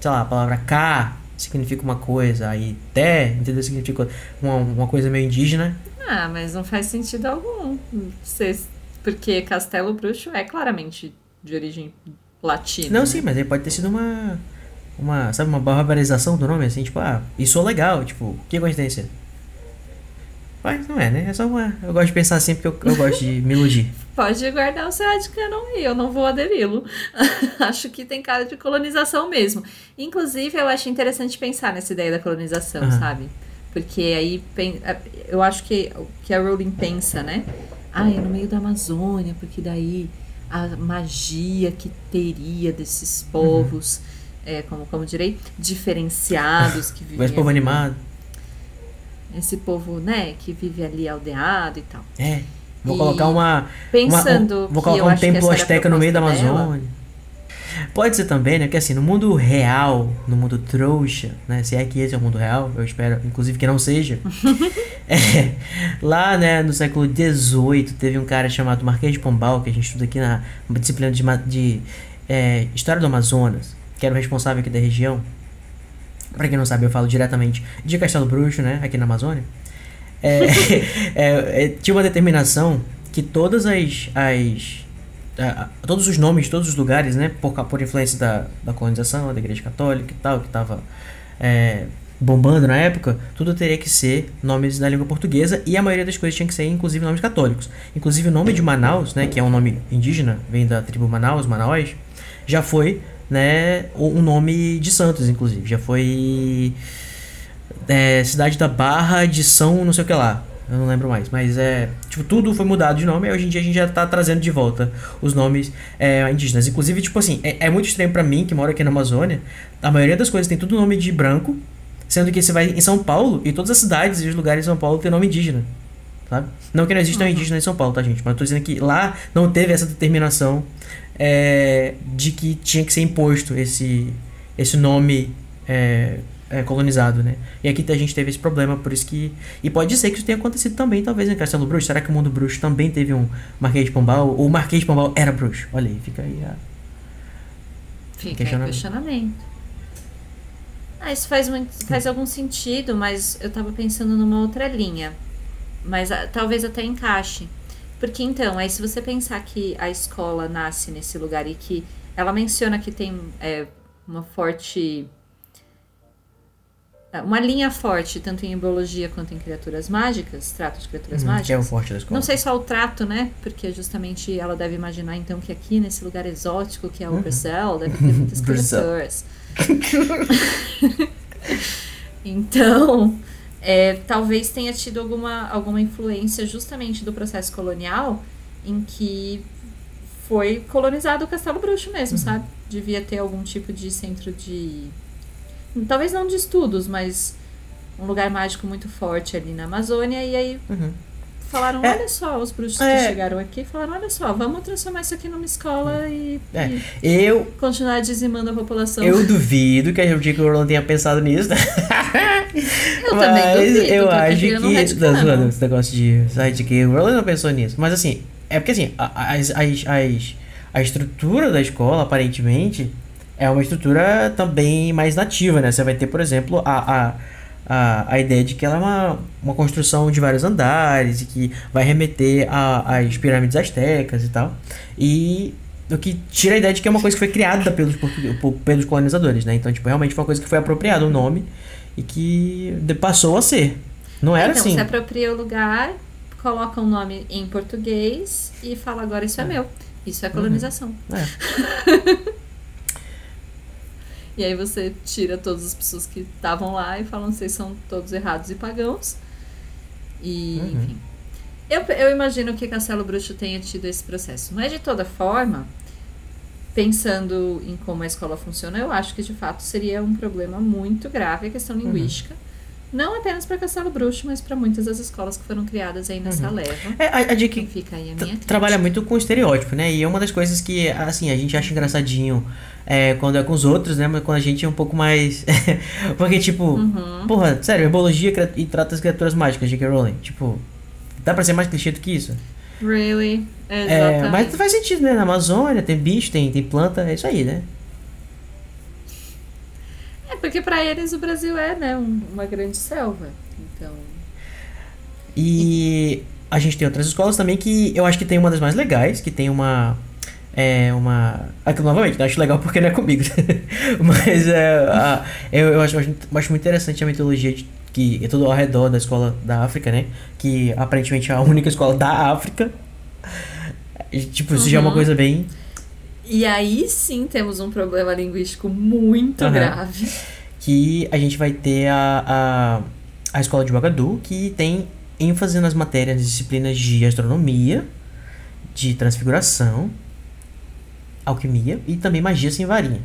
Speaker 5: Sei lá, a palavra K significa uma coisa, aí Té, entendeu? Significa uma, uma coisa meio indígena.
Speaker 6: Ah, mas não faz sentido algum. Porque Castelo Bruxo é claramente de origem latina.
Speaker 5: Não,
Speaker 6: né?
Speaker 5: sim, mas aí pode ter sido uma. Uma, sabe, uma barbarização do nome, assim, tipo, ah, isso é legal, tipo, que coincidência. Mas não é, né? É só uma. Eu gosto de pensar assim porque eu, eu gosto de me iludir.
Speaker 6: Pode guardar o seu headcanon aí, eu não vou aderi-lo. acho que tem cara de colonização mesmo. Inclusive, eu acho interessante pensar nessa ideia da colonização,
Speaker 5: Aham.
Speaker 6: sabe? Porque aí pen- eu acho que o que a Rowling pensa, né? Ah, é no meio da Amazônia, porque daí a magia que teria desses povos, é, como, como direi, diferenciados que vivem
Speaker 5: Esse povo animado.
Speaker 6: Esse povo, né, que vive ali aldeado e tal.
Speaker 5: É. Vou
Speaker 6: E
Speaker 5: colocar uma.
Speaker 6: Pensando
Speaker 5: uma, um- vou
Speaker 6: que
Speaker 5: colocar um
Speaker 6: que
Speaker 5: templo asteca no meio da
Speaker 6: proposta dela,
Speaker 5: Amazônia. Pode ser também, né? Porque assim, no mundo real, no mundo trouxa, né? Se é que esse é o mundo real, eu espero, inclusive, que não seja. É, lá, né, no século XVIII, teve um cara chamado Marquês de Pombal, que a gente estuda aqui na disciplina de, de é, História do Amazonas, que era o responsável aqui da região. Pra quem não sabe, eu falo diretamente de Castelo Bruxo, né, aqui na Amazônia. É, é, é, tinha uma determinação que todas as, as a- todos os nomes todos os lugares, né, por, por influência da, da colonização, da igreja católica e tal, que tava é, bombando na época, tudo teria que ser nomes da língua portuguesa e a maioria das coisas tinha que ser, inclusive, nomes católicos. Inclusive, o nome de Manaus, né, que é um nome indígena, vem da tribo Manaus, Manaus, já foi, né, um nome de santos, inclusive. Já foi é, cidade da Barra de São não sei o que lá. Eu não lembro mais. Mas é. Tipo, tudo foi mudado de nome e hoje em dia a gente já tá trazendo de volta os nomes é, indígenas. Inclusive, tipo assim, é, é muito estranho pra mim, que moro aqui na Amazônia. A maioria das coisas tem tudo nome de branco. Sendo que você vai em São Paulo e todas as cidades e os lugares em São Paulo tem nome indígena. Sabe? Não que não existam indígenas em São Paulo, tá, gente? Mas eu tô dizendo que lá não teve essa determinação é, de que tinha que ser imposto esse, esse nome é, é, colonizado, né? E aqui a gente teve esse problema, por isso que. E pode ser que isso tenha acontecido também, talvez, em Castelo Bruxo. Será que o mundo bruxo também teve um Marquês de Pombal? Ou o Marquês de Pombal era bruxo? Olha aí, fica aí a.
Speaker 6: Fica
Speaker 5: Questionamento.
Speaker 6: questionamento. Ah, isso faz, muito, faz algum sentido, mas eu tava pensando numa outra linha. Mas ah, talvez até encaixe. Porque então, aí se você pensar que a escola nasce nesse lugar e que ela menciona que tem é, uma forte. É, Uma linha forte, tanto em biologia quanto em criaturas mágicas, trato de criaturas
Speaker 5: Hum,
Speaker 6: mágicas.
Speaker 5: que é o forte da escola.
Speaker 6: Não sei só o trato, né? Porque justamente ela deve imaginar então que aqui nesse lugar exótico que é o
Speaker 5: Uhum.
Speaker 6: Deve ter muitas criaturas. então, é, talvez tenha tido alguma, alguma influência justamente do processo colonial em que foi colonizado o Castelo Bruxo mesmo,
Speaker 5: Uhum.
Speaker 6: sabe? Devia ter algum tipo de centro de. Talvez não de estudos, mas um lugar mágico muito forte ali na Amazônia. E aí
Speaker 5: Uhum.
Speaker 6: falaram:
Speaker 5: É.
Speaker 6: olha só, os bruxos
Speaker 5: É.
Speaker 6: que chegaram aqui falaram: olha só, vamos transformar isso aqui numa escola e,
Speaker 5: É.
Speaker 6: e
Speaker 5: Eu,
Speaker 6: continuar dizimando a população.
Speaker 5: eu duvido que a J.K. Rowling tenha pensado nisso.
Speaker 6: Eu também
Speaker 5: Mas
Speaker 6: duvido,
Speaker 5: eu acho
Speaker 6: um
Speaker 5: que. Não, zoando, esse negócio de J.K. Rowling não pensou nisso. Mas assim, é porque assim, as, as, a estrutura da escola, aparentemente, é uma estrutura também mais nativa, né? Você vai ter, por exemplo, a. a a, a ideia de que ela é uma, uma construção de vários andares e que vai remeter às pirâmides astecas e tal. E o que tira a ideia de que é uma coisa que foi criada pelos, pelos colonizadores, né? Então, tipo, realmente foi uma coisa que foi apropriada o nome e que passou a ser. Não era
Speaker 6: então,
Speaker 5: assim.
Speaker 6: você apropria o lugar, coloca um nome em português e fala agora isso é, meu. Isso é colonização.
Speaker 5: É.
Speaker 6: E aí você tira todas as pessoas que estavam lá e falam vocês são todos errados e pagãos. E,
Speaker 5: Uhum.
Speaker 6: enfim. Eu, eu imagino que Castelo Bruxo tenha tido esse processo. Mas de toda forma, pensando em como a escola funciona, eu acho que de fato seria um problema muito grave a questão
Speaker 5: Uhum.
Speaker 6: Não apenas para Castelo Bruxo, mas para muitas das escolas que foram criadas aí nessa
Speaker 5: Uhum.
Speaker 6: leva.
Speaker 5: É, a, a
Speaker 6: Então
Speaker 5: Dick
Speaker 6: fica aí a minha
Speaker 5: trabalha muito com estereótipo, né? E é uma das coisas que, assim, a gente acha engraçadinho é, quando é com os outros, né? Mas quando a gente é um pouco mais. Porque, tipo,
Speaker 6: Uhum.
Speaker 5: porra, sério, herbologia e trata as criaturas mágicas, J.K. Rowling. Tipo, dá pra ser mais clichê do que isso?
Speaker 6: Really?
Speaker 5: É,
Speaker 6: Exatamente.
Speaker 5: mas faz sentido, né? Na Amazônia tem bicho, tem, tem planta, é isso aí, né?
Speaker 6: Porque para eles o Brasil é, né, um- uma grande selva. Então,
Speaker 5: E a gente tem outras escolas também que eu acho que tem uma das mais legais, que tem uma. É uma. Aqui novamente, eu acho legal porque não é comigo. Mas é, a- eu, eu, acho, eu acho muito interessante a mitologia de, que é tudo ao redor da escola da África, né? Que aparentemente é a única escola da África. E, tipo, isso já é uma
Speaker 6: Uhum.
Speaker 5: coisa bem.
Speaker 6: E aí sim temos um problema linguístico muito
Speaker 5: Aham.
Speaker 6: grave.
Speaker 5: que a gente vai ter a, a, a escola de Ouagadougou, que tem ênfase nas matérias, nas disciplinas de astronomia, de transfiguração, alquimia e também magia sem varinha.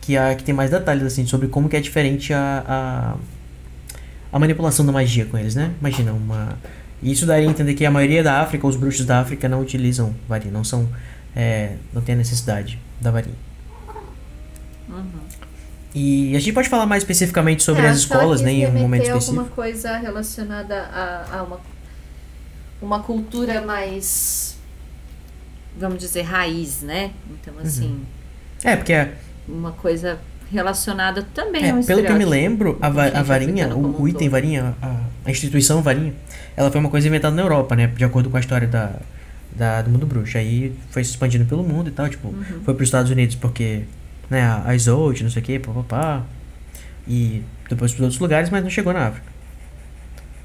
Speaker 5: Que, é a, que tem mais detalhes assim sobre como que é diferente a, a, a manipulação da magia com eles, né? Imagina, uma. Isso daria a entender que a maioria da África, os bruxos da África, não utilizam varinha, não são. É, não tem a necessidade da varinha.
Speaker 6: Uhum.
Speaker 5: E a gente pode falar mais especificamente sobre
Speaker 6: É,
Speaker 5: as escolas, né, em um momento
Speaker 6: alguma
Speaker 5: específico.
Speaker 6: coisa relacionada a, a uma, uma cultura mais, vamos dizer, raiz, né? Então,
Speaker 5: Uhum.
Speaker 6: assim,
Speaker 5: É, porque é,
Speaker 6: uma coisa relacionada também
Speaker 5: é,
Speaker 6: ao
Speaker 5: pelo que eu me lembro, a, va- a varinha, o, o item
Speaker 6: todo.
Speaker 5: varinha, a, a instituição varinha, ela foi uma coisa inventada na Europa, né, de acordo com a história da, da, do mundo bruxo. Aí foi se expandindo pelo mundo e tal, tipo,
Speaker 6: Uhum.
Speaker 5: foi para os Estados Unidos porque, né, a, Isolde, não sei o que, papapá, e depois para outros lugares, mas não chegou na África.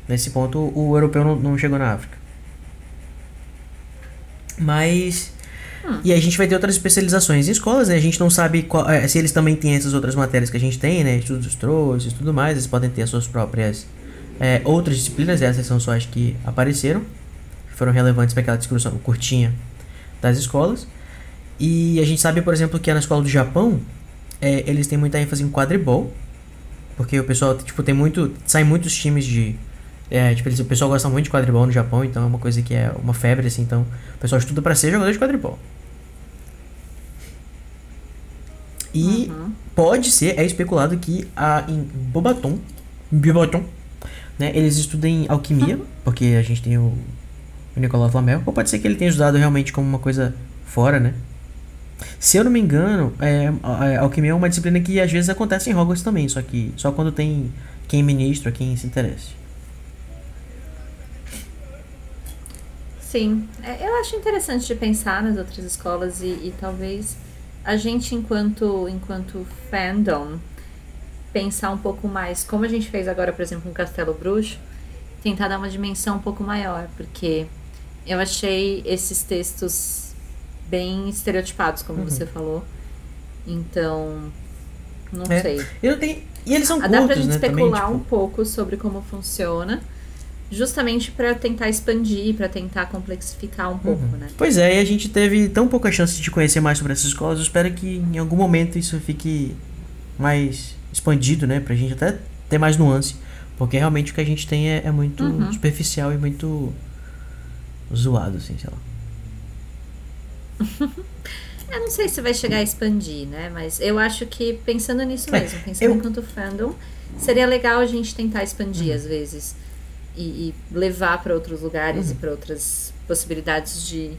Speaker 5: Nesse ponto, o europeu não, não chegou na África. Mas.
Speaker 6: Hum.
Speaker 5: E a gente vai ter outras especializações em escolas, né? A gente não sabe qual- eh, se eles também têm essas outras matérias que a gente tem, né? Estudos dos trouxas e tudo mais. Eles podem ter as suas próprias eh, outras disciplinas. Essas são só as que apareceram, que foram relevantes para aquela discussão curtinha das escolas. E a gente sabe, por exemplo, que na escola do Japão, eh, eles têm muita ênfase em quadribol. Porque o pessoal, tipo, tem muito. Saem muitos times de. É, tipo, eles, o pessoal gosta muito de quadribol no Japão, então é uma coisa que é uma febre, assim. Então, o pessoal estuda pra ser jogador de quadribol. E
Speaker 6: Uhum.
Speaker 5: pode ser, é especulado que a, em Bobaton, Bobaton, né, eles estudam em alquimia, porque a gente tem o, o Nicolau Flamel, ou pode ser que ele tenha estudado realmente como uma coisa fora, né? Se eu não me engano, é, a, a alquimia é uma disciplina que às vezes acontece em Hogwarts também, só que só quando tem quem ministra, quem se interessa.
Speaker 6: Sim, é, eu acho interessante de pensar nas outras escolas e, e talvez a gente, enquanto, enquanto fandom, pensar um pouco mais, como a gente fez agora, por exemplo, no Castelo Bruxo, tentar dar uma dimensão um pouco maior, porque eu achei esses textos bem estereotipados, como
Speaker 5: Uhum.
Speaker 6: você falou. Então, não
Speaker 5: É.
Speaker 6: sei.
Speaker 5: Eu tenho, e eles são
Speaker 6: Ah, Dá pra
Speaker 5: curtos,
Speaker 6: gente
Speaker 5: né? Também,
Speaker 6: especular
Speaker 5: tipo,
Speaker 6: um pouco sobre como funciona, justamente pra tentar expandir, pra tentar complexificar um pouco,
Speaker 5: Uhum.
Speaker 6: né?
Speaker 5: Pois é, e a gente teve tão pouca chance de conhecer mais sobre essas escolas. Eu espero que em algum momento isso fique mais expandido, né? Pra gente até ter mais nuance. Porque realmente o que a gente tem é, é muito
Speaker 6: Uhum.
Speaker 5: superficial e muito zoado, assim, sei lá.
Speaker 6: Eu não sei se vai chegar a expandir, né? Mas eu acho que pensando nisso
Speaker 5: É,
Speaker 6: mesmo, pensando
Speaker 5: eu-
Speaker 6: enquanto fandom, seria legal a gente tentar expandir
Speaker 5: Uhum.
Speaker 6: às vezes e, e levar pra outros lugares
Speaker 5: Uhum.
Speaker 6: e pra outras possibilidades de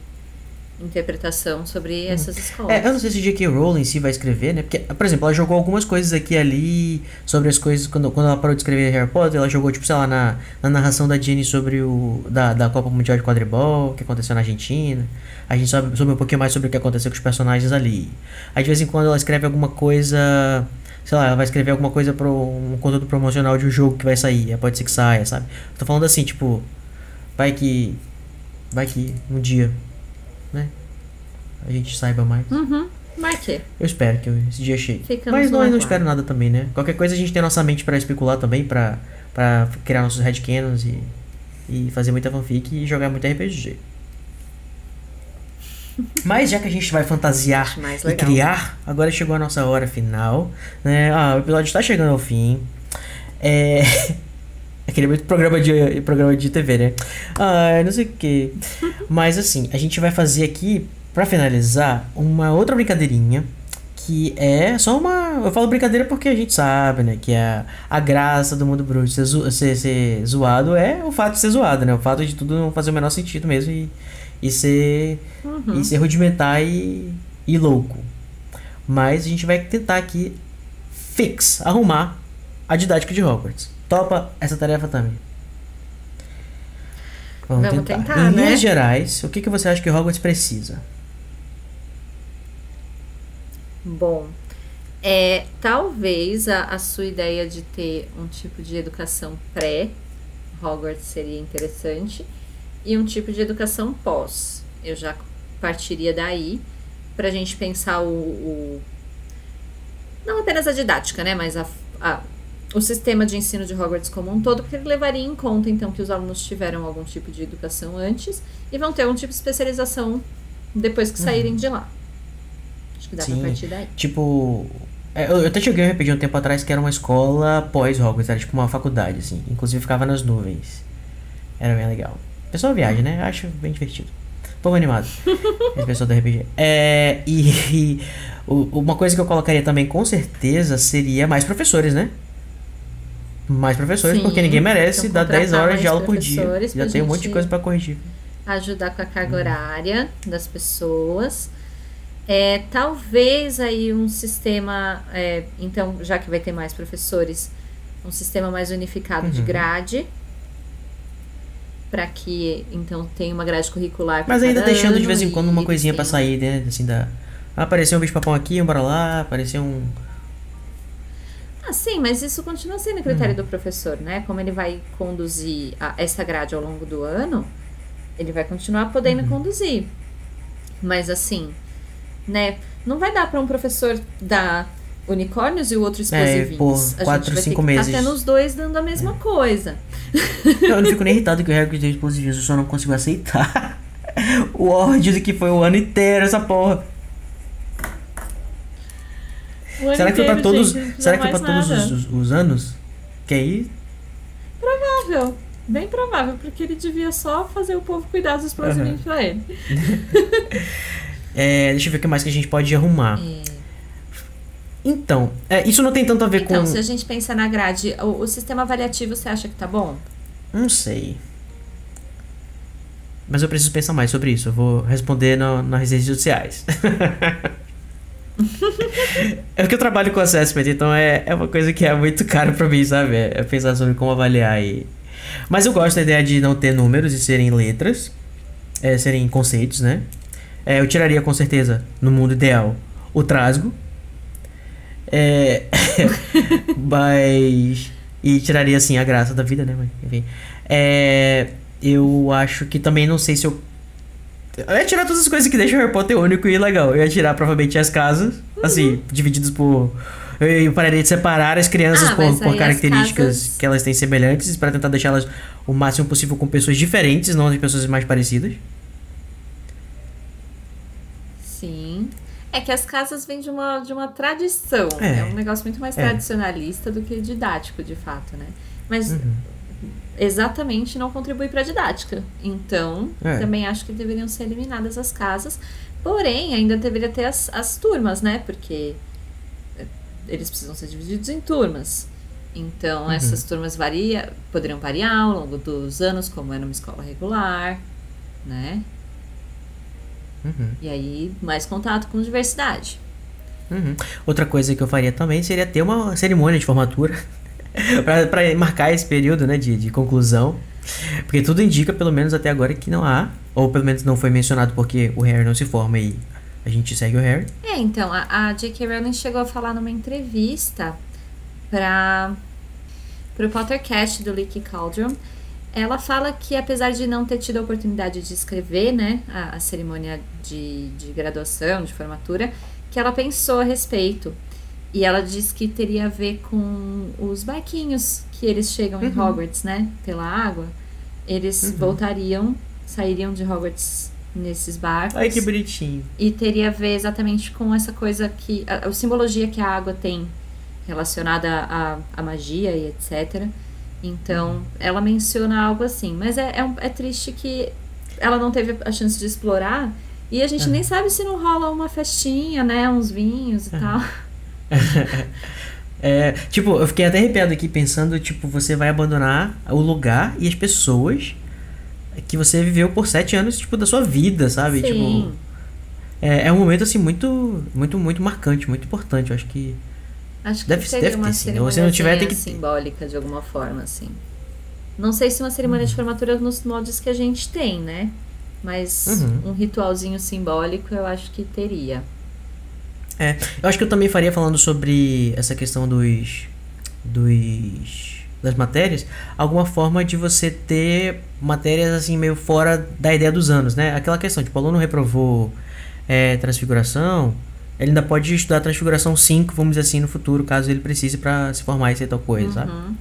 Speaker 6: interpretação sobre essas escolas.
Speaker 5: É, eu não sei se J.K. Rowling se vai escrever, né? Porque, por exemplo, ela jogou algumas coisas aqui e ali sobre as coisas. Quando, quando ela parou de escrever Harry Potter, ela jogou, tipo, sei lá, na, na narração da Jenny sobre o. Da, da Copa Mundial de Quadribol, que aconteceu na Argentina. A gente sabe, soube um pouquinho mais sobre o que aconteceu com os personagens ali. Aí de vez em quando ela escreve alguma coisa. Sei lá, ela vai escrever alguma coisa para um conteúdo promocional de um jogo que vai sair. Pode ser que saia, sabe? tô falando assim, tipo. Vai que. Vai que um dia. Né? A gente saiba mais.
Speaker 6: Uhum. Vai que.
Speaker 5: Eu espero que esse dia chegue.
Speaker 6: Ficamos
Speaker 5: Mas não, eu não espero nada também, né? Qualquer coisa a gente tem nossa mente pra especular também, pra, pra criar nossos headcanons e, e fazer muita fanfic e jogar muito RPG. Mas já que a gente vai fantasiar e criar, agora chegou a nossa hora final, né? Ah, o episódio está chegando ao fim. É... Aquele muito programa de, programa de TV, né? Ah, não sei o que. Mas assim, a gente vai fazer aqui, pra finalizar, uma outra brincadeirinha. Que é só uma. Eu falo brincadeira porque a gente sabe, né? Que a, a graça do mundo bruxo ser, zo- ser, ser zoado é o fato de ser zoado, né? O fato de tudo não fazer o menor sentido mesmo e, e ser.
Speaker 6: Uhum.
Speaker 5: E ser rudimentar e, e louco. Mas a gente vai tentar aqui fix, arrumar a didática de Hogwarts. Topa essa tarefa também. Vamos,
Speaker 6: Vamos
Speaker 5: tentar.
Speaker 6: tentar,
Speaker 5: em
Speaker 6: né?
Speaker 5: linhas gerais, o que, que você acha que Hogwarts precisa?
Speaker 6: Bom, é, talvez a, a sua ideia de ter um tipo de educação pré Hogwarts seria interessante e um tipo de educação pós. Eu já partiria daí para a gente pensar o, o- não apenas a didática, né, mas a, a- o sistema de ensino de Hogwarts como um todo, porque ele levaria em conta então que os alunos tiveram algum tipo de educação antes e vão ter algum tipo de especialização depois que saírem de lá. Acho que dá
Speaker 5: Sim.
Speaker 6: pra partir daí.
Speaker 5: Tipo. é, Eu, eu até joguei um RPG um tempo atrás que era uma escola pós Hogwarts, era tipo uma faculdade, assim. Inclusive ficava nas nuvens. Era bem legal. Pessoal viagem, né? Acho bem divertido. Povo animado. Esse pessoal do RPG. É, e, e o- uma coisa que eu colocaria também com certeza seria mais professores, né? Mais professores,
Speaker 6: Sim,
Speaker 5: porque ninguém merece
Speaker 6: então
Speaker 5: dar 10
Speaker 6: contratar
Speaker 5: horas de aula por dia. Já tem um monte de coisa pra corrigir.
Speaker 6: ajudar com a carga horária das pessoas. É, talvez aí um sistema, é, então, já que vai ter mais professores, um sistema mais unificado de
Speaker 5: Uhum.
Speaker 6: grade. Para que, então, tenha uma grade curricular.
Speaker 5: Mas ainda deixando de vez em quando uma coisinha
Speaker 6: tenham-
Speaker 5: sair, né? Assim, da. Ah, apareceu um bicho papão aqui, um bora lá, apareceu um.
Speaker 6: Ah, sim, mas isso continua sendo critério
Speaker 5: Uhum.
Speaker 6: do professor, né? Como ele vai conduzir a- essa grade ao longo do ano, ele vai continuar podendo
Speaker 5: Uhum.
Speaker 6: conduzir. Mas assim, né? Não vai dar para um professor dar unicórnios e o outro explosivinhos.
Speaker 5: É, por quatro, cinco meses. É.
Speaker 6: Tá tendo os dois dando a mesma coisa.
Speaker 5: Não, eu não fico nem irritado que o Harry deu explosivos, eu só não consigo aceitar o ódio do que foi o ano inteiro essa porra. Será que foi pra todos,
Speaker 6: gente,
Speaker 5: será que foi pra todos os, os- os anos? Que aí?
Speaker 6: Provável. Bem provável, porque ele devia só fazer o povo cuidar dos explosivinhos pra ele.
Speaker 5: É, deixa eu ver o que mais que a gente pode arrumar. Então, é, isso não tem tanto a ver
Speaker 6: Então,
Speaker 5: com.
Speaker 6: se a gente pensar na grade, o, o sistema avaliativo você acha que tá bom?
Speaker 5: Não sei. Mas eu preciso pensar mais sobre isso. Eu vou responder no, nas redes sociais. é porque eu trabalho com assessment, então é, é uma coisa que é muito caro pra mim, sabe? É, é pensar sobre como avaliar e. Mas eu gosto da ideia de não ter números e serem letras, é, serem conceitos, né? É, eu tiraria com certeza, no mundo ideal, o trasgo. É. mas. E tiraria assim a graça da vida, né? Mas, enfim. É. Eu acho que também não sei se eu. Eu ia tirar todas as coisas que deixam o Harry Potter único e legal. Eu ia tirar provavelmente as casas, assim, divididas por. Eu, eu pararia de separar as crianças
Speaker 6: Ah,
Speaker 5: por, por
Speaker 6: as
Speaker 5: características
Speaker 6: casas-
Speaker 5: que elas têm semelhantes, pra tentar deixá-las o máximo possível com pessoas diferentes, não de pessoas mais parecidas.
Speaker 6: Sim. É que as casas vêm de uma, de uma tradição.
Speaker 5: É.
Speaker 6: É. um negócio muito mais
Speaker 5: É.
Speaker 6: tradicionalista do que didático, de fato, né? Mas
Speaker 5: Uhum.
Speaker 6: Exatamente não contribui para a didática. Então,
Speaker 5: É.
Speaker 6: também acho que deveriam ser eliminadas as casas. Porém, ainda deveria ter as, as turmas, né? Porque eh, eles precisam ser divididos em turmas. Então,
Speaker 5: Uhum.
Speaker 6: essas turmas varia, poderiam variar ao longo dos anos, como é numa escola regular, né?
Speaker 5: Uhum.
Speaker 6: E aí, mais contato com diversidade.
Speaker 5: Uhum. Outra coisa que eu faria também seria ter uma cerimônia de formatura pra marcar esse período, né, de, de conclusão. Porque tudo indica, pelo menos até agora, que não há. Ou pelo menos não foi mencionado porque o Harry não se forma e a gente segue o Harry.
Speaker 6: É, então, a, a J.K. Rowling chegou a falar numa entrevista para o Pottercast do Leaky Cauldron. Ela fala que apesar de não ter tido a oportunidade de escrever, né, a, a cerimônia de, de graduação, de formatura, que ela pensou a respeito. E ela disse que teria a ver com os barquinhos que eles chegam em
Speaker 5: Uhum.
Speaker 6: Hogwarts, né, pela água. Eles
Speaker 5: Uhum.
Speaker 6: voltariam, sairiam de Hogwarts nesses barcos.
Speaker 5: Ai, que bonitinho.
Speaker 6: E teria a ver exatamente com essa coisa que. A, a simbologia que a água tem relacionada à, magia e etc. Então, ela menciona algo assim. Mas é, é, um- é triste que ela não teve a chance de explorar. E a gente nem sabe se não rola uma festinha, né? Uns vinhos e tal.
Speaker 5: É, tipo, eu fiquei até arrepiado aqui pensando, tipo, você vai abandonar o lugar e as pessoas que você viveu por sete anos, tipo, da sua vida, sabe?
Speaker 6: Sim.
Speaker 5: Tipo, é, é um momento, assim, muito, muito, muito marcante, muito importante. Eu acho que
Speaker 6: Acho que
Speaker 5: deve- deve
Speaker 6: uma
Speaker 5: ter, se não tiver, tem que
Speaker 6: simbólica de alguma forma, assim. Não sei se uma cerimônia
Speaker 5: Uhum.
Speaker 6: de formatura nos moldes que a gente tem, né? Mas
Speaker 5: Uhum.
Speaker 6: um ritualzinho simbólico eu acho que teria.
Speaker 5: Eu acho que eu também faria falando sobre essa questão dos. dos. das matérias, alguma forma de você ter matérias assim meio fora da ideia dos anos, né? Aquela questão, tipo, o aluno reprovou é, transfiguração, ele ainda pode estudar transfiguração 5, vamos dizer assim, no futuro, caso ele precise pra se formar e ser tal coisa, sabe?
Speaker 6: Uhum.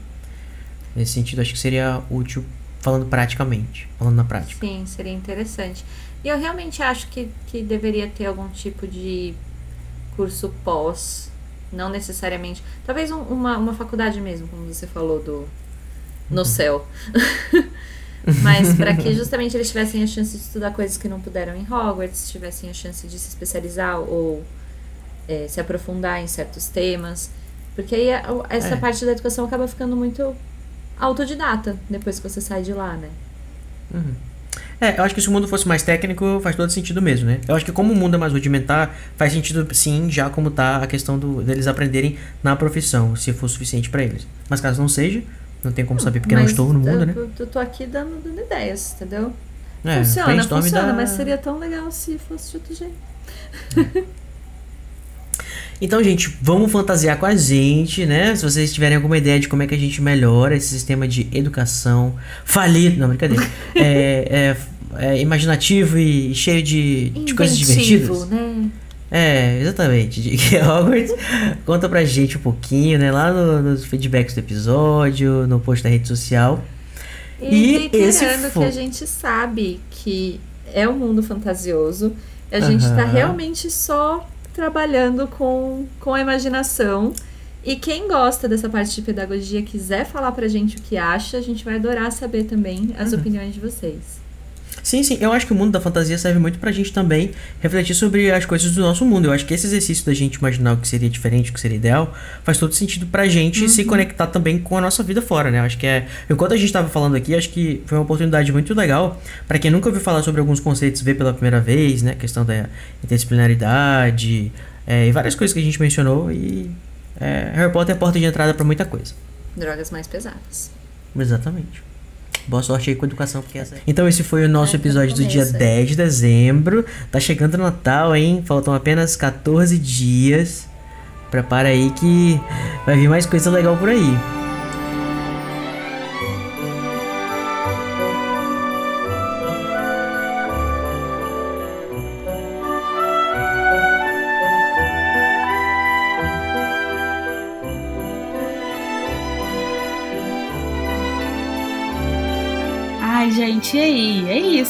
Speaker 5: Nesse sentido, acho que seria útil falando praticamente, falando na prática.
Speaker 6: Sim, seria interessante. E eu realmente acho que, que deveria ter algum tipo de curso pós, não necessariamente. Talvez um- uma, uma faculdade mesmo, como você falou, do no céu. Mas para que justamente eles tivessem a chance de estudar coisas que não puderam em Hogwarts, tivessem a chance de se especializar ou é, se aprofundar em certos temas. Porque aí a- essa
Speaker 5: É.
Speaker 6: parte da educação acaba ficando muito autodidata depois que você sai de lá, né?
Speaker 5: Uhum. É, eu acho que se o mundo fosse mais técnico, faz todo sentido mesmo, né? Eu acho que como o mundo é mais rudimentar, faz sentido sim, já como tá a questão do, deles aprenderem na profissão, se for suficiente pra eles. Mas caso não seja, não tem como saber porque não
Speaker 6: Mas
Speaker 5: estou no mundo,
Speaker 6: eu,
Speaker 5: né?
Speaker 6: Eu, tô aqui dando, dando ideias, entendeu?
Speaker 5: É,
Speaker 6: funciona, funciona,
Speaker 5: dá-
Speaker 6: mas seria tão legal se fosse de outro jeito.
Speaker 5: Então, gente, vamos fantasiar com a gente, né? Se vocês tiverem alguma ideia de como é que a gente melhora esse sistema de educação falido, não, brincadeira, é, é, é imaginativo e cheio de, de coisas divertidas.
Speaker 6: né?
Speaker 5: É, exatamente. De Hogwarts conta pra gente um pouquinho, né? Lá no- nos feedbacks do episódio, no post da rede social.
Speaker 6: E,
Speaker 5: E esse
Speaker 6: que a gente sabe que é um mundo fantasioso. A gente tá
Speaker 5: Aham.
Speaker 6: realmente só trabalhando com, com a imaginação. E quem gosta dessa parte de pedagogia, quiser falar pra gente o que acha, a gente vai adorar saber também as
Speaker 5: Uhum.
Speaker 6: opiniões de vocês.
Speaker 5: Sim, sim, eu acho que o mundo da fantasia serve muito pra gente também refletir sobre as coisas do nosso mundo. Eu acho que esse exercício da gente imaginar o que seria diferente, o que seria ideal, faz todo sentido pra gente se conectar também com a nossa vida fora, né? Eu acho que é. Enquanto a gente tava falando aqui, acho que foi uma oportunidade muito legal pra quem nunca ouviu falar sobre alguns conceitos ver pela primeira vez, né? A questão da interdisciplinaridade é, e várias coisas que a gente mencionou. E é, Harry Potter é a porta de entrada pra muita coisa.
Speaker 6: Drogas mais pesadas.
Speaker 5: Exatamente. Boa sorte aí com a educação, porque essa... Então esse foi o nosso
Speaker 6: É,
Speaker 5: episódio do dia
Speaker 6: começo, é.
Speaker 5: 10 de dezembro. Tá chegando o Natal, hein? Faltam apenas 14 dias. Prepara aí que vai vir mais coisa legal por aí.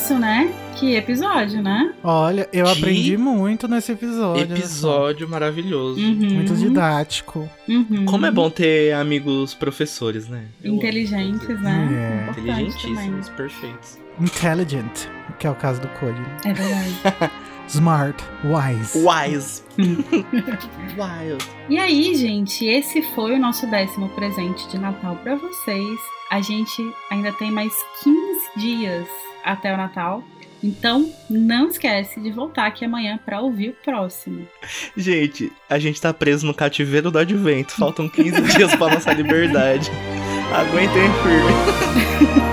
Speaker 2: Isso, né? Que episódio, né?
Speaker 3: Olha, eu
Speaker 4: Que
Speaker 3: aprendi muito nesse episódio.
Speaker 4: Episódio maravilhoso.
Speaker 2: Uhum.
Speaker 3: Muito didático.
Speaker 2: Uhum.
Speaker 4: Como é bom ter amigos professores, né? Eu.
Speaker 2: Inteligentes, né?
Speaker 3: É.
Speaker 2: Importante também.
Speaker 4: Inteligentíssimos, perfeitos.
Speaker 3: Intelligent, que é o caso do Cody.
Speaker 2: É verdade.
Speaker 3: Smart, wise.
Speaker 4: Wise. Wild.
Speaker 2: E aí, gente, esse foi o nosso décimo presente de Natal pra vocês. A gente ainda tem mais 15 dias até o Natal. Então, não esquece de voltar aqui amanhã para ouvir o próximo.
Speaker 4: Gente, a gente tá preso no cativeiro do advento. Faltam 15 dias pra nossa liberdade. Aguentem firme.